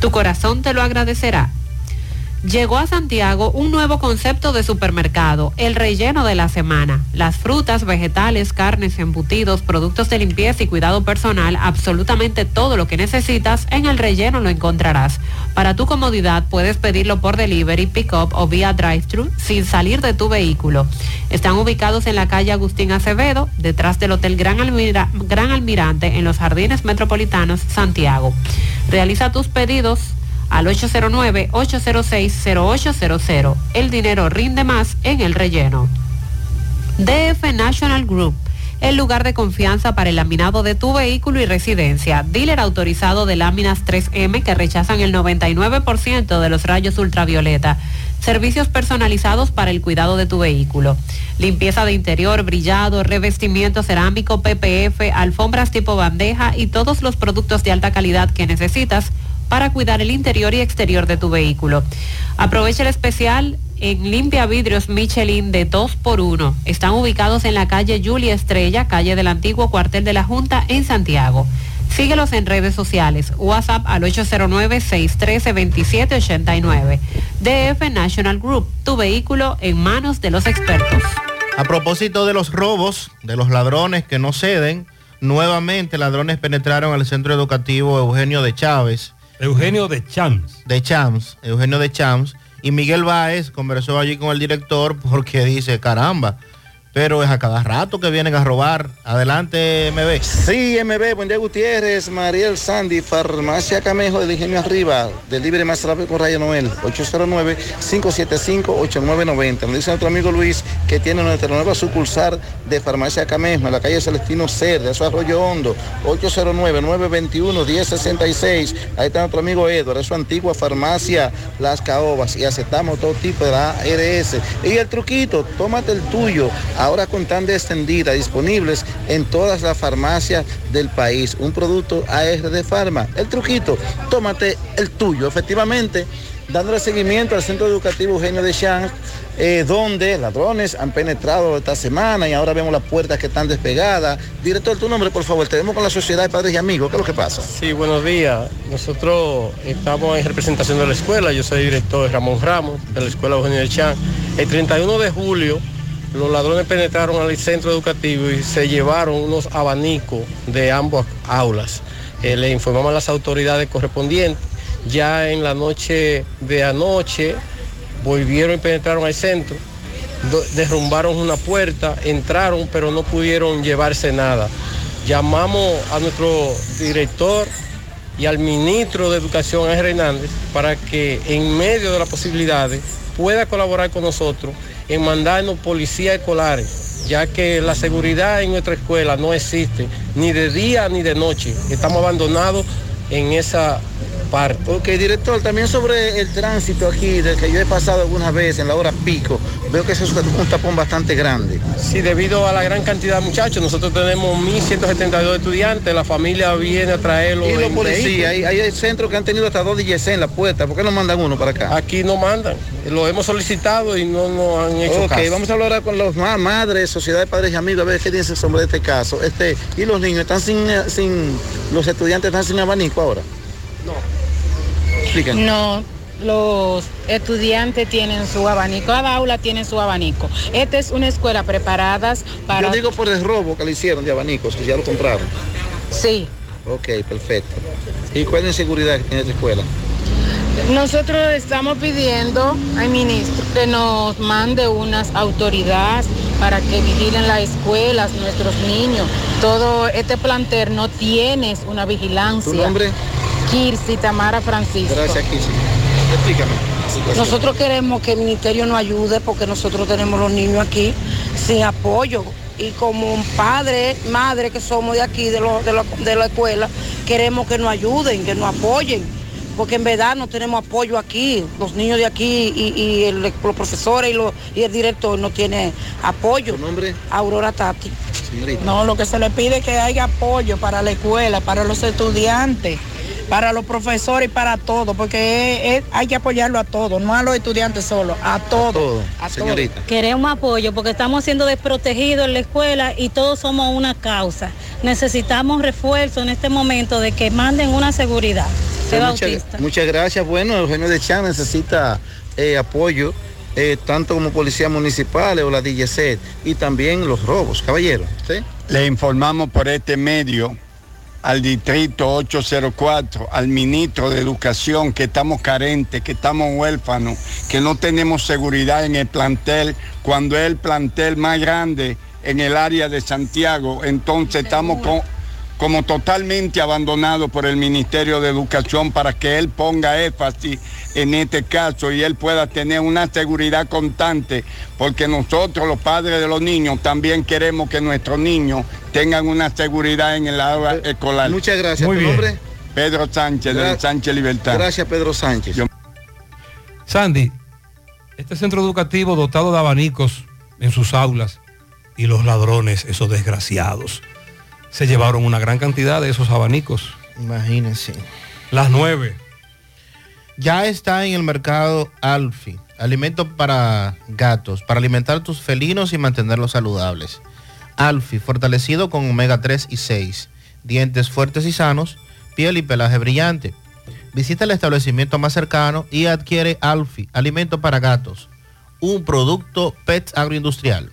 Tu corazón te lo agradecerá. Llegó a Santiago un nuevo concepto de supermercado, el relleno de la semana. Las frutas, vegetales, carnes, embutidos, productos de limpieza y cuidado personal, absolutamente todo lo que necesitas en el relleno lo encontrarás. Para tu comodidad puedes pedirlo por delivery, pick-up o vía drive-thru sin salir de tu vehículo. Están ubicados en la calle Agustín Acevedo, detrás del Hotel Gran, Gran Almirante en los Jardines Metropolitanos, Santiago. Realiza tus pedidos al 809-806-0800. El dinero rinde más en el relleno. DF National Group, el lugar de confianza para el laminado de tu vehículo y residencia. Dealer autorizado de láminas 3M que rechazan el 99% de los rayos ultravioleta. Servicios personalizados para el cuidado de tu vehículo. Limpieza de interior, brillado, revestimiento cerámico, PPF, alfombras tipo bandeja y todos los productos de alta calidad que necesitas para cuidar el interior y exterior de tu vehículo. Aprovecha el especial en Limpia Vidrios Michelin de 2x1. Están ubicados en la calle Julia Estrella, calle del antiguo cuartel de la Junta en Santiago. Síguelos en redes sociales. WhatsApp al 809-613-2789. DF National Group, tu vehículo en manos de los expertos.
A propósito de los robos, de los ladrones que no ceden, nuevamente ladrones penetraron al centro educativo Eugenio de Chávez.
Eugenio de Chams.
De Chams, Eugenio de Chams. Y Miguel Báez conversó allí con el director porque dice, caramba, pero es a cada rato que vienen a robar. Adelante, MB.
Sí, MB, buen día Gutiérrez, Mariel Sandy, Farmacia Camejo del Ingenio Arriba, del Libre Más Rápido con Raya Noel, 809-575-8990. Me dice nuestro amigo Luis que tiene nuestra nueva sucursal de Farmacia Camejo en la calle Celestino Cerda, eso es Arroyo Hondo, 809-921-1066. Ahí está nuestro amigo Edward, es su antigua farmacia Las Caobas y aceptamos todo tipo de ARS. Y el truquito, tómate el tuyo ahora con tan extendida, disponibles en todas las farmacias del país. Un producto AR de Farma. El truquito, tómate el tuyo, efectivamente, dándole seguimiento al Centro Educativo Eugenio de Champs, eh, donde ladrones han penetrado esta semana y ahora vemos las puertas que están despegadas. Director, tu nombre, por favor, tenemos con la Sociedad de Padres y Amigos, ¿qué es lo que pasa?
Sí, buenos días. Nosotros estamos en representación de la escuela. Yo soy director Ramón Ramos de la Escuela Eugenio de Chan. El 31 de julio
los ladrones penetraron al centro educativo y se llevaron unos abanicos de ambas aulas. Eh, le informaron a las autoridades correspondientes. Ya en la noche de anoche volvieron y penetraron al centro, derrumbaron una puerta, entraron, pero no pudieron llevarse nada. Llamamos a nuestro director y al ministro de Educación, Ángel Hernández, para que en medio de las posibilidades pueda colaborar con nosotros en mandarnos policías escolares, ya que la seguridad en nuestra escuela no existe ni de día ni de noche. Estamos abandonados en esa parte.
Ok, director, también sobre el tránsito aquí, del que yo he pasado algunas veces en la hora pico, veo que eso es un tapón bastante grande.
Sí, debido a la gran cantidad de muchachos, nosotros tenemos 1.172 estudiantes, la familia viene a traerlos.
Y los policías, hay, hay centros que han tenido hasta dos DJs en la puerta, ¿por qué no mandan uno para acá?
Aquí no mandan, lo hemos solicitado y no nos han hecho
Ok,
caso.
vamos a hablar con los ma- madres, sociedad de padres y amigos, a ver qué dicen sobre este caso. Este, y los niños están sin, eh, sin, los estudiantes están sin abanico ahora.
No.
Explíquenos.
No, los estudiantes tienen su abanico, cada aula tiene su abanico. Esta es una escuela preparada para...
Yo digo por el robo que le hicieron de abanicos, que ya lo compraron.
Sí.
Ok, perfecto. ¿Y cuál es la inseguridad que tiene esta escuela?
Nosotros estamos pidiendo al ministro que nos mande unas autoridades para que vigilen las escuelas, nuestros niños. Todo este plantel no tiene una vigilancia.
¿Tu nombre?
Kirsi Tamara Francisco.
Gracias, Kisi. Explícame.
Nosotros queremos que el ministerio nos ayude porque nosotros tenemos los niños aquí sin apoyo. Y como un padre, madre que somos de aquí, de, lo- de, la- de la escuela, queremos que nos ayuden, que nos apoyen. Porque en verdad no tenemos apoyo aquí. Los niños de aquí y, y el- los profesores y, los- y el director no tienen apoyo.
nombre?
Aurora Tati.
No, lo que se le pide es que haya apoyo para la escuela, para los estudiantes, para los profesores y para todo, porque es- es- hay que apoyarlo a todos, no a los estudiantes solo, a todos. A todos.
Queremos apoyo porque estamos siendo desprotegidos en la escuela y todos somos una causa. Necesitamos refuerzo en este momento de que manden una seguridad.
Sí, muchas,
Bautista.
muchas gracias. Bueno, Eugenio de Chan necesita eh, apoyo, eh, tanto como policías municipales o la DGC, y también los robos. Caballero, ¿sí?
Le informamos por este medio al distrito 804, al ministro de Educación, que estamos carentes, que estamos huérfanos, que no tenemos seguridad en el plantel, cuando es el plantel más grande en el área de Santiago. Entonces estamos con- como totalmente abandonados por el Ministerio de Educación para que él ponga énfasis en este caso y él pueda tener una seguridad constante, porque nosotros los padres de los niños también queremos que nuestros niños tengan una seguridad en el aula escolar.
Muchas gracias.
Muy
¿Tu
bien.
nombre?
Pedro Sánchez, de Sánchez Libertad.
Gracias, Pedro Sánchez.
Sandy, este centro educativo dotado de abanicos en sus aulas y los ladrones, esos desgraciados, se llevaron una gran cantidad de esos abanicos.
Imagínense.
Las nueve.
Ya está en el mercado Alfi, alimento para gatos, para alimentar tus felinos y mantenerlos saludables. Alfi, fortalecido con omega 3 y 6, dientes fuertes y sanos, piel y pelaje brillante. Visita el establecimiento más cercano y adquiere Alfi, alimento para gatos, un producto PET agroindustrial.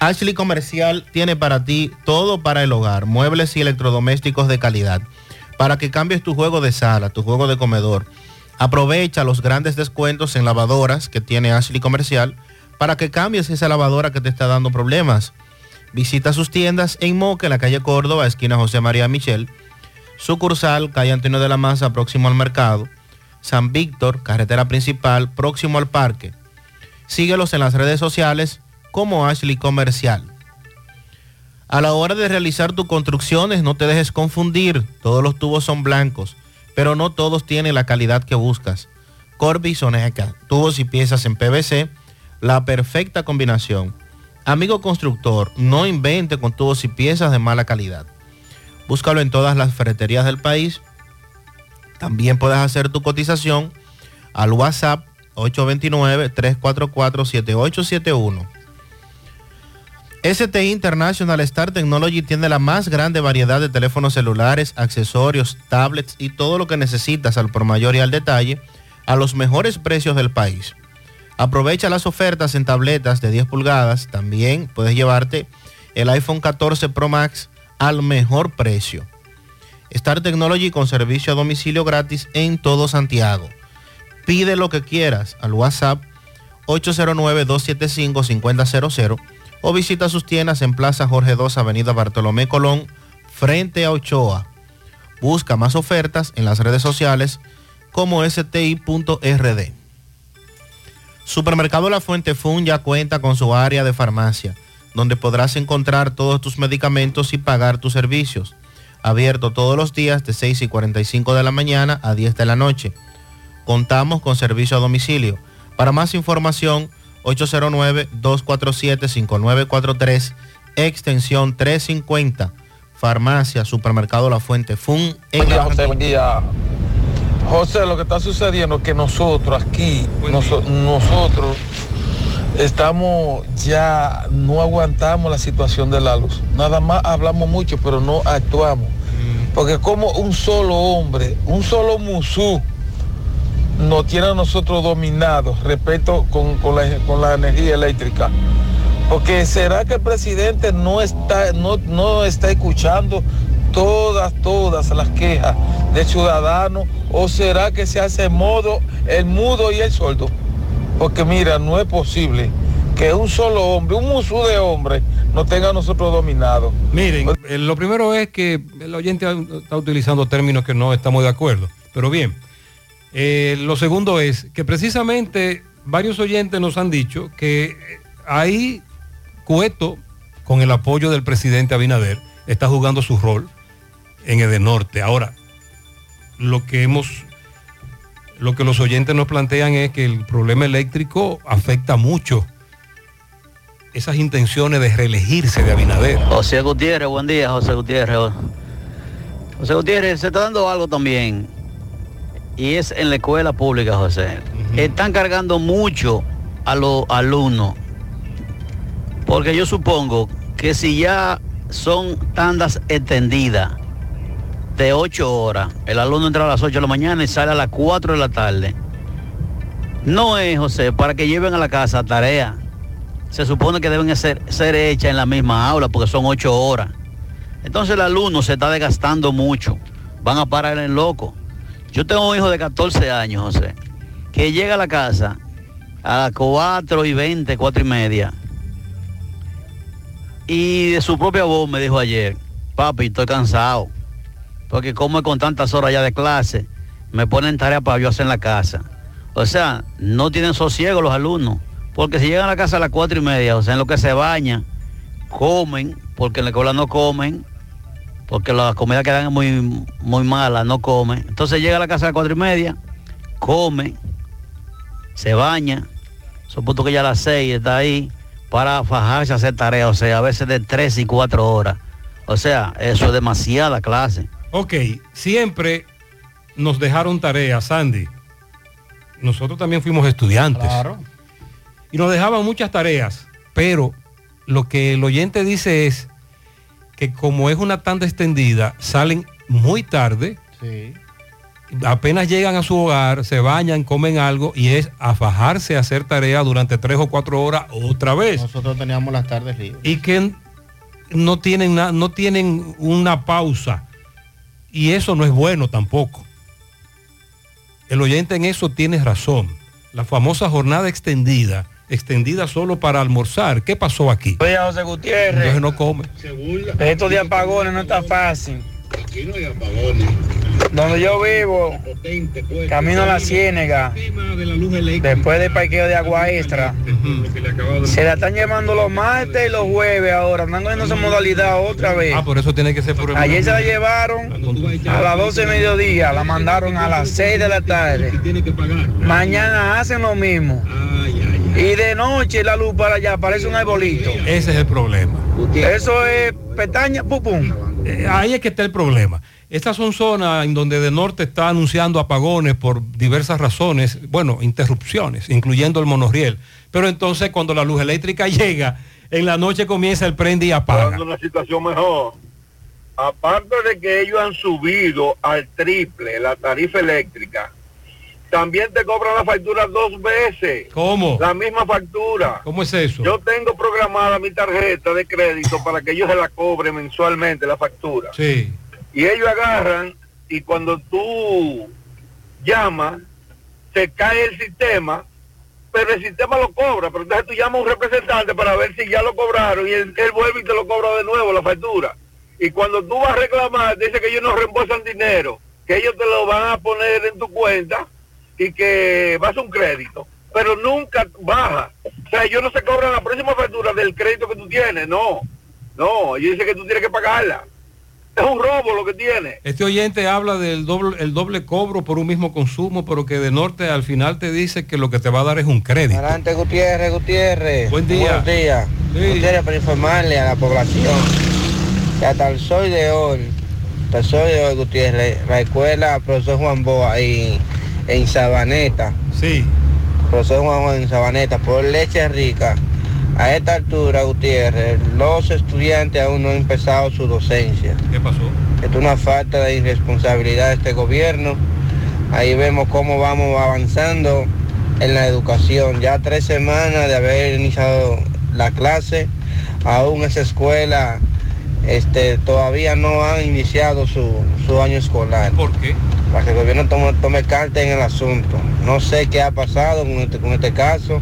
Ashley Comercial tiene para ti todo para el hogar, muebles y electrodomésticos de calidad, para que cambies tu juego de sala, tu juego de comedor. Aprovecha los grandes descuentos en lavadoras que tiene Ashley Comercial para que cambies esa lavadora que te está dando problemas. Visita sus tiendas en Moca, en la calle Córdoba, esquina José María Michel, sucursal, calle Antonio de la Maza, próximo al mercado, San Víctor, carretera principal, próximo al parque. Síguelos en las redes sociales como Ashley Comercial. A la hora de realizar tus construcciones, no te dejes confundir. Todos los tubos son blancos, pero no todos tienen la calidad que buscas. Corby Soneca, tubos y piezas en PVC, la perfecta combinación. Amigo constructor, no invente con tubos y piezas de mala calidad. Búscalo en todas las ferreterías del país. También puedes hacer tu cotización al WhatsApp 829-344-7871. STI International Star Technology tiene la más grande variedad de teléfonos celulares, accesorios, tablets y todo lo que necesitas al por mayor y al detalle a los mejores precios del país. Aprovecha las ofertas en tabletas de 10 pulgadas. También puedes llevarte el iPhone 14 Pro Max al mejor precio. Star Technology con servicio a domicilio gratis en todo Santiago. Pide lo que quieras al WhatsApp 809-275-5000 o visita sus tiendas en Plaza Jorge II, Avenida Bartolomé Colón, frente a Ochoa. Busca más ofertas en las redes sociales como sti.rd. Supermercado La Fuente Fun ya cuenta con su área de farmacia, donde podrás encontrar todos tus medicamentos y pagar tus servicios. Abierto todos los días de 6 y 45 de la mañana a 10 de la noche. Contamos con servicio a domicilio. Para más información, 809-247-5943, extensión 350, Farmacia, Supermercado La Fuente, FUN.
Buen día, José, buen día. José, lo que está sucediendo es que nosotros aquí, noso- nosotros estamos ya, no aguantamos la situación de la luz. Nada más hablamos mucho, pero no actuamos. Porque como un solo hombre, un solo musú, nos tiene a nosotros dominados respecto con, con la, con la energía eléctrica. Porque será que el presidente no está, no, no está escuchando todas, todas las quejas del ciudadano o será que se hace modo el mudo y el sordo. Porque mira, no es posible que un solo hombre, un musú de hombre, nos tenga a nosotros dominados.
Miren, eh, lo primero es que el oyente está utilizando términos que no estamos de acuerdo. Pero bien, eh, lo segundo es que precisamente varios oyentes nos han dicho que ahí Cueto, con el apoyo del presidente Abinader, está jugando su rol en Edenorte. Ahora, lo que hemos, lo que los oyentes nos plantean es que el problema eléctrico afecta mucho esas intenciones de reelegirse de Abinader.
José Gutiérrez, buen día, José Gutiérrez. José Gutiérrez, se está dando algo también. Y es en la escuela pública, José. Están cargando mucho a los alumnos. Porque yo supongo que si ya son tandas extendidas de 8 horas, el alumno entra a las 8 de la mañana y sale a las 4 de la tarde. No es, José, para que lleven a la casa tarea. Se supone que deben ser, ser hechas en la misma aula porque son 8 horas. Entonces el alumno se está desgastando mucho. Van a parar en loco. Yo tengo un hijo de 14 años, José, que llega a la casa a las 4 y 20, 4 y media. Y de su propia voz me dijo ayer, papi, estoy cansado. Porque como con tantas horas ya de clase, me ponen tarea para yo hacer en la casa. O sea, no tienen sosiego los alumnos. Porque si llegan a la casa a las 4 y media, o sea, en lo que se bañan, comen, porque en la escuela no comen, porque la comida quedan muy, muy mala, no comen. Entonces llega a la casa a las cuatro y media, come, se baña, supuesto que ya a las seis está ahí para fajarse a hacer tareas, o sea, a veces de tres y cuatro horas. O sea, eso es demasiada clase.
Ok, siempre nos dejaron tareas, Sandy. Nosotros también fuimos estudiantes.
Claro.
Y nos dejaban muchas tareas, pero lo que el oyente dice es que como es una tanda extendida, salen muy tarde,
Sí.
apenas llegan a su hogar, se bañan, comen algo y es a fajarse a hacer tarea durante tres o cuatro horas otra vez.
Nosotros teníamos las tardes libres.
Y que no tienen, na- no tienen una pausa. Y eso no es bueno tampoco. El oyente en eso tiene razón. La famosa jornada extendida, extendida solo para almorzar. ¿Qué pasó aquí?
Oye, José Gutiérrez,
Entonces no come.
estos de apagones no está fácil. Donde yo vivo, camino a la Ciénega, después del parqueo de agua extra, se la están llevando los martes y los jueves ahora, están cogiendo esa modalidad otra vez.
Ah, por eso tiene que ser por el
Ayer se la llevaron a las 12 de mediodía, la mandaron a las 6 de la tarde. Mañana hacen lo mismo. Y de noche la luz para allá parece un arbolito.
Ese es el problema. Eso es pestaña, pupum. ahí es que está el problema. Estas son zonas en donde de norte está anunciando apagones por diversas razones, bueno, interrupciones, incluyendo el monorriel. Pero entonces cuando la luz eléctrica llega, en la noche comienza el prende y apaga.
Una situación mejor. Aparte de que ellos han subido al triple la tarifa eléctrica, también te cobran la factura dos veces.
¿Cómo?
La misma factura.
¿Cómo es eso?
Yo tengo programada mi tarjeta de crédito para que ellos se la cobren mensualmente la factura.
Sí.
Y ellos agarran y cuando tú llamas, se cae el sistema, pero el sistema lo cobra. Pero entonces tú llamas a un representante para ver si ya lo cobraron y él, él vuelve y te lo cobra de nuevo la factura. Y cuando tú vas a reclamar, dice que ellos no reembolsan dinero, que ellos te lo van a poner en tu cuenta y que vas a un crédito, pero nunca baja. O sea, ellos no se cobran la próxima factura del crédito que tú tienes, no. No, ellos dicen que tú tienes que pagarla. Es un robo lo que tiene.
Este oyente habla del doble, el doble cobro por un mismo consumo, pero que de norte al final te dice que lo que te va a dar es un crédito.
Adelante Gutiérrez, Gutiérrez.
Buen día.
Buenos días. Gutiérrez para informarle a la población que hasta el sol de hoy, hasta el sol de hoy, Gutiérrez, la escuela profesor Juan Boa ahí en Sabaneta.
Sí.
Profesor Juan en Sabaneta, por leche rica. A esta altura, Gutiérrez, los estudiantes aún no han empezado su docencia.
¿Qué pasó?
Es una falta de irresponsabilidad de este gobierno. Ahí vemos cómo vamos avanzando en la educación. Ya tres semanas de haber iniciado la clase, aún esa escuela este, todavía no han iniciado su, su año escolar.
¿Por qué?
Para que el gobierno tome, tome carta en el asunto. No sé qué ha pasado con este, con este caso.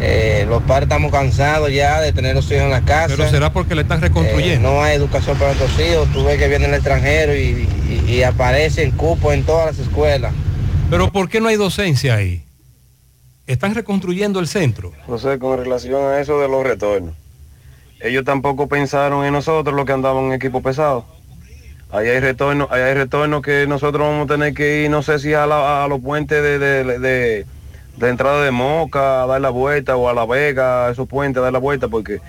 Eh, los padres estamos cansados ya de tener los hijos en la casa.
Pero será porque le están reconstruyendo.
Eh, no hay educación para nuestros hijos. Tú ves que viene el extranjero y, y, y aparecen cupos en todas las escuelas.
Pero ¿por qué no hay docencia ahí? Están reconstruyendo el centro.
José, con relación a eso de los retornos. Ellos tampoco pensaron en nosotros los que andaban en equipo pesado. Ahí hay retorno, hay retorno que nosotros vamos a tener que ir, no sé si a, los puentes de, entrada de Moca, a dar la vuelta, o a La Vega, a esos puentes, a dar la vuelta, porque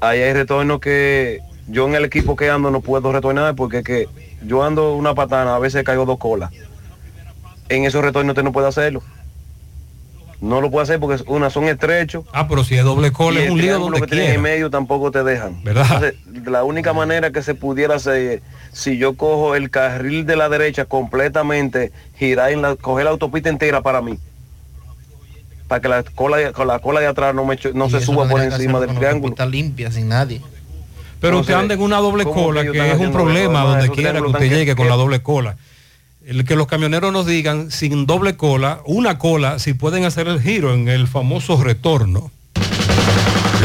ahí hay retorno que yo en el equipo que ando no puedo retornar, porque que yo ando una patana, a veces caigo dos colas. En esos retornos usted no puede hacerlo. No lo puede hacer porque una son estrechos.
Ah, pero si es doble cola es un lío donde
que tienen en medio tampoco te dejan.
¿Verdad?
Entonces, la única manera que se pudiera hacer es, si yo cojo el carril de la derecha completamente, girar en la, coger la autopista entera para mí. Para que la cola, de- con la cola de atrás no, me no
Y
se suba por encima del triángulo.
autopista limpia, sin nadie.
Pero usted anda en una doble
¿cómo
cola,
que
es un problema donde quiera que usted llegue
que-
con la doble cola. El que los camioneros nos digan, sin doble cola, una cola, si pueden hacer el giro en el famoso retorno.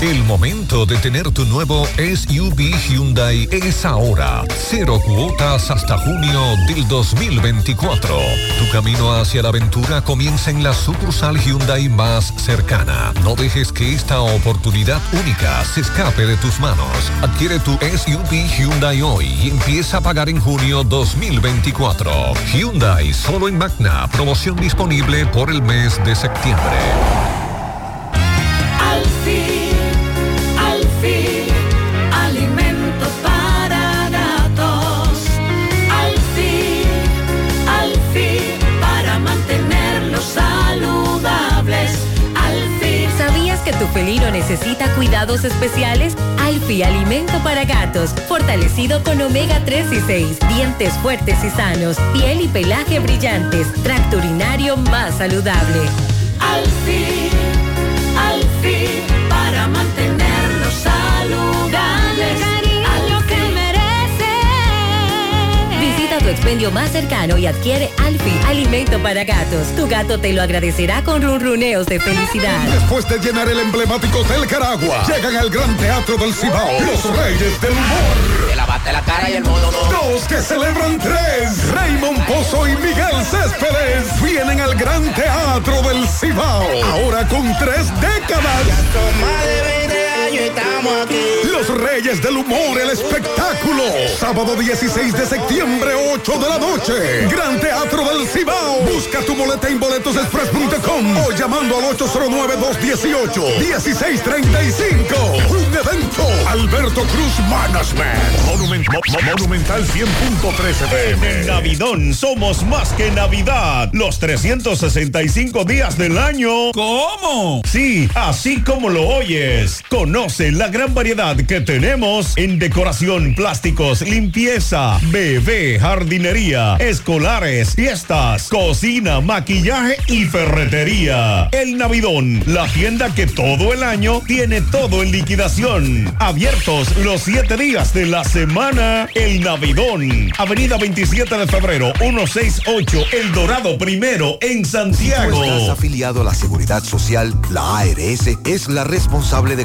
El momento de tener tu nuevo SUV Hyundai es ahora. Cero cuotas hasta junio del 2024. Tu camino hacia la aventura comienza en la sucursal Hyundai más cercana. No dejes que esta oportunidad única se escape de tus manos. Adquiere tu SUV Hyundai hoy y empieza a pagar en junio 2024. Hyundai solo en Magna. Promoción disponible por el mes de septiembre.
Fin, al fin, alimento para gatos. Al fin, al fin, para mantenerlos saludables. Al fin.
¿Sabías que tu felino necesita cuidados especiales? Alfi Alimento para Gatos, fortalecido con omega 3 y 6, dientes fuertes y sanos, piel y pelaje brillantes, tracto urinario más saludable.
Al fin, al fin,
tu expendio más cercano y adquiere Alfi, alimento para gatos. Tu gato te lo agradecerá con ronroneos de felicidad.
Después de llenar el emblemático Hotel Caragua, llegan al Gran Teatro del Cibao, los Reyes del Humor.
Te lavaste la cara y el modo
Dos que celebran tres. Raymond Pozo y Miguel Céspedes vienen al Gran Teatro del Cibao. Ahora con tres décadas. Los Reyes del Humor, el espectáculo. Sábado 16 de septiembre, 8 de la noche. Gran Teatro del Cibao. Busca tu boleta en boletosexpress.com o llamando al 809-218-1635. Un evento. Alberto Cruz Management.
Monument- Mo- Mo- Monumental 100.13
En el Navidón somos más que Navidad. Los 365 días del año. ¿Cómo? Sí, así como lo oyes. Conoce la gran variedad que tenemos en decoración, plásticos, limpieza, bebé, jardinería, escolares, fiestas, cocina, maquillaje y ferretería. El Navidón, la tienda que todo el año tiene todo en liquidación. Abiertos los siete días de la semana. El Navidón. Avenida 27 de febrero, 168, El Dorado Primero, en Santiago.
Estás afiliado a la Seguridad Social, la ARS es la responsable de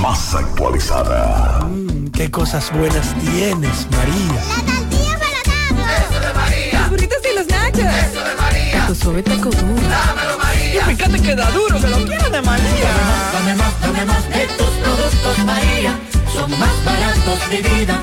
Más actualizada.
Qué cosas buenas tienes, María.
Eso de María.
Los burritos y los nachos.
Eso de María.
Tu suave taco duro.
Dámelo, María.
Y fíjate que da duro, que lo quiero de María.
Dame más, dame más de tus productos, María. Son más baratos de vida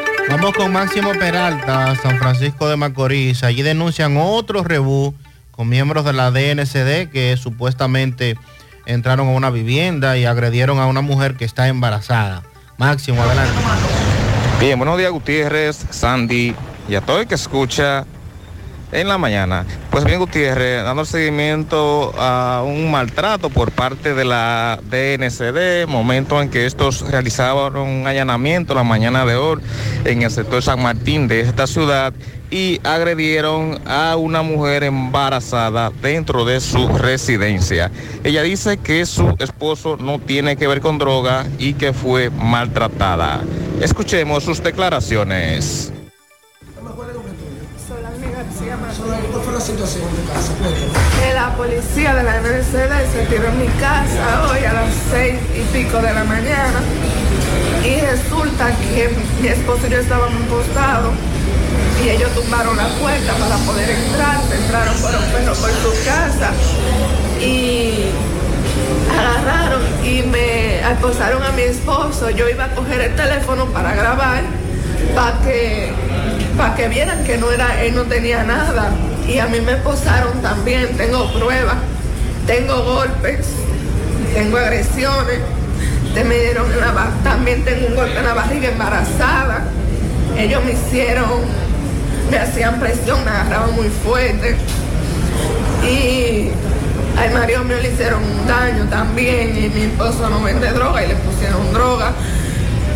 Vamos con Máximo Peralta, San Francisco de Macorís. Allí denuncian otro rebú con miembros de la DNCD que supuestamente entraron a una vivienda y agredieron a una mujer que está embarazada. Máximo, adelante.
Bien, buenos días Gutiérrez, Sandy y a todo el que escucha en la mañana. Pues bien, Gutiérrez, dando seguimiento a un maltrato por parte de la DNCD, momento en que estos realizaban un allanamiento la mañana de hoy en el sector San Martín de esta ciudad y agredieron a una mujer embarazada dentro de su residencia. Ella dice que su esposo no tiene que ver con droga y que fue maltratada. Escuchemos sus declaraciones.
Situación
la policía de la NBCD se tiró en mi casa hoy a las seis y pico de la mañana y resulta que mi esposo y yo estábamos postados y ellos tumbaron la puerta para poder entrar, entraron por un perro por su casa y agarraron y me acosaron a mi esposo. Yo iba a coger el teléfono para grabar para que, para que vieran que no era, él no tenía nada. Y a mí me esposaron también, tengo pruebas, tengo golpes, tengo agresiones, te me dieron en la, también tengo un golpe en la barriga embarazada. Ellos me hicieron, me hacían presión, me agarraban muy fuerte. Y al marido mío le hicieron un daño también y mi esposo no vende droga y le pusieron droga.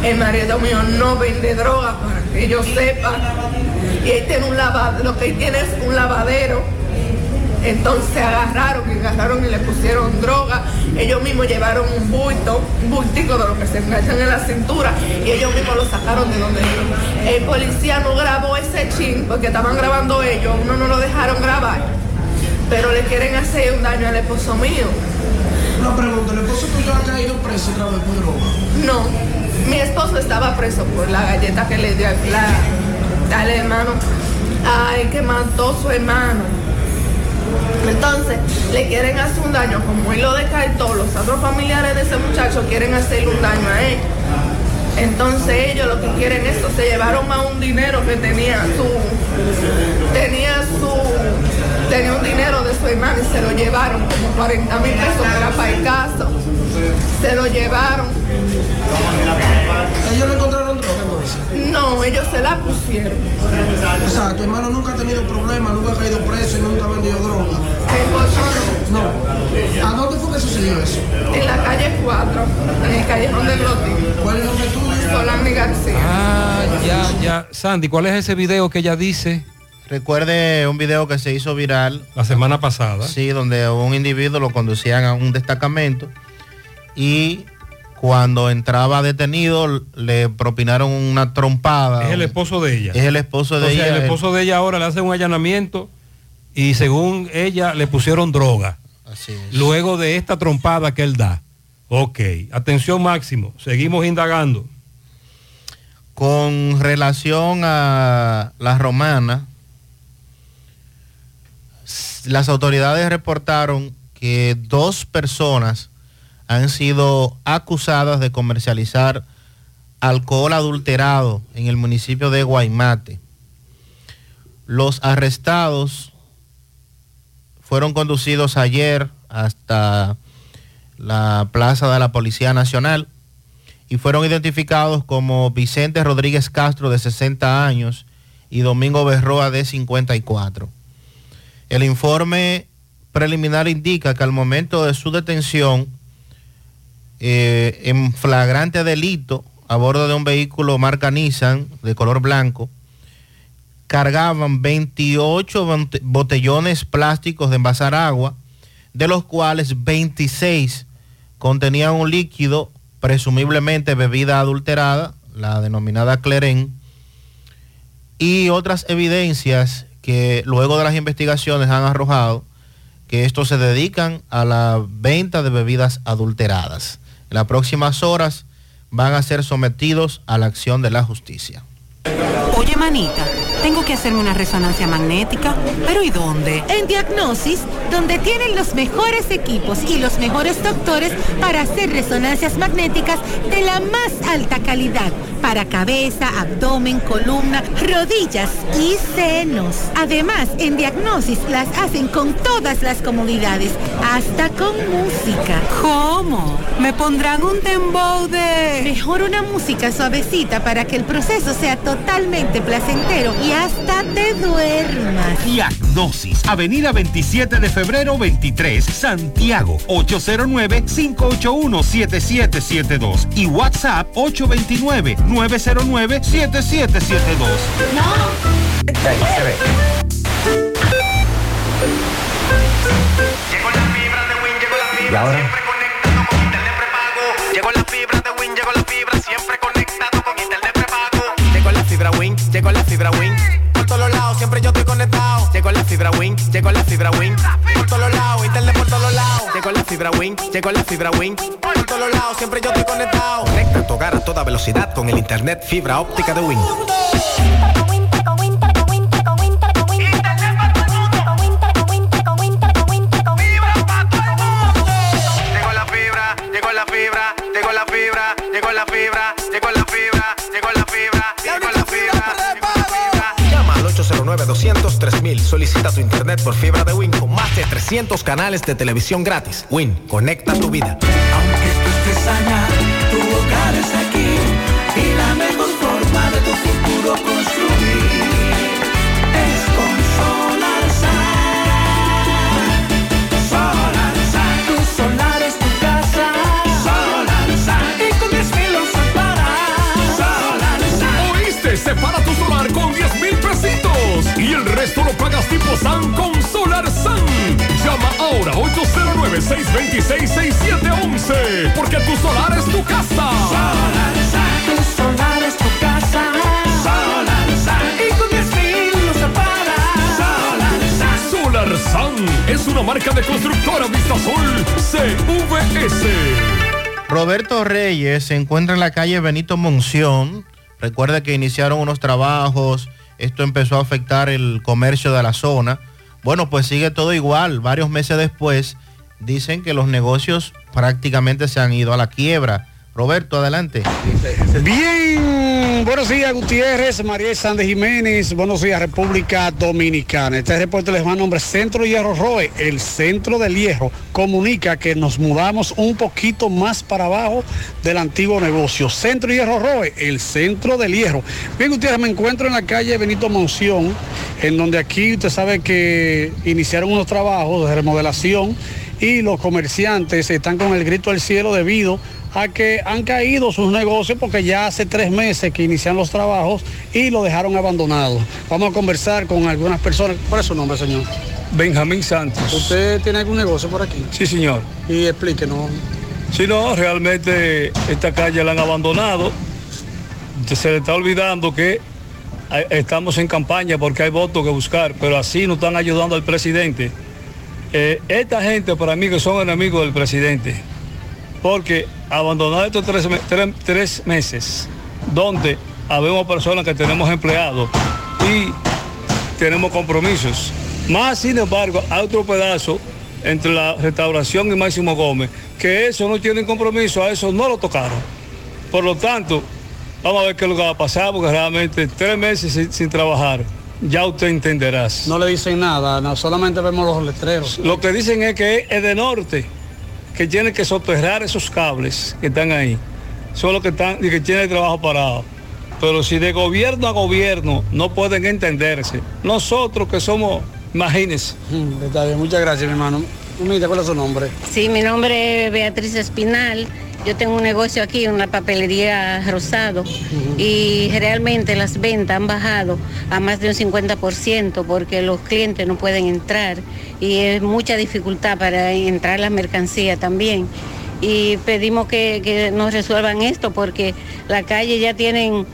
El marido mío no vende droga para que yo sepa. Y él tiene un lavadero, lo que él tiene es un lavadero. Entonces agarraron y agarraron y le pusieron droga. Ellos mismos llevaron un bulto, un bultico de lo que se enganchan en la cintura y ellos mismos lo sacaron de donde iban. El policía no grabó ese chin porque estaban grabando ellos, uno no lo dejaron grabar, pero le quieren hacer un daño al esposo mío.
Una pregunta, ¿el esposo tuyo ha caído preso otra vez por droga?
No, mi esposo estaba preso por la galleta que le dio la- al hermano, ay, que mató su hermano. Entonces, le quieren hacer un daño, como él lo descartó, los otros familiares de ese muchacho quieren hacerle un daño a él. Entonces ellos lo que quieren es eso, se llevaron a un dinero que tenía su, tenía su, tenía un dinero de su hermano y se lo llevaron como 40 mil pesos para el caso. Se lo llevaron.
¿Ellos no encontraron droga entonces?
No, ellos se la pusieron.
O sea, tu hermano nunca ha tenido problemas, nunca ha caído preso y nunca ha vendido droga. No. ¿A dónde fue que sucedió eso?
En la calle 4, en el callejón del Glotín.
¿Cuál es el nombre tuyo?
Solani García.
Ah, ya, ya. Sandy, ¿cuál es ese video que ella dice?
Recuerde un video que se hizo viral.
La semana pasada.
Sí, donde un individuo lo conducían a un destacamento y cuando entraba detenido le propinaron una trompada.
Es el esposo de ella.
Es el esposo de
O sea,
ella.
el esposo de ella ahora le hace un allanamiento y según ella le pusieron droga.
Así es.
Luego de esta trompada que él da. Ok, atención máximo, seguimos indagando.
Con relación a la romana, las autoridades reportaron que dos personas han sido acusadas de comercializar alcohol adulterado en el municipio de Guaymate. Los arrestados fueron conducidos ayer hasta la plaza de la Policía Nacional y fueron identificados como Vicente Rodríguez Castro de 60 años y Domingo Berroa de 54. El informe preliminar indica que al momento de su detención, eh, en flagrante delito, a bordo de un vehículo marca Nissan de color blanco, cargaban 28 bote- botellones plásticos de envasar agua, de los cuales 26 contenían un líquido, presumiblemente bebida adulterada, la denominada Cleren, y otras evidencias que luego de las investigaciones han arrojado que estos se dedican a la venta de bebidas adulteradas. Las próximas horas van a ser sometidos a la acción de la justicia.
Oye, manita, tengo que hacerme una resonancia magnética, pero ¿y dónde?
En Diagnosis, donde tienen los mejores equipos y los mejores doctores para hacer resonancias magnéticas de la más alta calidad para cabeza, abdomen, columna, rodillas y senos. Además, en Diagnosis las hacen con todas las comodidades, hasta con música.
¿Cómo? ¿Me pondrán un dembow de...?
mejor una música suavecita para que el proceso sea totalmente placentero y hasta te duermas.
Diagnosis, Avenida 27 de febrero 23, Santiago, 809-581-7772 y WhatsApp 829-909-7772.
¿Y ahora?
Llegó la fibra de Win, llegó la fibra, siempre conectado fibra Win, llegó la fibra Win. Por todos lados, siempre yo estoy conectado. Llegó la fibra Win, llegó la fibra Win. Por todos lados, internet por todos lados. Llegó la fibra Win, llegó la fibra Win. Por todos lados, siempre yo estoy conectado. Conecta tu hogar a toda velocidad con el internet fibra óptica de Win. 809-200-3000. Solicita tu internet por fibra de Win con más de 300 canales de televisión gratis. Win, conecta tu vida.
estés allá, tu hogar es aquí y la mejor forma de tu futuro construir
SAN con Solar SAN. Llama ahora 809-626-6711 porque tu solar es tu casa.
Tu solar es tu casa. Solarsa, y con 10 mil los separas. Solarsa.
Solar SAN es una marca de constructora Vistasol CVS.
Roberto Reyes se encuentra en la calle Benito Monción. Recuerda que iniciaron unos trabajos, esto empezó a afectar el comercio de la zona. Bueno, pues sigue todo igual. Varios meses después dicen que los negocios prácticamente se han ido a la quiebra. Roberto, adelante.
Bien, buenos días Gutiérrez, María Sández Jiménez, buenos días República Dominicana. Este reporte les va a nombre Centro Hierro Roe, el centro del hierro. Comunica que nos mudamos un poquito más para abajo del antiguo negocio. Centro Hierro Roe, el centro del hierro. Bien Gutiérrez, me encuentro en la calle Benito Monción, en donde aquí usted sabe que iniciaron unos trabajos de remodelación y los comerciantes están con el grito al cielo debido que han caído sus negocios porque ya hace tres meses que inician los trabajos y lo dejaron abandonado. Vamos a conversar con algunas personas. ¿Cuál es su nombre, señor?
Benjamín Santos.
¿Usted tiene algún negocio por aquí?
Sí, señor.
Y explíquenos.
Si no, realmente esta calle la han abandonado. Se le está olvidando que eh, estamos en campaña porque hay votos que buscar, pero así nos están ayudando al presidente. Eh, esta gente para mí que son enemigos del presidente, porque abandonar estos tres, me- tres- tres meses, donde habemos personas que tenemos empleados y tenemos compromisos. Más sin embargo, hay otro pedazo entre la restauración y Máximo Gómez, que eso no tienen compromiso, a eso no lo tocaron. Por lo tanto, vamos a ver qué es lo que va a pasar, porque realmente tres meses sin, sin trabajar, ya usted entenderá.
No le dicen nada, no, solamente vemos los letreros.
Lo que dicen es que es de norte, que tiene que soterrar esos cables que están ahí. Son los que están y que tienen el trabajo parado. Pero si de gobierno a gobierno no pueden entenderse, nosotros que somos, imagínense.
Mm, Está bien, muchas gracias, mi hermano. Humilde, ¿cuál es su nombre?
Sí, mi nombre es Beatriz Espinal. Yo tengo un negocio aquí, una papelería Rosado, y realmente las ventas han bajado a más de un 50% porque los clientes no pueden entrar y es mucha dificultad para entrar las mercancías también. Y pedimos que, que nos resuelvan esto porque la calle ya tienen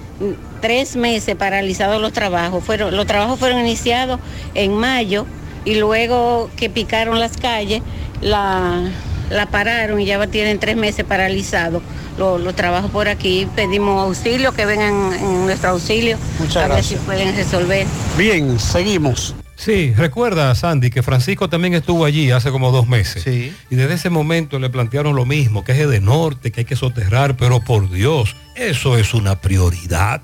tres meses paralizados los trabajos. Fueron, los trabajos fueron iniciados en mayo y luego que picaron las calles, la, la pararon y ya tienen tres meses paralizados los, los trabajos por aquí. Pedimos auxilio, que vengan en nuestro auxilio
Muchas
a ver
gracias.
si pueden resolver.
Bien, seguimos.
Sí, recuerda, Sandy, que Francisco también estuvo allí hace como dos meses. Y desde ese momento le plantearon lo mismo, que es de norte, que hay que soterrar, pero por Dios, eso es una prioridad.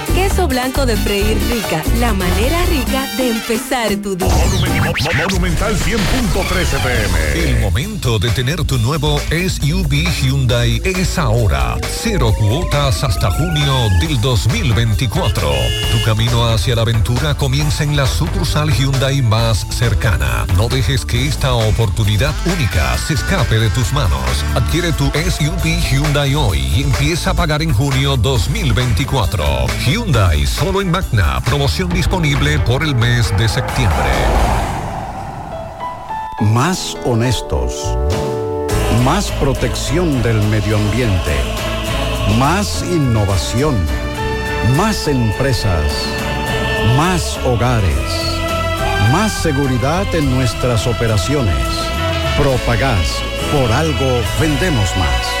Queso blanco de freír rica, la manera rica de empezar tu día.
Monumental 100.13 pm. El momento de tener tu nuevo SUV Hyundai es ahora. Cero cuotas hasta junio del 2024. Tu camino hacia la aventura comienza en la sucursal Hyundai más cercana. No dejes que esta oportunidad única se escape de tus manos. Adquiere tu SUV Hyundai hoy y empieza a pagar en junio 2024. Hyundai solo en Magna. Promoción disponible por el mes de septiembre.
Más honestos. Más protección del medio ambiente. Más innovación. Más empresas. Más hogares. Más seguridad en nuestras operaciones. Propagás. Por algo vendemos más.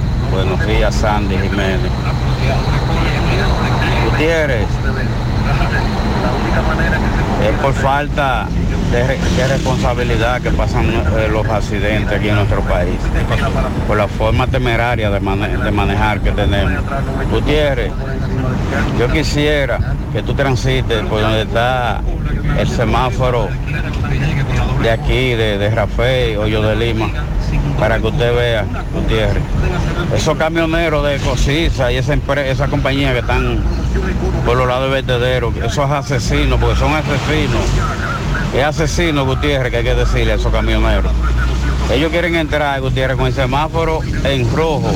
Buenos días, Sandy Jiménez. Gutiérrez, es por falta de, re- de responsabilidad que pasan eh, los accidentes aquí en nuestro país, por la forma temeraria de manejar que tenemos. Gutiérrez, yo quisiera que tú transites por donde está el semáforo de aquí, de, de Rafael, Hoyo de Lima, para que usted vea, Gutiérrez. Esos camioneros de Cosiza y esa, esa compañía que están por los lados del vertedero, esos asesinos, porque son asesinos. Es asesino, Gutiérrez, que hay que decirle a esos camioneros. Ellos quieren entrar, Gutiérrez, con el semáforo en rojo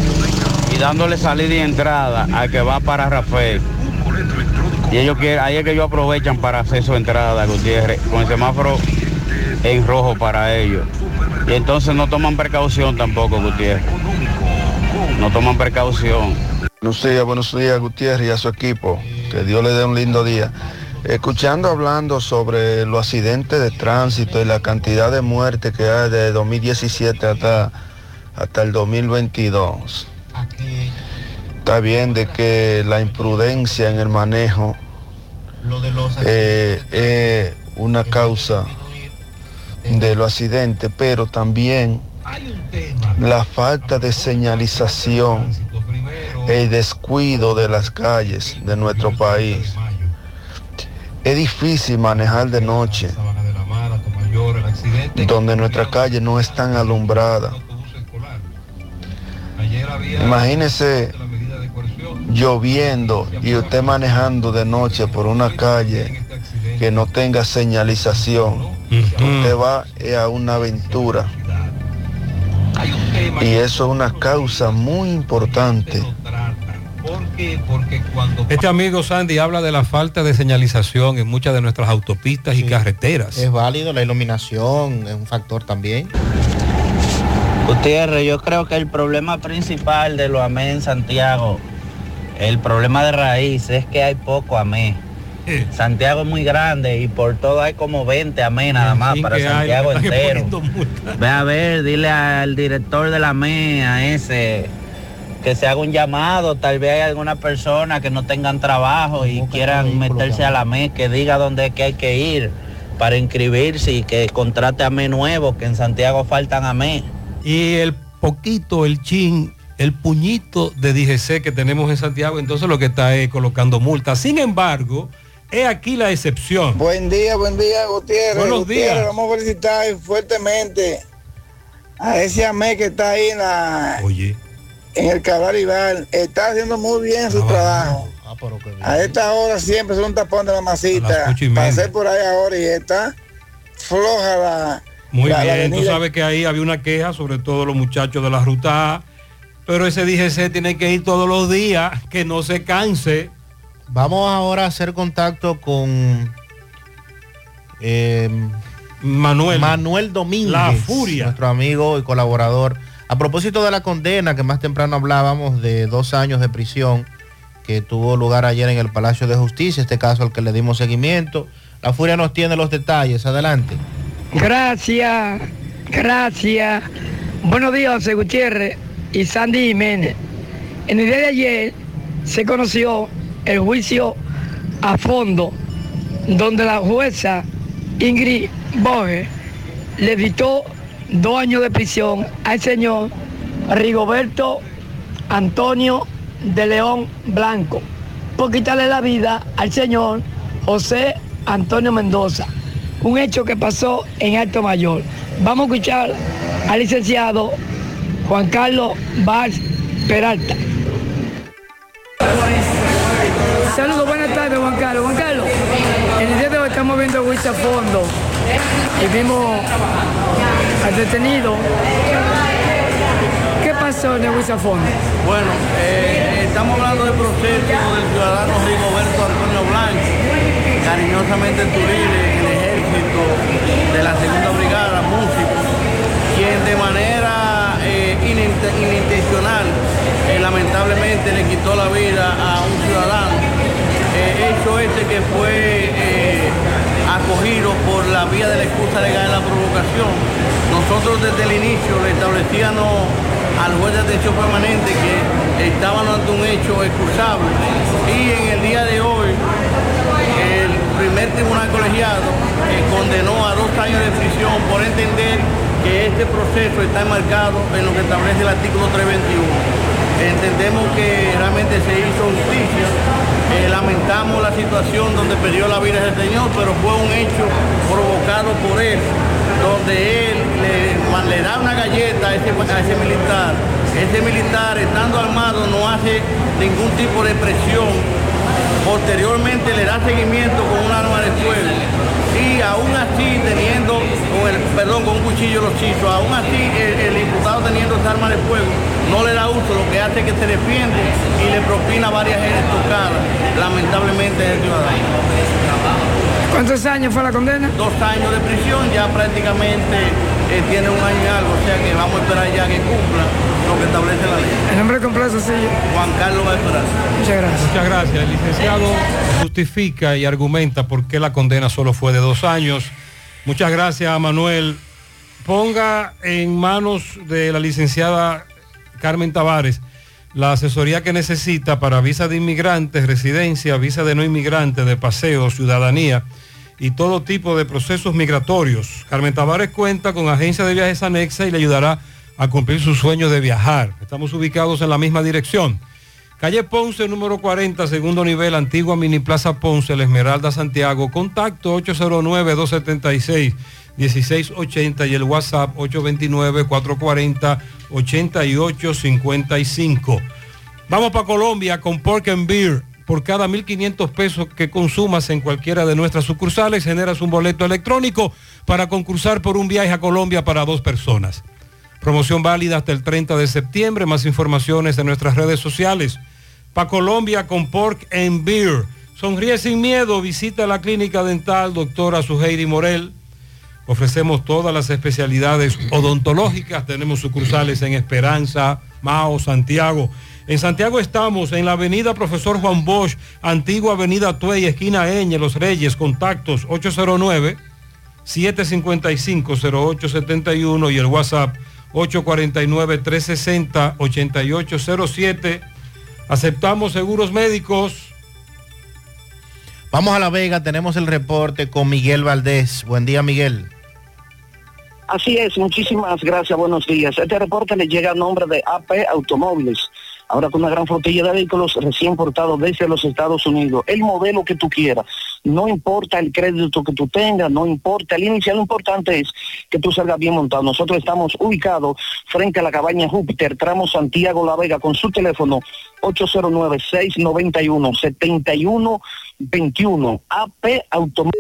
y dándole salida y entrada al que va para Rafael. Y ellos quieren, ahí es que ellos aprovechan para hacer su entrada, Gutiérrez, con el semáforo en rojo para ellos. Y entonces no toman precaución tampoco, Gutiérrez. No toman precaución.
Buenos días, buenos días Gutiérrez y a su equipo. Que Dios le dé un lindo día. Escuchando hablando sobre los accidentes de tránsito y la cantidad de muertes que hay de 2017 hasta, hasta el 2022. Está bien de que la imprudencia en el manejo eh, es una causa de los accidentes, pero también la falta de señalización, el descuido de las calles de nuestro país. Es difícil manejar de noche, donde nuestras calles no están alumbradas. Imagínese lloviendo y usted manejando de noche por una calle que no tenga señalización. Usted va eh, a una aventura. Y eso es una causa muy importante.
Este amigo Sandy habla de la falta de señalización en muchas de nuestras autopistas y carreteras.
Es válido, la iluminación es un factor también.
Gutiérrez, yo creo que el problema principal de los AME en Santiago, el problema de raíz es que hay poco Santiago es muy grande y por todo hay como 20 AME nada más para
hay,
Santiago entero. Ve a ver, dile al director de la AME, a ese, que se haga un llamado, tal vez hay alguna persona que no tengan trabajo y quieran meterse a la ME, que diga dónde es que hay que ir para inscribirse y que contrate a ME nuevo, que en Santiago faltan a ME.
Y el poquito, el chin, el puñito de DGC que tenemos en Santiago, entonces lo que está es colocando multas. Sin embargo, He aquí la excepción.
Buen día, buen día, Gutiérrez.
Buenos
Gutiérrez,
días.
Vamos a felicitar fuertemente a ese AME que está ahí en la
Oye.
en el Cabral Ibar. Está haciendo muy bien
Ah,
su trabajo. A esta hora siempre son un tapón de la masita. Pasé por ahí ahora y está floja la.
Muy
la- la
bien, tú sabes que ahí había una queja, sobre todo los muchachos de la ruta A, pero ese DGC tiene que ir todos los días, que no se canse.
Vamos ahora a hacer contacto con eh,
Manuel.
Manuel Domínguez.
La Furia.
Nuestro amigo y colaborador. A propósito de la condena que más temprano hablábamos de dos años de prisión que tuvo lugar ayer en el Palacio de Justicia, este caso al que le dimos seguimiento. La Furia nos tiene los detalles. Adelante.
Gracias, gracias. Buenos días, José Gutiérrez y Sandy Jiménez. En el día de ayer se conoció el juicio a fondo donde la jueza Ingrid Boge le dictó dos años de prisión al señor Rigoberto Antonio de León Blanco por quitarle la vida al señor José Antonio Mendoza. Un hecho que pasó en Alto Mayor. Vamos a escuchar al licenciado Juan Carlos Valls Peralta. Saludos, buenas tardes Juan Carlos. Juan Carlos, en el día de hoy estamos viendo juicio a fondo y vimos al detenido. ¿Qué pasó en el fondo?
Bueno, eh, estamos hablando del proceso del ciudadano Rigoberto Antonio Blanco, cariñosamente Turile, en el ejército de la segunda brigada, músico, quien de manera eh, inint- inintencional, eh, lamentablemente le quitó la vida a un ciudadano. Eh, hecho este que fue eh, acogido por la vía de la excusa legal de la provocación. Nosotros desde el inicio le establecíamos al juez de atención permanente que estaban ante un hecho excusable y en el día de hoy el primer tribunal colegiado eh, condenó a dos años de prisión por entender que este proceso está enmarcado en lo que establece el artículo 321. Entendemos que realmente se hizo justicia, eh, lamentamos la situación donde perdió la vida ese señor, pero fue un hecho provocado por él, donde él le, da una galleta a ese, militar. Ese militar, estando armado, no hace ningún tipo de presión. Posteriormente le da seguimiento con un arma de fuego. Y aún así teniendo, con el, perdón, con un cuchillo los chizos, aún así el, el imputado teniendo esa arma de fuego no le da uso, lo que hace es que se defiende y le propina varias tocadas, lamentablemente es el ciudadano.
¿Cuántos años fue la condena?
Dos años de prisión, ya prácticamente eh, tiene un año y algo, o sea que vamos a esperar ya que cumpla lo que establece la ley.
El nombre completo, sí.
Juan Carlos va a esperar.
Muchas gracias.
Muchas gracias. El licenciado justifica y argumenta por qué la condena solo fue de dos años. Muchas gracias a Manuel. Ponga en manos de la licenciada Carmen Tavares la asesoría que necesita para visa de inmigrantes, residencia, visa de no inmigrantes, de paseo, ciudadanía y todo tipo de procesos migratorios. Carmen Tavares cuenta con agencia de viajes anexa y le ayudará a cumplir sus sueños de viajar. Estamos ubicados en la misma dirección. Calle Ponce, número 40, segundo nivel, antigua Mini Plaza Ponce, La Esmeralda, Santiago. Contacto 809-276-1680 y el WhatsApp 829-440-8855. Vamos para Colombia con Pork and Beer. Por cada 1.500 pesos que consumas en cualquiera de nuestras sucursales, generas un boleto electrónico para concursar por un viaje a Colombia para dos personas. Promoción válida hasta el 30 de septiembre. Más informaciones en nuestras redes sociales. Pa Colombia con Pork and Beer. Sonríe sin miedo. Visita la clínica dental doctora Suheiri Morel. Ofrecemos todas las especialidades odontológicas. Tenemos sucursales en Esperanza, Mao, Santiago. En Santiago estamos en la avenida Profesor Juan Bosch, antigua avenida Tuey, esquina Eñe, Los Reyes, contactos 809 755-0871 y el WhatsApp 849-360-8807. Aceptamos seguros médicos.
Vamos a La Vega, tenemos el reporte con Miguel Valdés. Buen día, Miguel.
Así es, muchísimas gracias, buenos días. Este reporte le llega a nombre de AP Automóviles.
Ahora con una gran flotilla de vehículos recién importados desde los Estados Unidos. El modelo que tú quieras, no importa el crédito que tú tengas, no importa el inicial, lo importante es que tú salgas bien montado. Nosotros estamos ubicados frente a la cabaña Júpiter, tramo Santiago La Vega, con su teléfono 809-691-7121, AP Automóvil.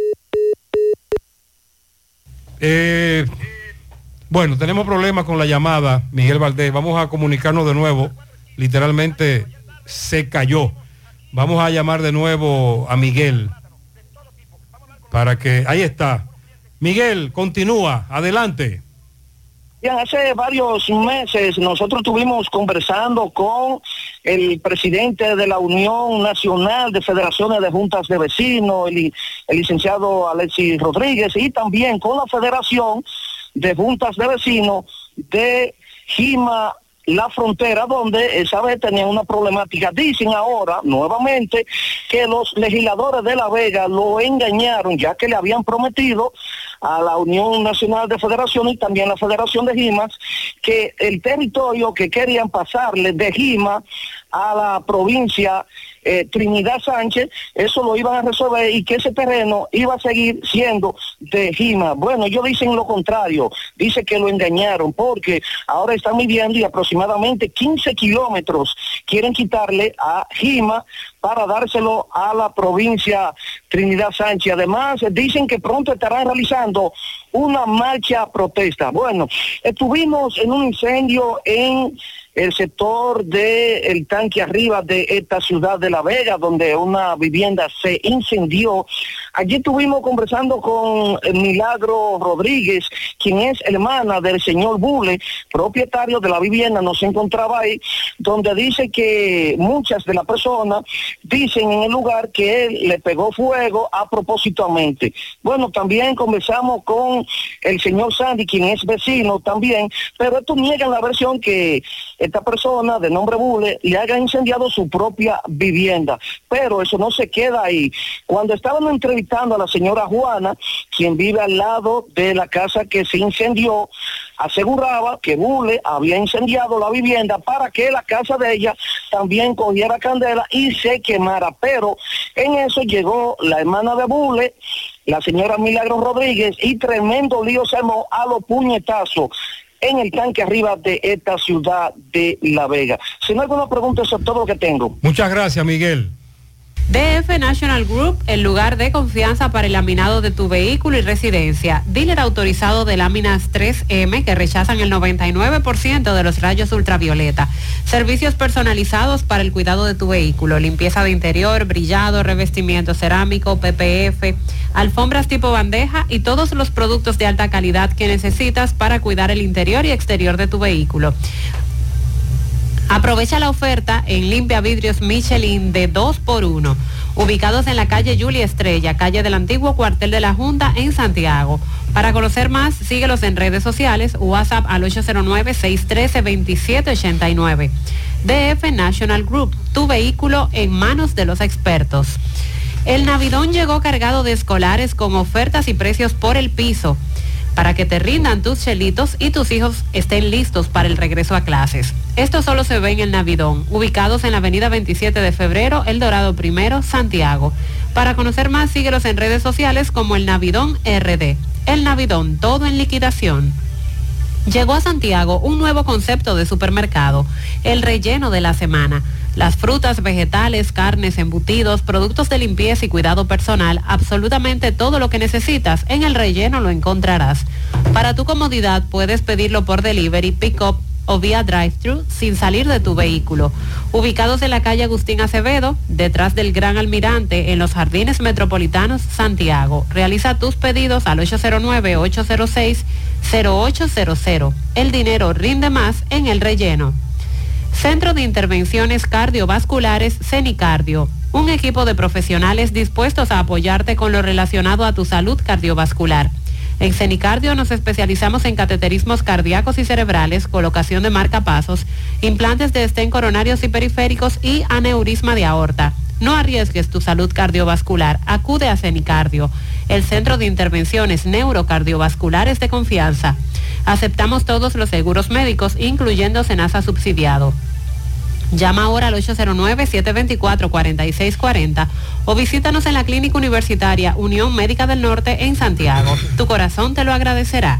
Eh, bueno, tenemos problemas con la llamada, Miguel Valdés. Vamos a comunicarnos de nuevo. Literalmente se cayó. Vamos a llamar de nuevo a Miguel para que... Ahí está. Miguel, continúa. Adelante.
Bien, hace varios meses nosotros estuvimos conversando con el presidente de la Unión Nacional de Federaciones de Juntas de Vecinos, el, el licenciado Alexis Rodríguez, y también con la Federación de Juntas de Vecinos de Gima la frontera donde esa vez tenían una problemática. Dicen ahora nuevamente que los legisladores de La Vega lo engañaron ya que le habían prometido a la Unión Nacional de Federaciones y también la Federación de Gimas que el territorio que querían pasarle de Gima a la provincia eh, Trinidad Sánchez, eso lo iban a resolver y que ese terreno iba a seguir siendo de Gima. Bueno, ellos dicen lo contrario, dice que lo engañaron porque ahora están midiendo y aproximadamente 15 kilómetros quieren quitarle a Gima para dárselo a la provincia Trinidad Sánchez. Además, dicen que pronto estarán realizando una marcha protesta. Bueno, estuvimos en un incendio en el sector del tanque arriba de esta ciudad de La Vega, donde una vivienda se incendió. Allí estuvimos conversando con Milagro Rodríguez, quien es hermana del señor Bule, propietario de la vivienda, nos encontraba ahí, donde dice que muchas de las personas dicen en el lugar que él le pegó fuego a propósitamente. Bueno, también conversamos con el señor Sandy, quien es vecino también, pero estos niegan la versión que esta persona de nombre Bule le haya incendiado su propia vivienda. Pero eso no se queda ahí. Cuando estaban entrevistando a la señora Juana, quien vive al lado de la casa que se incendió, aseguraba que Bule había incendiado la vivienda para que la casa de ella también cogiera candela y se quemara. Pero en eso llegó la hermana de Bule, la señora Milagro Rodríguez, y tremendo lío se armó a los puñetazos en el tanque arriba de esta ciudad de La Vega. Si no hay alguna pregunta, eso es todo lo que tengo.
Muchas gracias, Miguel.
DF National Group, el lugar de confianza para el laminado de tu vehículo y residencia. Dealer autorizado de láminas 3M que rechazan el 99% de los rayos ultravioleta. Servicios personalizados para el cuidado de tu vehículo. Limpieza de interior, brillado, revestimiento cerámico, PPF, alfombras tipo bandeja y todos los productos de alta calidad que necesitas para cuidar el interior y exterior de tu vehículo. Aprovecha la oferta en limpia vidrios Michelin de 2 por 1 ubicados en la calle Julia Estrella, calle del antiguo cuartel de la Junta en Santiago. Para conocer más, síguelos en redes sociales, WhatsApp al 809-613-2789. DF National Group, tu vehículo en manos de los expertos. El Navidón llegó cargado de escolares con ofertas y precios por el piso para que te rindan tus chelitos y tus hijos estén listos para el regreso a clases. Esto solo se ve en el Navidón, ubicados en la avenida 27 de febrero, El Dorado I, Santiago. Para conocer más, síguelos en redes sociales como el Navidón RD. El Navidón, todo en liquidación. Llegó a Santiago un nuevo concepto de supermercado, el relleno de la semana. Las frutas, vegetales, carnes, embutidos, productos de limpieza y cuidado personal, absolutamente todo lo que necesitas en el relleno lo encontrarás. Para tu comodidad puedes pedirlo por delivery, pick-up o vía drive-thru sin salir de tu vehículo. Ubicados en la calle Agustín Acevedo, detrás del Gran Almirante, en los Jardines Metropolitanos, Santiago. Realiza tus pedidos al 809-806-0800. El dinero rinde más en el relleno. Centro de Intervenciones Cardiovasculares CENICARDIO, un equipo de profesionales dispuestos a apoyarte con lo relacionado a tu salud cardiovascular. En CENICARDIO nos especializamos en cateterismos cardíacos y cerebrales, colocación de marcapasos, implantes de estén coronarios y periféricos y aneurisma de aorta. No arriesgues tu salud cardiovascular. Acude a CENICARDIO, el centro de intervenciones neurocardiovasculares de confianza. Aceptamos todos los seguros médicos, incluyendo SENASA subsidiado. Llama ahora al 809-724-4640 o visítanos en la Clínica Universitaria Unión Médica del Norte en Santiago. Tu corazón te lo agradecerá.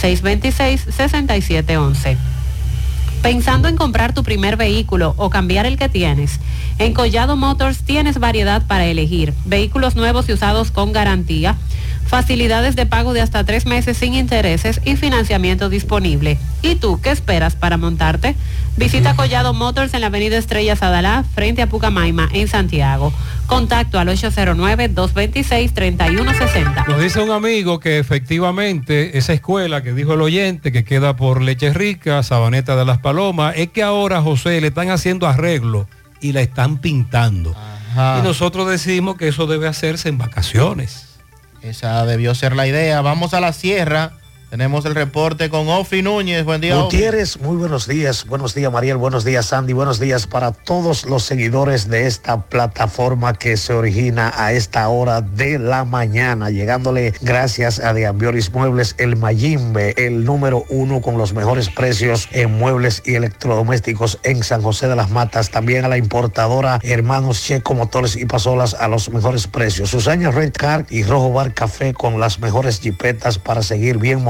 626-6711. Pensando en comprar tu primer vehículo o cambiar el que tienes, en Collado Motors tienes variedad para elegir. Vehículos nuevos y usados con garantía, facilidades de pago de hasta tres meses sin intereses y financiamiento disponible. ¿Y tú qué esperas para montarte? Visita Collado Motors en la avenida Estrella Sadalá, frente a Pucamaima, en Santiago. Contacto al 809-226-3160.
Nos dice un amigo que efectivamente esa escuela que dijo el oyente que queda por Leche Rica, Sabaneta de las Palomas, es que ahora José le están haciendo arreglo y la están pintando.
Ajá.
Y nosotros decimos que eso debe hacerse en vacaciones.
Esa debió ser la idea. Vamos a la sierra. Tenemos el reporte con Ofi Núñez. Buen día, Ofi.
Gutiérrez, muy buenos días. Buenos días, Mariel. Buenos días, Sandy. Buenos días para todos los seguidores de esta plataforma que se origina a esta hora de la mañana, llegándole gracias a Deambioris Muebles, el Mayimbe, el número uno con los mejores precios en muebles y electrodomésticos en San José de las Matas. También a la importadora Hermanos Checo Motores y Pasolas a los mejores precios. Susana Red Car y Rojo Bar Café con las mejores jipetas para seguir bien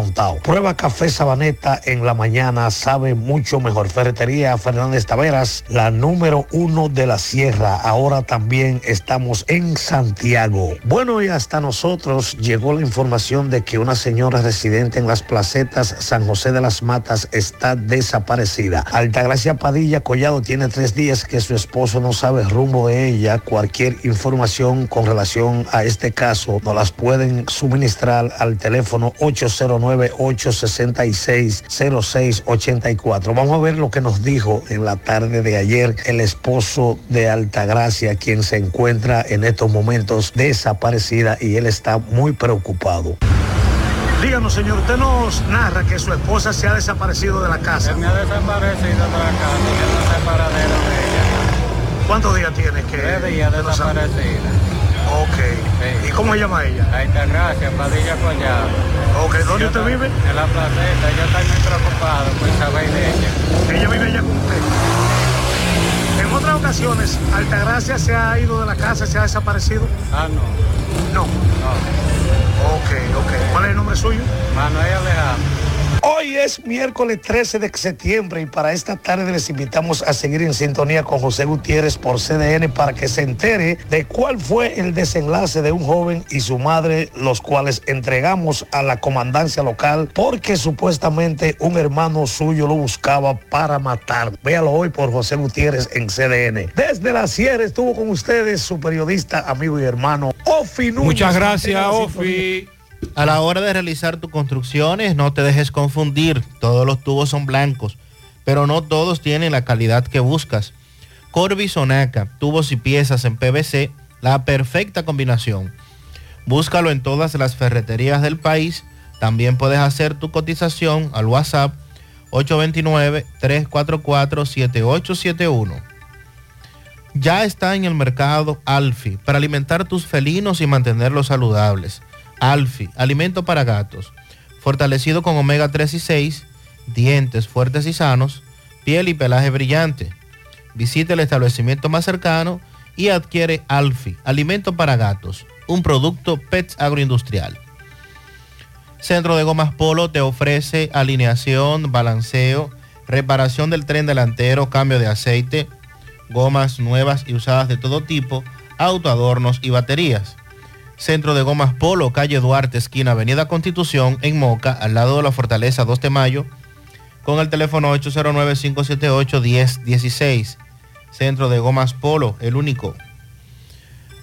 Prueba café Sabaneta en la mañana, sabe mucho mejor. Ferretería Fernández Taveras, la número uno de la sierra. Ahora también estamos en Santiago. Bueno, y hasta nosotros llegó la información de que una señora residente en las placetas San José de las Matas está desaparecida. Altagracia Padilla Collado tiene tres días que su esposo no sabe rumbo de ella. Cualquier información con relación a este caso nos las pueden suministrar al teléfono 809 866-0684. Vamos a ver lo que nos dijo en la tarde de ayer el esposo de Altagracia, quien se encuentra en estos momentos desaparecida y él está muy preocupado. Díganos, señor, usted nos narra que su esposa se ha desaparecido de la casa.
Me ha desaparecido de la casa, que no sé paradero de ella.
¿Cuántos días tiene que?
Tres días desaparecida.
Ok. ¿Y cómo se llama ella?
Altagracia, Padilla Collado.
Ok, ¿dónde usted vive?
En la placeta, yo estoy muy preocupado por saber de ella.
Ella vive allá con usted. En otras ocasiones, Altagracia se ha ido de la casa, se ha desaparecido.
Ah, no.
No. Ok, ok. ¿Cuál es el nombre suyo?
Manuel Alejandro.
Hoy es miércoles 13 de septiembre y para esta tarde les invitamos a seguir en sintonía con José Gutiérrez por CDN para que se entere de cuál fue el desenlace de un joven y su madre, los cuales entregamos a la comandancia local porque supuestamente un hermano suyo lo buscaba para matar. Véalo hoy por José Gutiérrez en CDN. Desde la Sierra estuvo con ustedes su periodista, amigo y hermano, Ofi Núñez.
Muchas gracias, Ofi.
A la hora de realizar tus construcciones, no te dejes confundir. Todos los tubos son blancos, pero no todos tienen la calidad que buscas. Corby Sonaca, tubos y piezas en PVC, la perfecta combinación. Búscalo en todas las ferreterías del país. También puedes hacer tu cotización al WhatsApp 829-344-7871. Ya está en el mercado Alfi para alimentar tus felinos y mantenerlos saludables. Alfi, alimento para gatos, fortalecido con omega 3 y 6, dientes fuertes y sanos, piel y pelaje brillante. Visita el establecimiento más cercano y adquiere Alfi, alimento para gatos, un producto Pets Agroindustrial. Centro de Gomas Polo te ofrece alineación, balanceo, reparación del tren delantero, cambio de aceite, gomas nuevas y usadas de todo tipo, autoadornos y baterías. Centro de Gomas Polo, calle Duarte, esquina Avenida Constitución, en Moca, al lado de la Fortaleza 2 de Mayo, con el teléfono 809-578-1016. Centro de Gomas Polo, el único.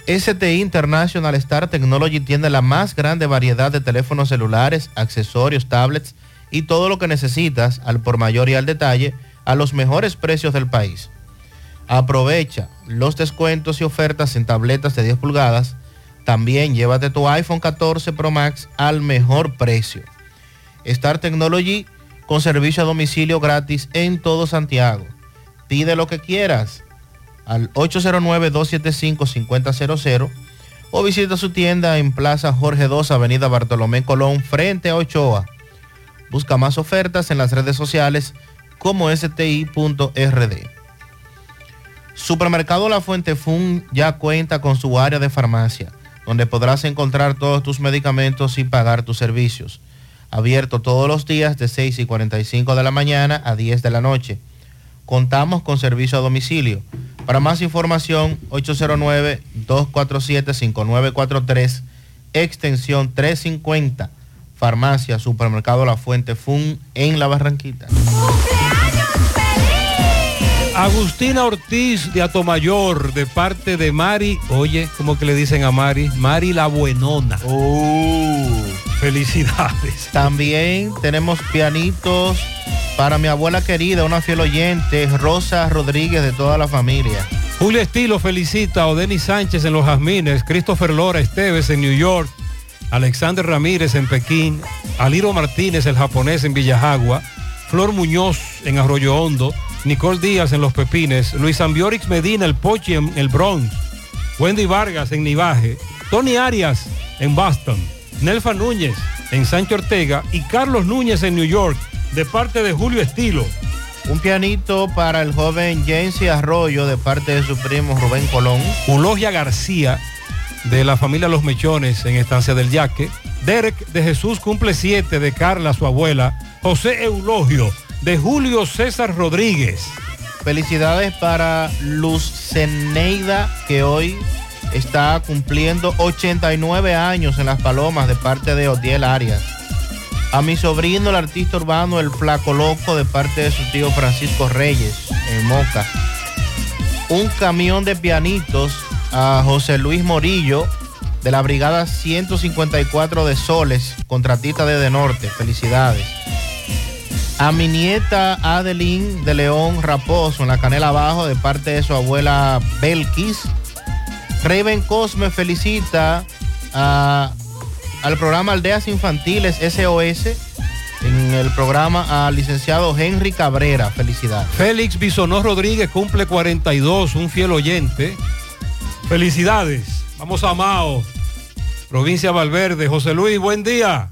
STI International Star Technology tiene la más grande variedad de teléfonos celulares, accesorios, tablets y todo lo que necesitas al por mayor y al detalle a los mejores precios del país. Aprovecha los descuentos y ofertas en tabletas de 10 pulgadas. También llévate tu iPhone 14 Pro Max al mejor precio. Star Technology con servicio a domicilio gratis en todo Santiago. Pide lo que quieras al 809-275-5000 o visita su tienda en Plaza Jorge II, Avenida Bartolomé Colón, frente a Ochoa. Busca más ofertas en las redes sociales como sti.rd. Supermercado La Fuente Fun ya cuenta con su área de farmacia, donde podrás encontrar todos tus medicamentos y pagar tus servicios. Abierto todos los días de 6 y 45 de la mañana a 10 de la noche. Contamos con servicio a domicilio. Para más información, 809-247-5943, extensión 350, farmacia, supermercado La Fuente Fun en La Barranquita.
Agustina Ortiz de Atomayor, de parte de Mari, oye, ¿cómo que le dicen a Mari? Mari la Buenona. Felicidades.
También tenemos pianitos para mi abuela querida, una fiel oyente, Rosa Rodríguez de toda la familia.
Julio Estilo felicita a Odeni Sánchez en Los Jazmines, Christopher Lora Esteves en New York, Alexander Ramírez en Pekín, Aliro Martínez el japonés en Villajagua, Flor Muñoz en Arroyo Hondo, Nicole Díaz en Los Pepines, Luis Ambiorix Medina el Pochi en el Bronx, Wendy Vargas en Nivaje, Tony Arias en Boston, Nelfa Núñez en Sancho Ortega y Carlos Núñez en New York, de parte de Julio Estilo.
Un pianito para el joven Jensi Arroyo de parte de su primo Rubén Colón.
Ulogia García de la familia Los Mechones en Estancia del Yaque. Derek de Jesús cumple siete de Carla, su abuela. José Eulogio de Julio César Rodríguez.
Felicidades para Luz Ceneida que hoy está cumpliendo 89 años en Las Palomas de parte de Odiel Arias. A mi sobrino, el artista urbano El Flaco Loco, de parte de su tío Francisco Reyes, en Moca. Un camión de pianitos a José Luis Morillo, de la Brigada 154 de Soles, contratista de De Norte. Felicidades. A mi nieta Adeline de León Raposo, en la Canela Abajo, de parte de su abuela Belkis. Raven Cosme felicita a al programa Aldeas Infantiles SOS, en el programa al licenciado Henry Cabrera. Felicidades.
Félix Bisonó Rodríguez cumple 42, un fiel oyente. Felicidades. Vamos a Mao, provincia Valverde. José Luis, buen día.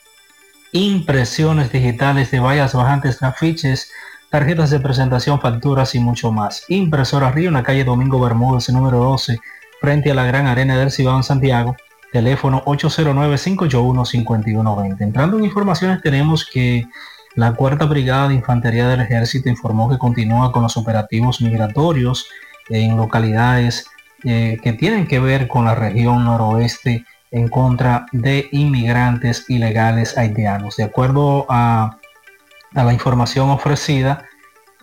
impresiones digitales de vallas bajantes, afiches, tarjetas de presentación, facturas y mucho más. Impresora Río en la calle Domingo Bermúdez, número 12, frente a la Gran Arena del Cibao en Santiago, teléfono 809-581-5120. Entrando en informaciones tenemos que la Cuarta Brigada de Infantería del Ejército informó que continúa con los operativos migratorios en localidades eh, que tienen que ver con la región noroeste en contra de inmigrantes ilegales haitianos. De acuerdo a, la información ofrecida,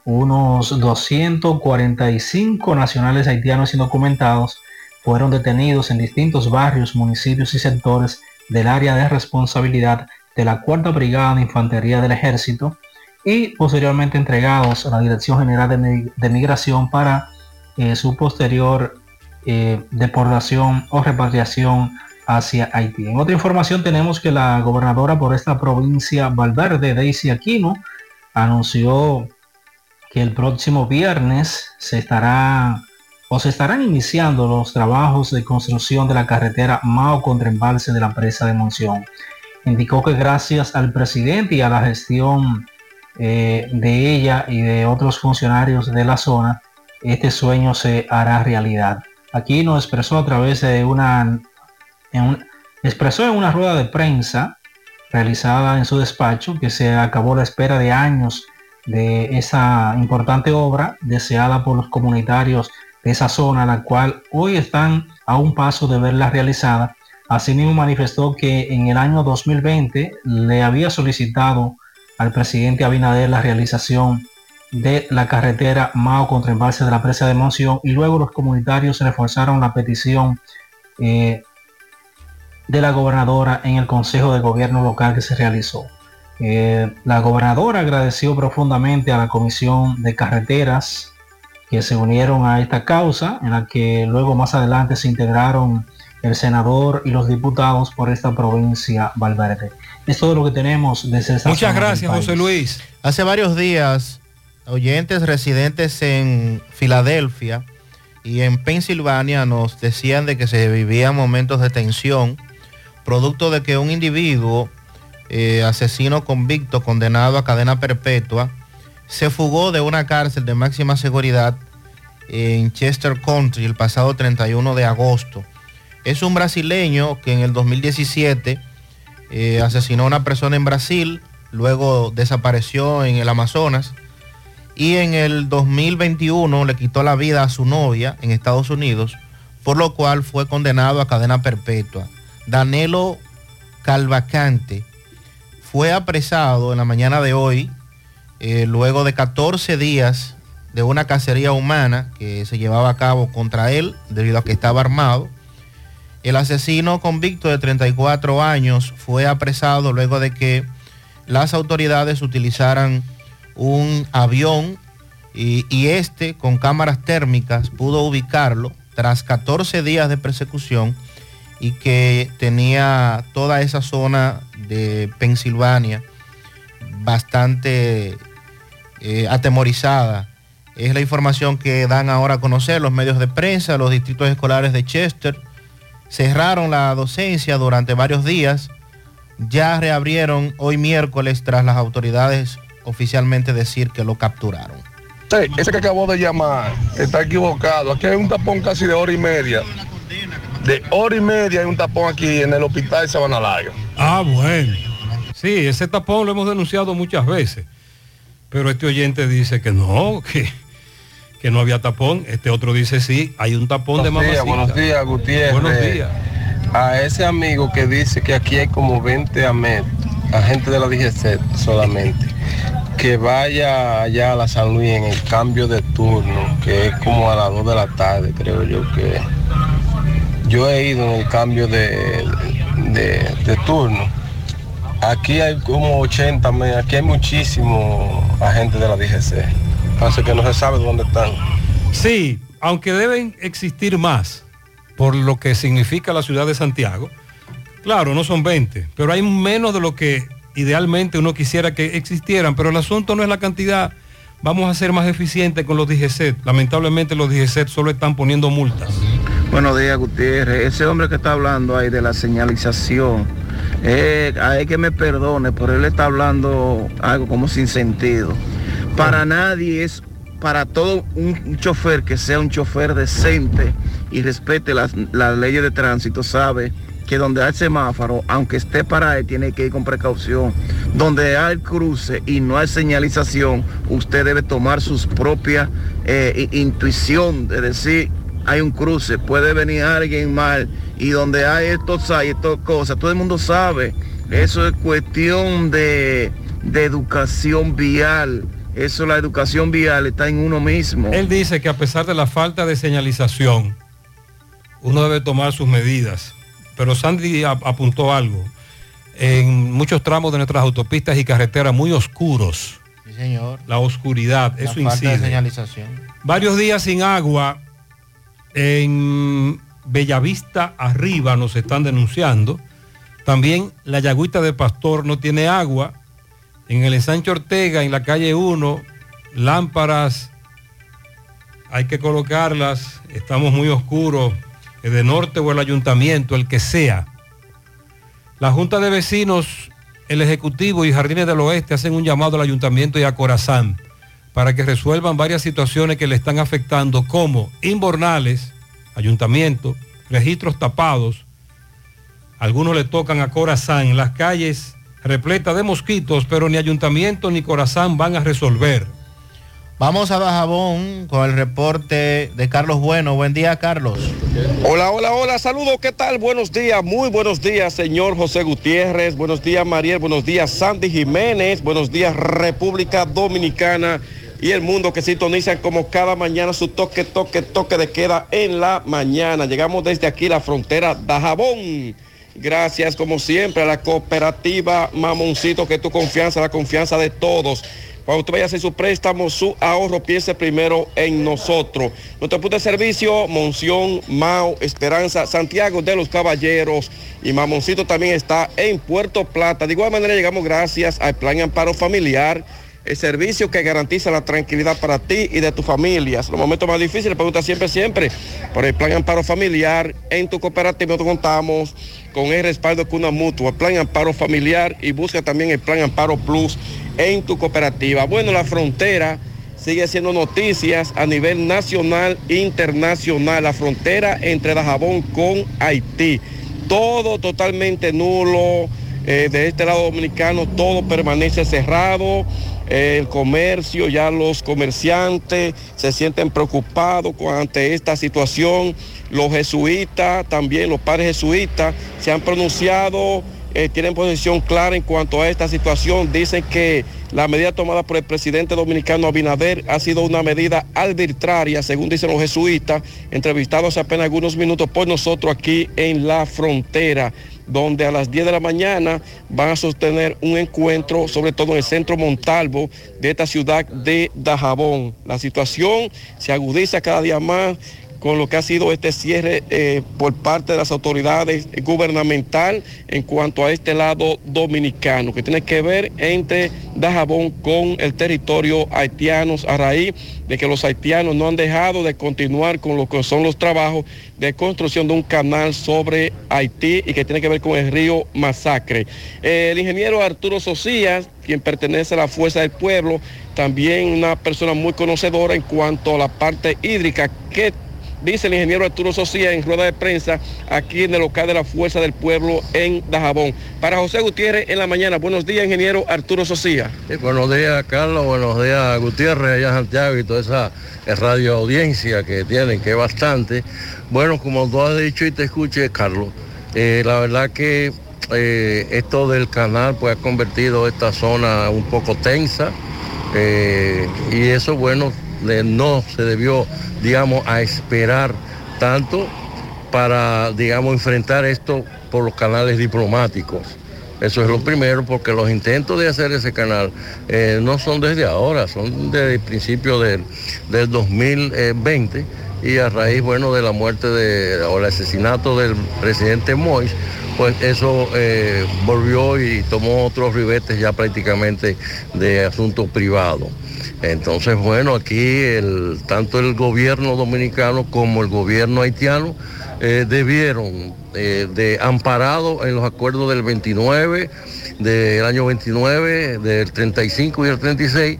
unos 245 nacionales haitianos indocumentados fueron detenidos en distintos barrios, municipios y sectores del área de responsabilidad de la Cuarta Brigada de Infantería del Ejército y posteriormente entregados a la Dirección General de, Migración para eh, su posterior eh, deportación o repatriación hacia Haití. En otra información tenemos que la gobernadora por esta provincia, Valverde, Daisy Aquino, anunció que el próximo viernes se estará o se estarán iniciando los trabajos de construcción de la carretera Mao contra embalse de la presa de Monción. Indicó que gracias al presidente y a la gestión eh, de ella y de otros funcionarios de la zona, este sueño se hará realidad. Aquí nos expresó a través de una, expresó en una rueda de prensa realizada en su despacho que se acabó la espera de años de esa importante obra deseada por los comunitarios de esa zona, la cual hoy están a un paso de verla realizada. Asimismo manifestó que en el año 2020 le había solicitado al presidente Abinader la realización de la carretera Mao contra embalse de la presa de Monción y luego los comunitarios reforzaron la petición eh, de la gobernadora en el Consejo de Gobierno local que se realizó. Eh, la gobernadora agradeció profundamente a la Comisión de Carreteras que se unieron a esta causa, en la que luego más adelante se integraron el senador y los diputados por esta provincia Valverde. Es todo lo que tenemos desde esta
Muchas gracias, José Luis.
Hace varios días, oyentes residentes en Filadelfia y en Pensilvania nos decían de que se vivían momentos de tensión, producto de que un individuo eh, asesino convicto, condenado a cadena perpetua, se fugó de una cárcel de máxima seguridad en Chester Country el pasado 31 de agosto. Es un brasileño que en el 2017 eh, asesinó a una persona en Brasil, luego desapareció en el Amazonas y en el 2021 le quitó la vida a su novia en Estados Unidos, por lo cual fue condenado a cadena perpetua. Danilo Calvacante fue apresado en la mañana de hoy, eh, luego de 14 días de una cacería humana que se llevaba a cabo contra él debido a que estaba armado. El asesino convicto de 34 años fue apresado luego de que las autoridades utilizaran un avión y, este con cámaras térmicas pudo ubicarlo tras 14 días de persecución y que tenía toda esa zona de Pensilvania bastante eh, atemorizada. Es la información que dan ahora a conocer los medios de prensa, los distritos escolares de Chester. Cerraron la docencia durante varios días. Ya reabrieron hoy miércoles tras las autoridades oficialmente decir que lo capturaron.
Ese que acabó de llamar está equivocado. Aquí hay un tapón casi de hora y media. De hora y media hay un tapón aquí en el hospital de Sabana Larga.
Ah, bueno. Sí, ese tapón lo hemos denunciado muchas veces. Pero este oyente dice que no, que, que no había tapón. Este otro dice sí, hay un tapón de mamacita.
Buenos días, Gutiérrez.
Buenos días.
A ese amigo que dice que aquí hay como 20 AMET, agentes de la DGC solamente, que vaya allá a la San Luis en el cambio de turno, que es como a las 2 de la tarde, creo yo que. Yo he ido en el cambio de, de, turno. Aquí hay como 80, me- aquí hay muchísimos agentes de la DGC. Pasa que no se sabe dónde están.
Sí, aunque deben existir más por lo que significa la ciudad de Santiago. Claro, no son 20, pero hay menos de lo que idealmente uno quisiera que existieran, pero el asunto no es la cantidad. Vamos a ser más eficientes con los DGCET. Lamentablemente los DGCET solo están poniendo multas.
Buenos días, Gutiérrez. Ese hombre que está hablando ahí de la señalización, eh, hay que me perdone, pero él está hablando algo como sin sentido. Para nadie es, para todo un, chofer que sea un chofer decente y respete las, las leyes de tránsito, sabe que donde hay semáforo, aunque esté para él, tiene que ir con precaución. Donde hay cruce y no hay señalización, usted debe tomar sus propias eh, intuición de decir, hay un cruce, puede venir alguien mal y donde hay estos hay estas cosas, todo el mundo sabe. Eso es cuestión de, de educación vial. Eso la educación vial está en uno mismo.
Él dice que a pesar de la falta de señalización, uno debe tomar sus medidas. Pero Sandy ap- apuntó algo. En muchos tramos de nuestras autopistas y carreteras muy oscuros,
Sí, señor.
la oscuridad,
La
eso
falta de señalización.
Varios días sin agua en Bellavista arriba nos están denunciando. También la Yagüita de Pastor no tiene agua. En el ensanche Ortega, en la calle 1, lámparas hay que colocarlas, estamos muy oscuros, el de norte o el ayuntamiento, el que sea. La Junta de Vecinos, el Ejecutivo y Jardines del Oeste hacen un llamado al ayuntamiento y a Corazán para que resuelvan varias situaciones que le están afectando, como inbornales, ayuntamiento, registros tapados, algunos le tocan a Corazán, las calles repletas de mosquitos, pero ni ayuntamiento ni Corazán van a resolver.
Vamos a Bajabón con el reporte de Carlos Bueno. Buen día, Carlos.
Hola, hola, hola, saludos, ¿qué tal? Buenos días, muy buenos días, señor José Gutiérrez, buenos días, Mariel, buenos días, Sandy Jiménez, buenos días, República Dominicana y el mundo que sintonizan como cada mañana su toque, toque, toque de queda en la mañana. Llegamos desde aquí, la frontera Dajabón. Gracias, como siempre, a la cooperativa Mamoncito, que tu confianza, la confianza de todos. Cuando usted vaya a hacer su préstamo, su ahorro, piense primero en nosotros. Nuestro punto de servicio, Monción, Mao, Esperanza, Santiago de los Caballeros y Mamoncito también está en Puerto Plata. De igual manera llegamos gracias al Plan Amparo Familiar el servicio que garantiza la tranquilidad para ti y de tu familia. Los momentos más difíciles, pregunta siempre, siempre, por el plan amparo familiar. En tu cooperativa nosotros contamos con el respaldo de una mutua, plan amparo familiar y busca también el plan amparo plus en tu cooperativa. Bueno, la frontera sigue siendo noticias a nivel nacional e internacional, la frontera entre Dajabón con Haití. Todo totalmente nulo. Eh, de este lado dominicano todo permanece cerrado el comercio, ya los comerciantes se sienten preocupados ante esta situación. Los jesuitas, también los padres jesuitas, se han pronunciado, eh, tienen posición clara en cuanto a esta situación. Dicen que la medida tomada por el presidente dominicano Abinader ha sido una medida arbitraria, según dicen los jesuitas, entrevistados hace apenas algunos minutos por nosotros aquí en la frontera donde a las 10 de la mañana van a sostener un encuentro, sobre todo en el centro Montalvo de esta ciudad de Dajabón. La situación se agudiza cada día más con lo que ha sido este cierre eh, por parte de las autoridades gubernamentales en cuanto a este lado dominicano, que tiene que ver entre Dajabón con el territorio haitiano a raíz de que los haitianos no han dejado de continuar con lo que son los trabajos de construcción de un canal sobre Haití y que tiene que ver con el río Masacre. el ingeniero Arturo Socias, quien pertenece a la Fuerza del Pueblo, también una persona muy conocedora en cuanto a la parte hídrica que dice el ingeniero Arturo Socia en rueda de prensa aquí en el local de la Fuerza del Pueblo en Dajabón. Para José Gutiérrez en la mañana. Buenos días, ingeniero Arturo Socia.
buenos días, Carlos. Buenos días, Gutiérrez, allá Santiago y toda esa radio audiencia que tienen, que es bastante. Bueno, como tú has dicho y te escuché, Carlos, eh, la verdad que eh, esto del canal pues ha convertido esta zona un poco tensa eh, y eso, bueno, no se debió, digamos, a esperar tanto para, digamos, enfrentar esto por los canales diplomáticos. Eso es lo primero, porque los intentos de hacer ese canal eh, no son desde ahora, son desde el principio del, 2020 y a raíz, bueno, de la muerte de, o el asesinato del presidente Mois, pues eso eh, volvió y tomó otros ribetes ya prácticamente de asuntos privados. Entonces, bueno, aquí tanto el gobierno dominicano como el gobierno haitiano eh, debieron, eh, de amparado en los acuerdos del 29, del año 29, del 35 y el 36,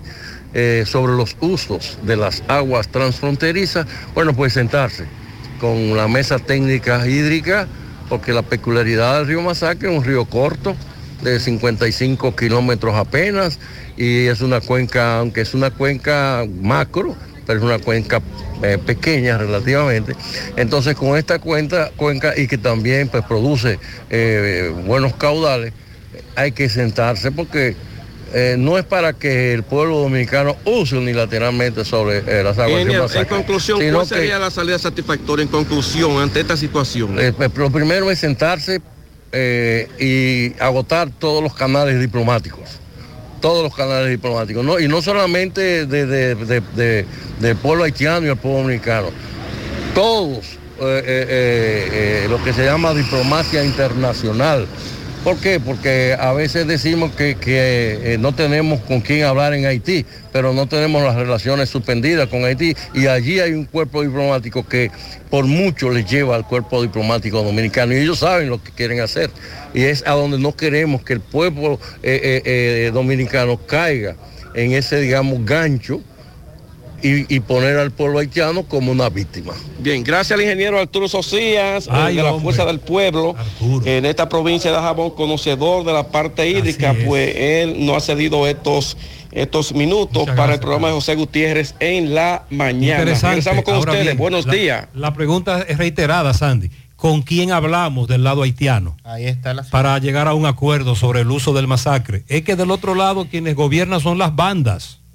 eh, sobre los usos de las aguas transfronterizas, bueno, pues sentarse con la mesa técnica hídrica, porque la peculiaridad del río Masacre es un río corto, de 55 kilómetros apenas, y es una cuenca, aunque es una cuenca macro, pero es una cuenca eh, pequeña relativamente. Entonces con esta cuenta, cuenca y que también pues, produce eh, buenos caudales, hay que sentarse porque eh, no es para que el pueblo dominicano use unilateralmente sobre las aguas
En conclusión, ¿cuál sería la salida satisfactoria en conclusión ante esta situación?
Pues, lo primero es sentarse y agotar todos los canales diplomáticos todos los canales diplomáticos, y no solamente del pueblo haitiano y el pueblo dominicano, todos eh, eh, eh, lo que se llama diplomacia internacional, ¿Por qué? Porque a veces decimos que, que, eh, no tenemos con quién hablar en Haití, pero no tenemos las relaciones suspendidas con Haití. Y allí hay un cuerpo diplomático que por mucho les lleva al cuerpo diplomático dominicano. Y ellos saben lo que quieren hacer. Y es a donde no queremos que el pueblo eh, eh, eh, dominicano caiga en ese, digamos, gancho y, y poner al pueblo haitiano como una víctima.
Bien, gracias al ingeniero Arturo Socias, eh,
Ay,
de la
hombre.
Fuerza del Pueblo, en esta provincia de Jabón, conocedor de la parte hídrica, pues él no ha cedido estos, estos minutos para el programa de José Gutiérrez en la mañana.
Interesante.
Regresamos con
Ahora
ustedes.
bien,
Buenos
la-
días.
La pregunta es reiterada, Sandy. ¿Con quién hablamos del lado haitiano?
Ahí está la
Para llegar a un acuerdo sobre el uso del masacre. Es que del otro lado quienes gobiernan son las bandas.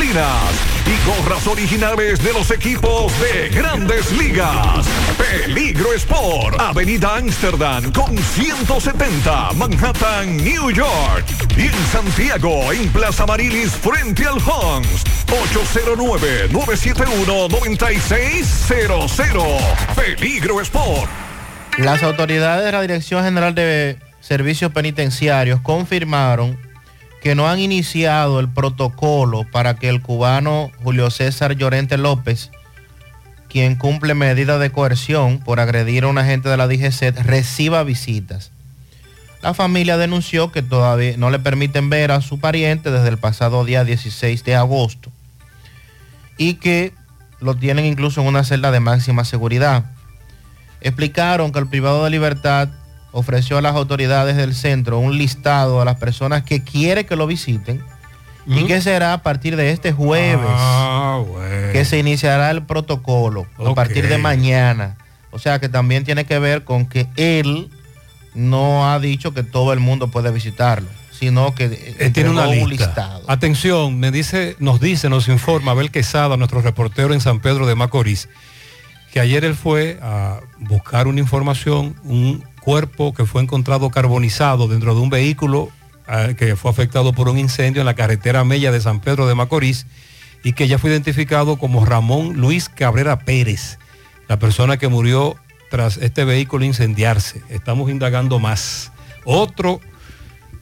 y gorras originales de los equipos de grandes ligas. Peligro Sport, Avenida Amsterdam con 170, Manhattan, New York. Y en Santiago, en Plaza Marilis, frente al Hans, 809-971-9600. Peligro Sport.
Las autoridades de la Dirección General de Servicios Penitenciarios confirmaron que no han iniciado el protocolo para que el cubano Julio César Llorente López, quien cumple medida de coerción por agredir a un agente de la DGC, reciba visitas. La familia denunció que todavía no le permiten ver a su pariente desde el pasado día 16 de agosto y que lo tienen incluso en una celda de máxima seguridad explicaron que el privado de libertad ofreció a las autoridades del centro un listado a las personas que quiere que lo visiten y que será a partir de este jueves
Ah, bueno.
que se iniciará el protocolo a partir de mañana. O sea que también tiene que ver con que él no ha dicho que todo el mundo puede visitarlo, sino que
Él tiene una
un
lista.
listado.
Atención, me dice, nos dice, nos informa Abel Quesada, nuestro reportero en San Pedro de Macorís, que ayer él fue a buscar una información, un cuerpo que fue encontrado carbonizado dentro de un vehículo eh, que fue afectado por un incendio en la carretera Mella de San Pedro de Macorís y que ya fue identificado como Ramón Luis Cabrera Pérez, la persona que murió tras este vehículo incendiarse. Estamos indagando más. Otro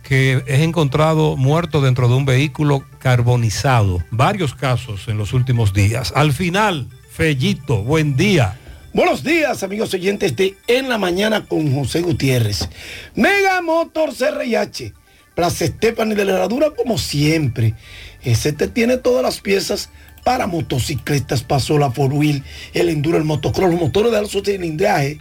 que es encontrado muerto dentro de un vehículo carbonizado. Varios casos en los últimos días. Al final, Fellito, buen día.
Buenos días, amigos oyentes de En la Mañana con José Gutiérrez. Mega Motor CRH. Plaza Estefani de la Herradura como siempre. Ese te tiene todas las piezas para motocicletas, pasola, four wheel, el enduro, el motocross, los motores de alto cilindraje.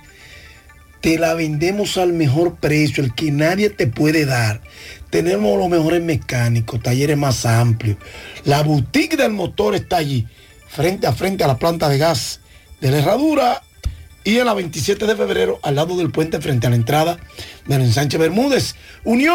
Te la vendemos al mejor precio, el que nadie te puede dar. Tenemos los mejores mecánicos, talleres más amplios. La boutique del motor está allí, frente a frente a la planta de gas de la herradura y en la 27 de febrero al lado del puente frente a la entrada del ensanche Bermúdez. Unión